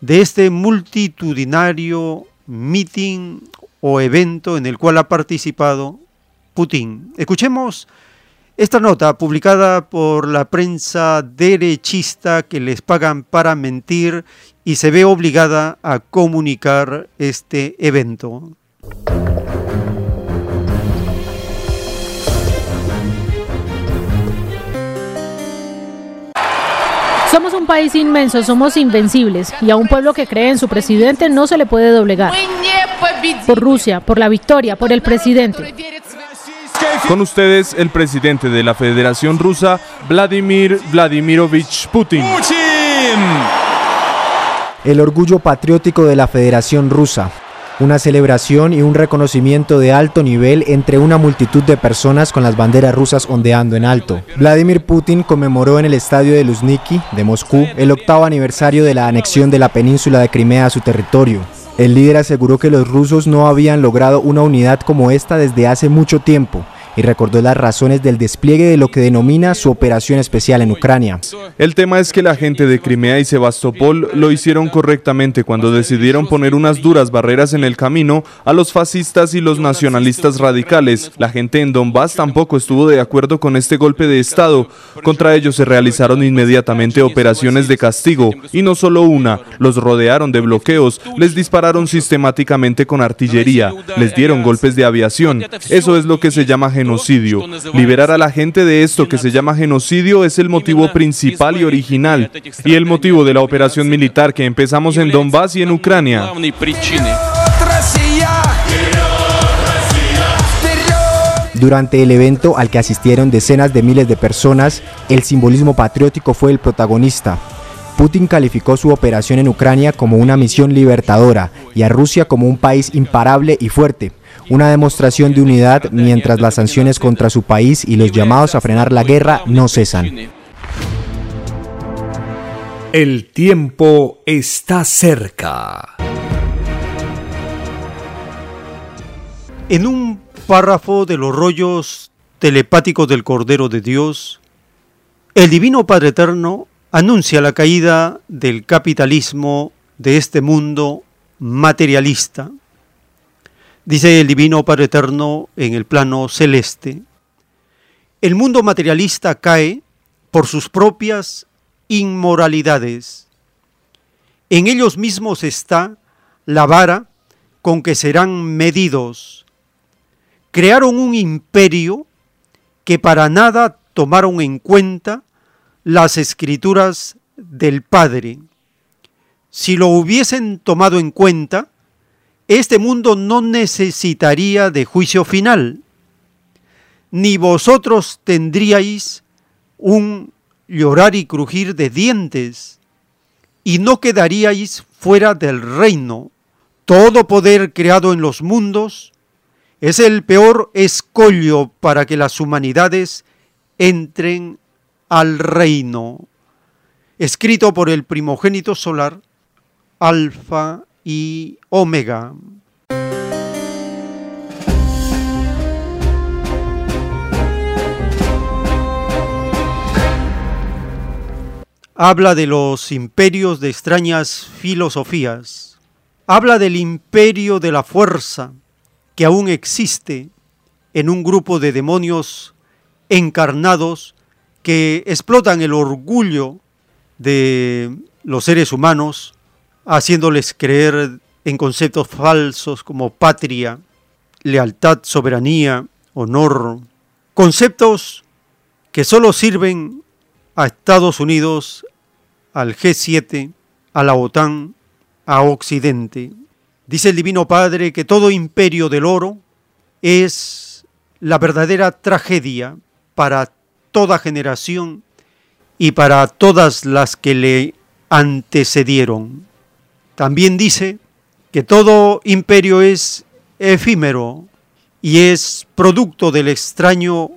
de este multitudinario meeting o evento en el cual ha participado Putin. Escuchemos esta nota publicada por la prensa derechista que les pagan para mentir y se ve obligada a comunicar este evento. Somos un país inmenso, somos invencibles y a un pueblo que cree en su presidente no se le puede doblegar. Por Rusia, por la victoria, por el presidente. Con ustedes el presidente de la Federación Rusa, Vladimir Vladimirovich Putin. El orgullo patriótico de la Federación Rusa, una celebración y un reconocimiento de alto nivel entre una multitud de personas con las banderas rusas ondeando en alto. Vladimir Putin conmemoró en el estadio de Luzhniki de Moscú el octavo aniversario de la anexión de la península de Crimea a su territorio. El líder aseguró que los rusos no habían logrado una unidad como esta desde hace mucho tiempo y recordó las razones del despliegue de lo que denomina su operación especial en Ucrania. El tema es que la gente de Crimea y Sebastopol lo hicieron correctamente cuando decidieron poner unas duras barreras en el camino a los fascistas y los nacionalistas radicales. La gente en Donbass tampoco estuvo de acuerdo con este golpe de Estado. Contra ellos se realizaron inmediatamente operaciones de castigo y no solo una, los rodearon de bloqueos, les dispararon sistemáticamente con artillería, les dieron golpes de aviación. Eso es lo que se llama genocidio. Liberar a la gente de esto que se llama genocidio es el motivo principal y original y el motivo de la operación militar que empezamos en Donbass y en Ucrania. Durante el evento al que asistieron decenas de miles de personas, el simbolismo patriótico fue el protagonista. Putin calificó su operación en Ucrania como una misión libertadora y a Rusia como un país imparable y fuerte, una demostración de unidad mientras las sanciones contra su país y los llamados a frenar la guerra no cesan. El tiempo está cerca. En un párrafo de los rollos telepáticos del Cordero de Dios, el Divino Padre Eterno anuncia la caída del capitalismo de este mundo materialista. Dice el Divino Padre Eterno en el plano celeste, el mundo materialista cae por sus propias inmoralidades. En ellos mismos está la vara con que serán medidos. Crearon un imperio que para nada tomaron en cuenta las escrituras del Padre. Si lo hubiesen tomado en cuenta, este mundo no necesitaría de juicio final, ni vosotros tendríais un llorar y crujir de dientes, y no quedaríais fuera del reino. Todo poder creado en los mundos es el peor escollo para que las humanidades entren al reino, escrito por el primogénito solar, Alfa y Omega. habla de los imperios de extrañas filosofías, habla del imperio de la fuerza que aún existe en un grupo de demonios encarnados que explotan el orgullo de los seres humanos, haciéndoles creer en conceptos falsos como patria, lealtad, soberanía, honor, conceptos que solo sirven a Estados Unidos, al G7, a la OTAN, a Occidente. Dice el Divino Padre que todo imperio del oro es la verdadera tragedia para toda generación y para todas las que le antecedieron. También dice que todo imperio es efímero y es producto del extraño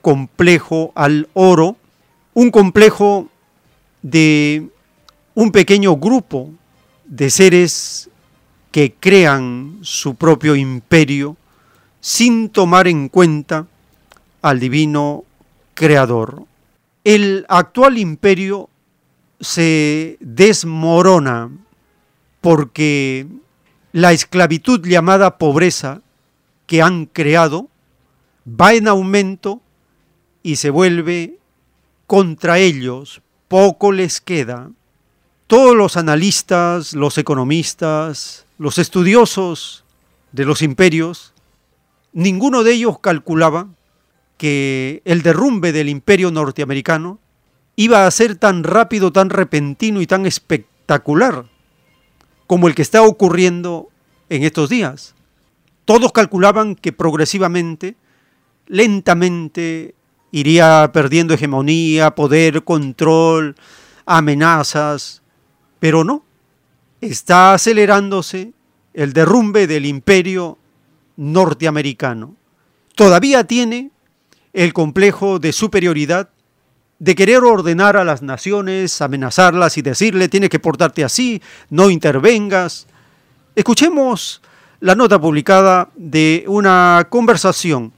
complejo al oro, un complejo de un pequeño grupo de seres que crean su propio imperio sin tomar en cuenta al divino creador. El actual imperio se desmorona porque la esclavitud llamada pobreza que han creado va en aumento y se vuelve contra ellos, poco les queda. Todos los analistas, los economistas, los estudiosos de los imperios, ninguno de ellos calculaba que el derrumbe del imperio norteamericano iba a ser tan rápido, tan repentino y tan espectacular como el que está ocurriendo en estos días. Todos calculaban que progresivamente, lentamente, iría perdiendo hegemonía, poder, control, amenazas, pero no, está acelerándose el derrumbe del imperio norteamericano. Todavía tiene el complejo de superioridad de querer ordenar a las naciones, amenazarlas y decirle tienes que portarte así, no intervengas. Escuchemos la nota publicada de una conversación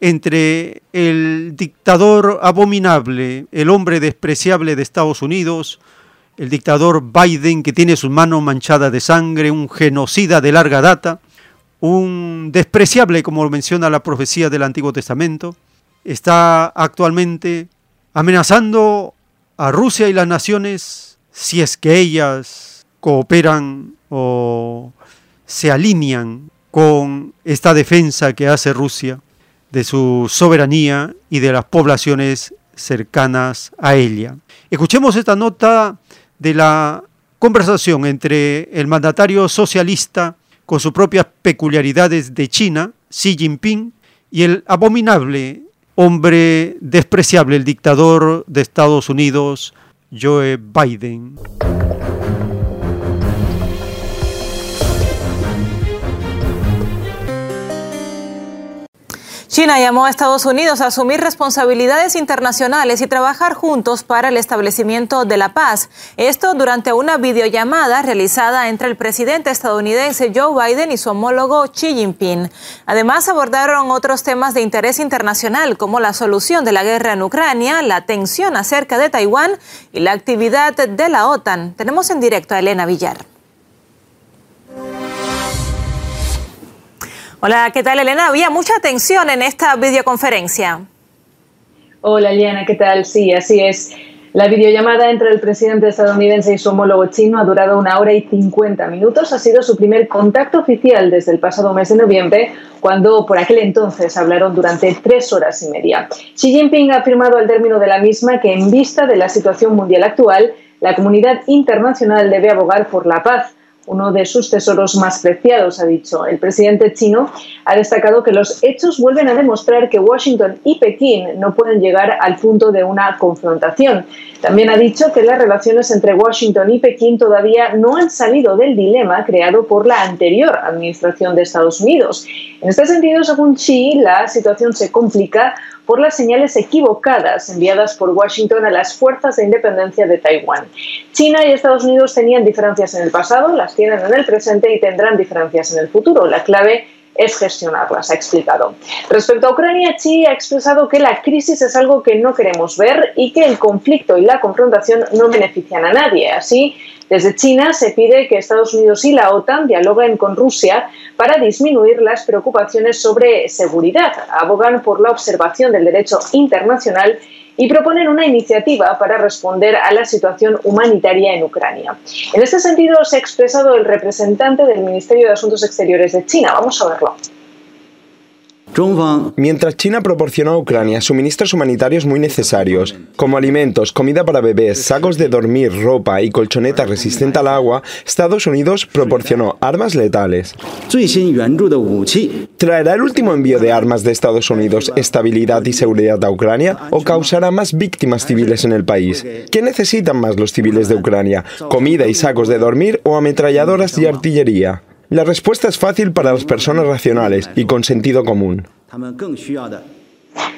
entre el dictador abominable, el hombre despreciable de Estados Unidos, el dictador Biden que tiene sus manos manchadas de sangre, un genocida de larga data, un despreciable, como menciona la profecía del Antiguo Testamento, está actualmente amenazando a Rusia y las naciones si es que ellas cooperan o se alinean con esta defensa que hace Rusia de su soberanía y de las poblaciones cercanas a ella. Escuchemos esta nota de la conversación entre el mandatario socialista con sus propias peculiaridades de China, Xi Jinping, y el abominable hombre despreciable, el dictador de Estados Unidos, Joe Biden. China llamó a Estados Unidos a asumir responsabilidades internacionales y trabajar juntos para el establecimiento de la paz. Esto durante una videollamada realizada entre el presidente estadounidense Joe Biden y su homólogo Xi Jinping. Además abordaron otros temas de interés internacional como la solución de la guerra en Ucrania, la tensión acerca de Taiwán y la actividad de la OTAN. Tenemos en directo a Elena Villar. Hola, ¿qué tal Elena? Había mucha tensión en esta videoconferencia. Hola Eliana, ¿qué tal? Sí, así es. La videollamada entre el presidente estadounidense y su homólogo chino ha durado una hora y 50 minutos. Ha sido su primer contacto oficial desde el pasado mes de noviembre, cuando por aquel entonces hablaron durante tres horas y media. Xi Jinping ha afirmado al término de la misma que en vista de la situación mundial actual, la comunidad internacional debe abogar por la paz uno de sus tesoros más preciados, ha dicho. El presidente chino ha destacado que los hechos vuelven a demostrar que Washington y Pekín no pueden llegar al punto de una confrontación. También ha dicho que las relaciones entre Washington y Pekín todavía no han salido del dilema creado por la anterior administración de Estados Unidos. En este sentido, según Xi, la situación se complica por las señales equivocadas enviadas por Washington a las fuerzas de independencia de Taiwán. China y Estados Unidos tenían diferencias en el pasado, las tienen en el presente y tendrán diferencias en el futuro. La clave es gestionarlas, ha explicado. Respecto a Ucrania, Xi ha expresado que la crisis es algo que no queremos ver y que el conflicto y la confrontación no benefician a nadie. Así, desde China se pide que Estados Unidos y la OTAN dialoguen con Rusia para disminuir las preocupaciones sobre seguridad. Abogan por la observación del derecho internacional y proponen una iniciativa para responder a la situación humanitaria en Ucrania. En este sentido, se ha expresado el representante del Ministerio de Asuntos Exteriores de China. Vamos a verlo. Mientras China proporcionó a Ucrania suministros humanitarios muy necesarios, como alimentos, comida para bebés, sacos de dormir, ropa y colchoneta resistente al agua, Estados Unidos proporcionó armas letales. ¿Traerá el último envío de armas de Estados Unidos estabilidad y seguridad a Ucrania o causará más víctimas civiles en el país? ¿Qué necesitan más los civiles de Ucrania? ¿Comida y sacos de dormir o ametralladoras y artillería? La respuesta es fácil para las personas racionales y con sentido común.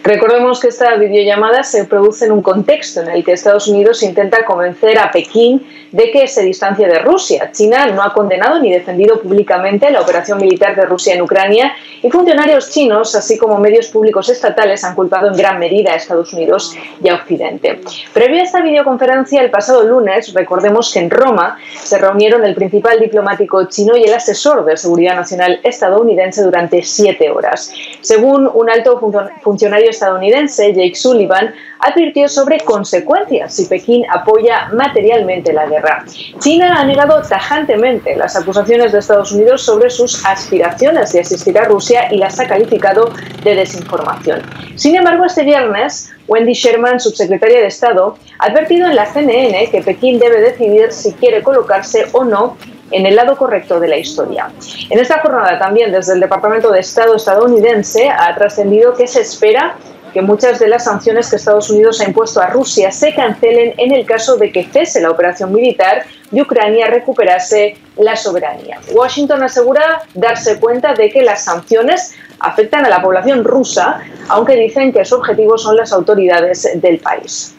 Recordemos que esta videollamada se produce en un contexto en el que Estados Unidos intenta convencer a Pekín de que se distancie de Rusia. China no ha condenado ni defendido públicamente la operación militar de Rusia en Ucrania y funcionarios chinos, así como medios públicos estatales, han culpado en gran medida a Estados Unidos y a Occidente. Previo a esta videoconferencia, el pasado lunes, recordemos que en Roma se reunieron el principal diplomático chino y el asesor de seguridad nacional estadounidense durante siete horas. Según un alto funcionario estadounidense, Jake Sullivan, advirtió sobre consecuencias si Pekín apoya materialmente la guerra. China ha negado tajantemente las acusaciones de Estados Unidos sobre sus aspiraciones de asistir a Rusia y las ha calificado de desinformación. Sin embargo, este viernes, Wendy Sherman, subsecretaria de Estado, ha advertido en la CNN que Pekín debe decidir si quiere colocarse o no en el lado correcto de la historia. En esta jornada también desde el Departamento de Estado estadounidense ha trascendido que se espera que muchas de las sanciones que Estados Unidos ha impuesto a Rusia se cancelen en el caso de que cese la operación militar y Ucrania recuperase la soberanía. Washington asegura darse cuenta de que las sanciones afectan a la población rusa, aunque dicen que su objetivo son las autoridades del país.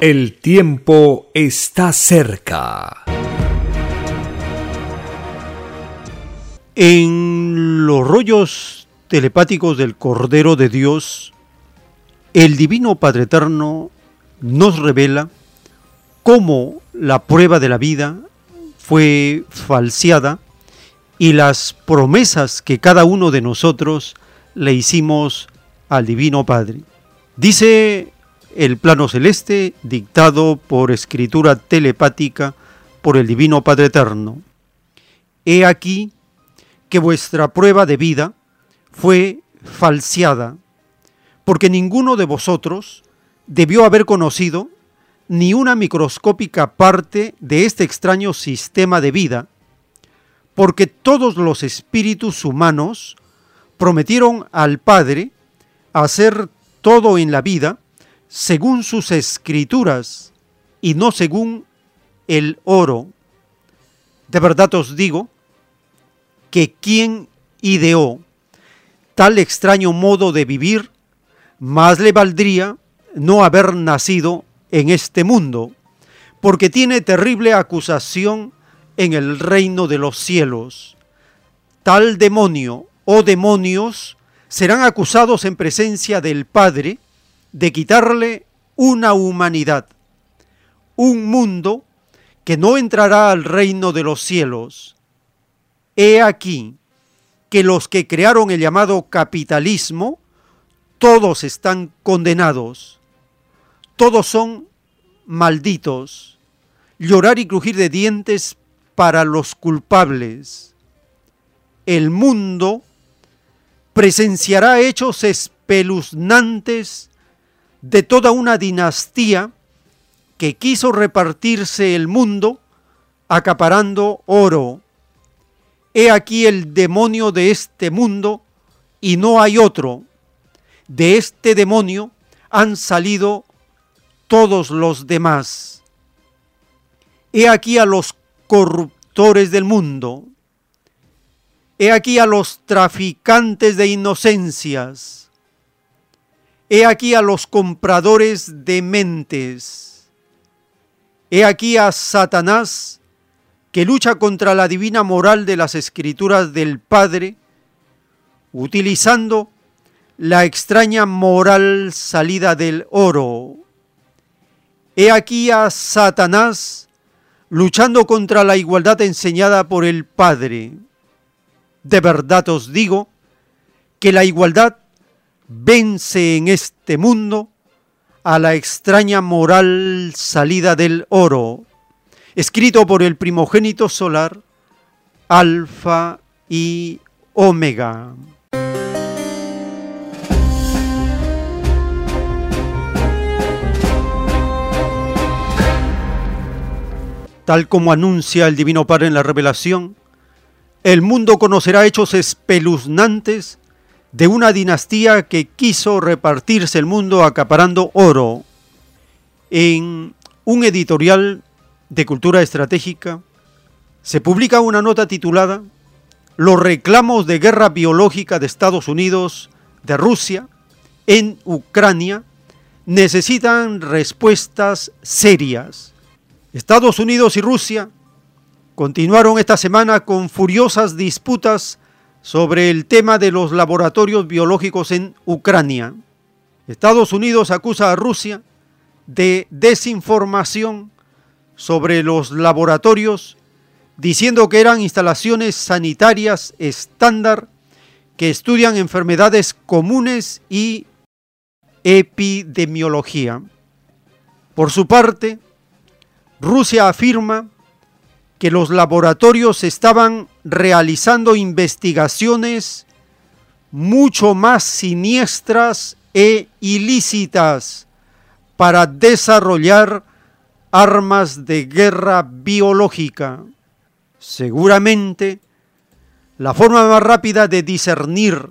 El tiempo está cerca. En los rollos telepáticos del Cordero de Dios, el Divino Padre Eterno nos revela cómo la prueba de la vida fue falseada y las promesas que cada uno de nosotros le hicimos al Divino Padre. Dice el plano celeste dictado por escritura telepática por el Divino Padre Eterno. He aquí que vuestra prueba de vida fue falseada, porque ninguno de vosotros debió haber conocido ni una microscópica parte de este extraño sistema de vida, porque todos los espíritus humanos prometieron al Padre hacer todo en la vida según sus escrituras y no según el oro. De verdad os digo que quien ideó tal extraño modo de vivir, más le valdría no haber nacido en este mundo, porque tiene terrible acusación en el reino de los cielos. Tal demonio o demonios serán acusados en presencia del Padre de quitarle una humanidad, un mundo que no entrará al reino de los cielos. He aquí, que los que crearon el llamado capitalismo, todos están condenados, todos son malditos, llorar y crujir de dientes para los culpables. El mundo presenciará hechos espeluznantes de toda una dinastía que quiso repartirse el mundo acaparando oro, He aquí el demonio de este mundo y no hay otro. De este demonio han salido todos los demás. He aquí a los corruptores del mundo. He aquí a los traficantes de inocencias. He aquí a los compradores de mentes. He aquí a Satanás que lucha contra la divina moral de las escrituras del Padre, utilizando la extraña moral salida del oro. He aquí a Satanás luchando contra la igualdad enseñada por el Padre. De verdad os digo que la igualdad vence en este mundo a la extraña moral salida del oro, escrito por el primogénito solar, Alfa y Omega. Tal como anuncia el Divino Padre en la revelación, el mundo conocerá hechos espeluznantes de una dinastía que quiso repartirse el mundo acaparando oro. En un editorial de cultura estratégica se publica una nota titulada Los reclamos de guerra biológica de Estados Unidos, de Rusia, en Ucrania necesitan respuestas serias. Estados Unidos y Rusia continuaron esta semana con furiosas disputas sobre el tema de los laboratorios biológicos en Ucrania. Estados Unidos acusa a Rusia de desinformación sobre los laboratorios, diciendo que eran instalaciones sanitarias estándar que estudian enfermedades comunes y epidemiología. Por su parte, Rusia afirma que los laboratorios estaban realizando investigaciones mucho más siniestras e ilícitas para desarrollar armas de guerra biológica. Seguramente, la forma más rápida de discernir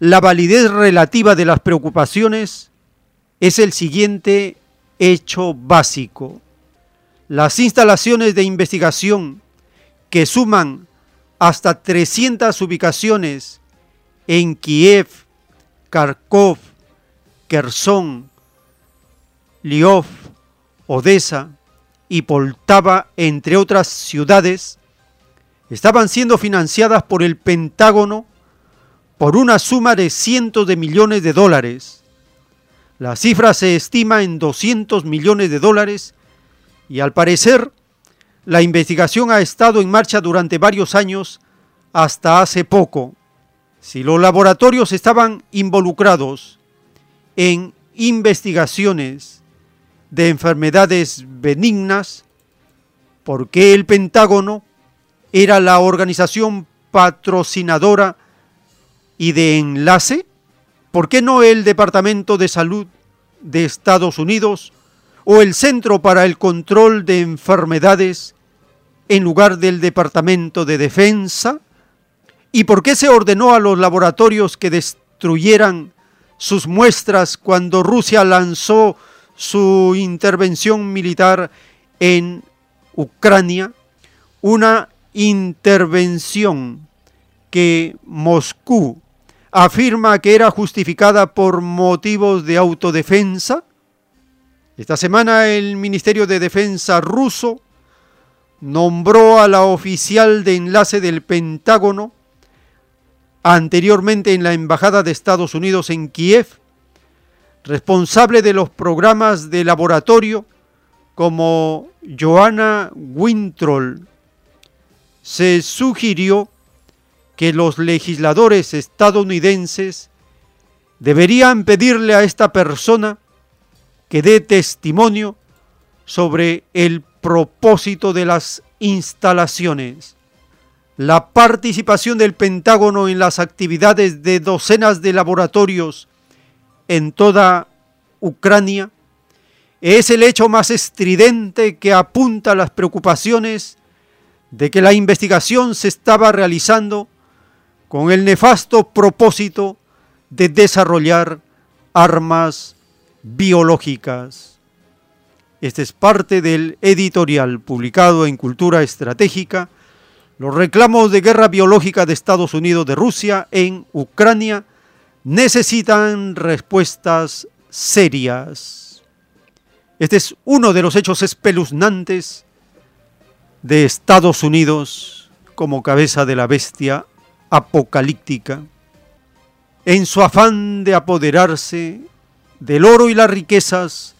la validez relativa de las preocupaciones es el siguiente hecho básico. Las instalaciones de investigación que suman hasta 300 ubicaciones en Kiev, Kharkov, Kherson, Liov, Odessa y Poltava, entre otras ciudades, estaban siendo financiadas por el Pentágono por una suma de cientos de millones de dólares. La cifra se estima en 200 millones de dólares y al parecer la investigación ha estado en marcha durante varios años hasta hace poco. Si los laboratorios estaban involucrados en investigaciones de enfermedades benignas, ¿por qué el Pentágono era la organización patrocinadora y de enlace? ¿Por qué no el Departamento de Salud de Estados Unidos o el Centro para el Control de Enfermedades en lugar del Departamento de Defensa? ¿Y por qué se ordenó a los laboratorios que destruyeran sus muestras cuando Rusia lanzó su intervención militar en Ucrania? Una intervención que Moscú afirma que era justificada por motivos de autodefensa esta semana el Ministerio de Defensa ruso nombró a la oficial de enlace del Pentágono, anteriormente en la Embajada de Estados Unidos en Kiev, responsable de los programas de laboratorio como Joanna Wintroll. Se sugirió que los legisladores estadounidenses deberían pedirle a esta persona que dé testimonio sobre el propósito de las instalaciones. La participación del Pentágono en las actividades de docenas de laboratorios en toda Ucrania es el hecho más estridente que apunta a las preocupaciones de que la investigación se estaba realizando con el nefasto propósito de desarrollar armas biológicas. Este es parte del editorial publicado en Cultura Estratégica, los reclamos de guerra biológica de Estados Unidos de Rusia en Ucrania necesitan respuestas serias. Este es uno de los hechos espeluznantes de Estados Unidos como cabeza de la bestia apocalíptica, en su afán de apoderarse del oro y las riquezas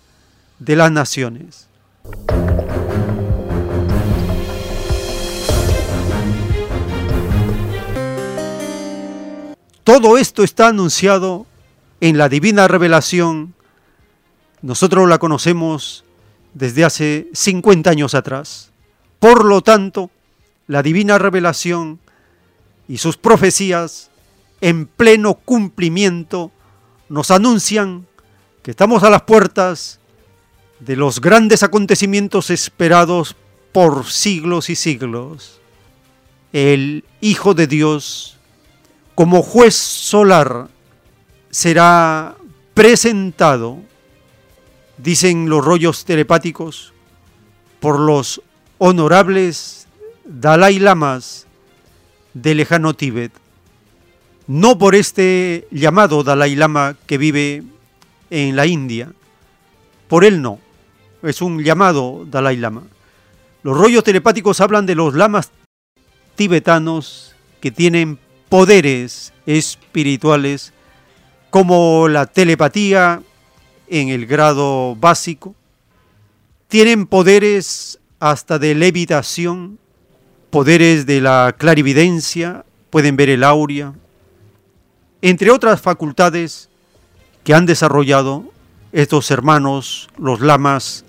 de las naciones. Todo esto está anunciado en la divina revelación. Nosotros la conocemos desde hace 50 años atrás. Por lo tanto, la divina revelación y sus profecías en pleno cumplimiento nos anuncian estamos a las puertas de los grandes acontecimientos esperados por siglos y siglos. El Hijo de Dios, como juez solar, será presentado, dicen los rollos telepáticos, por los honorables Dalai Lamas de lejano Tíbet. No por este llamado Dalai Lama que vive en la India, por él no, es un llamado Dalai Lama. Los rollos telepáticos hablan de los lamas tibetanos que tienen poderes espirituales como la telepatía en el grado básico, tienen poderes hasta de levitación, poderes de la clarividencia, pueden ver el aurea, entre otras facultades que han desarrollado estos hermanos, los lamas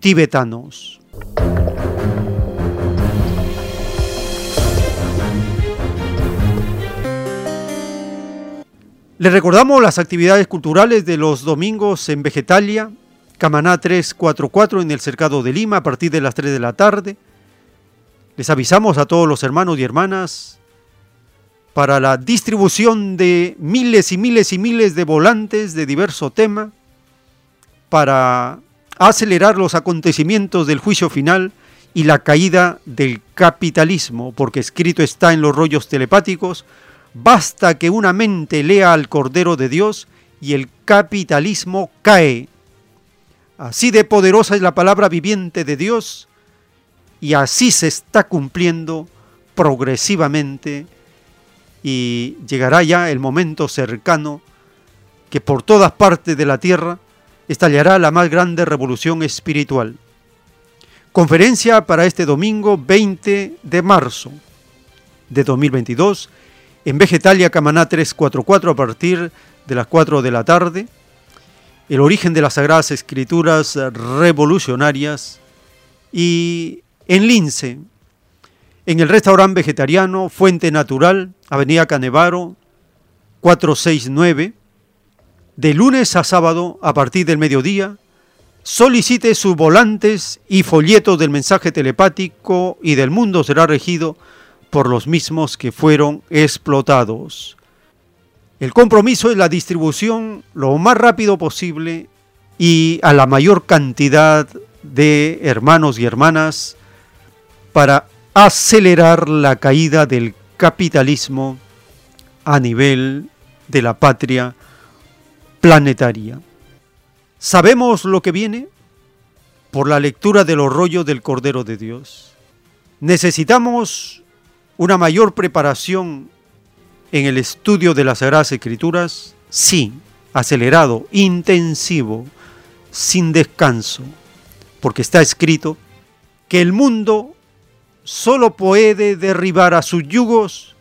tibetanos. Les recordamos las actividades culturales de los domingos en Vegetalia, Camaná 344 en el Cercado de Lima a partir de las 3 de la tarde. Les avisamos a todos los hermanos y hermanas para la distribución de miles y miles y miles de volantes de diverso tema para acelerar los acontecimientos del juicio final y la caída del capitalismo, porque escrito está en los rollos telepáticos, Basta que una mente lea al Cordero de Dios y el capitalismo cae. Así de poderosa es la palabra viviente de Dios y así se está cumpliendo progresivamente y llegará ya el momento cercano que por todas partes de la tierra estallará la más grande revolución espiritual. Conferencia para este domingo 20 de marzo de 2022 en Vegetalia Camaná 344 a partir de las 4 de la tarde, el origen de las Sagradas Escrituras revolucionarias y en Lince, en el restaurante vegetariano Fuente Natural, Avenida Canevaro 469, de lunes a sábado a partir del mediodía, solicite sus volantes y folletos del mensaje telepático y del mundo será regido por los mismos que fueron explotados. El compromiso es la distribución lo más rápido posible y a la mayor cantidad de hermanos y hermanas para acelerar la caída del capitalismo a nivel de la patria planetaria. ¿Sabemos lo que viene? Por la lectura de los rollos del Cordero de Dios. Necesitamos una mayor preparación en el estudio de las Sagradas Escrituras? Sí, acelerado, intensivo, sin descanso, porque está escrito que el mundo solo puede derribar a sus yugos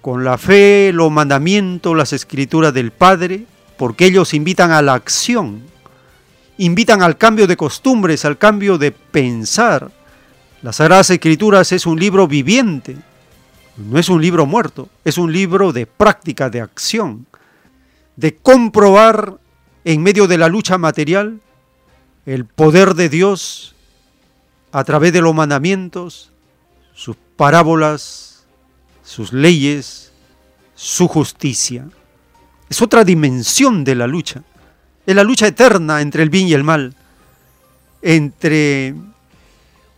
con la fe, los mandamientos, las escrituras del Padre, porque ellos invitan a la acción, invitan al cambio de costumbres, al cambio de pensar, las Sagradas Escrituras es un libro viviente, no es un libro muerto, es un libro de práctica, de acción, de comprobar en medio de la lucha material el poder de Dios a través de los mandamientos, sus parábolas, sus leyes, su justicia. Es otra dimensión de la lucha. Es la lucha eterna entre el bien y el mal, entre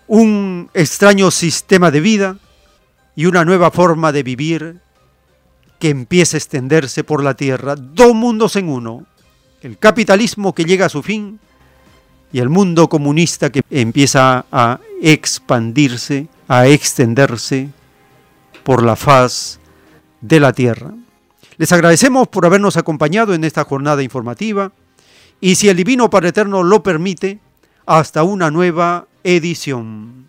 un extraño sistema de vida y una nueva forma de vivir que empieza a extenderse por la tierra. Dos mundos en uno. El capitalismo que llega a su fin y el mundo comunista que empieza a expandirse, a extenderse por la faz de la tierra. Les agradecemos por habernos acompañado en esta jornada informativa y si el Divino Padre Eterno lo permite, hasta una nueva edición.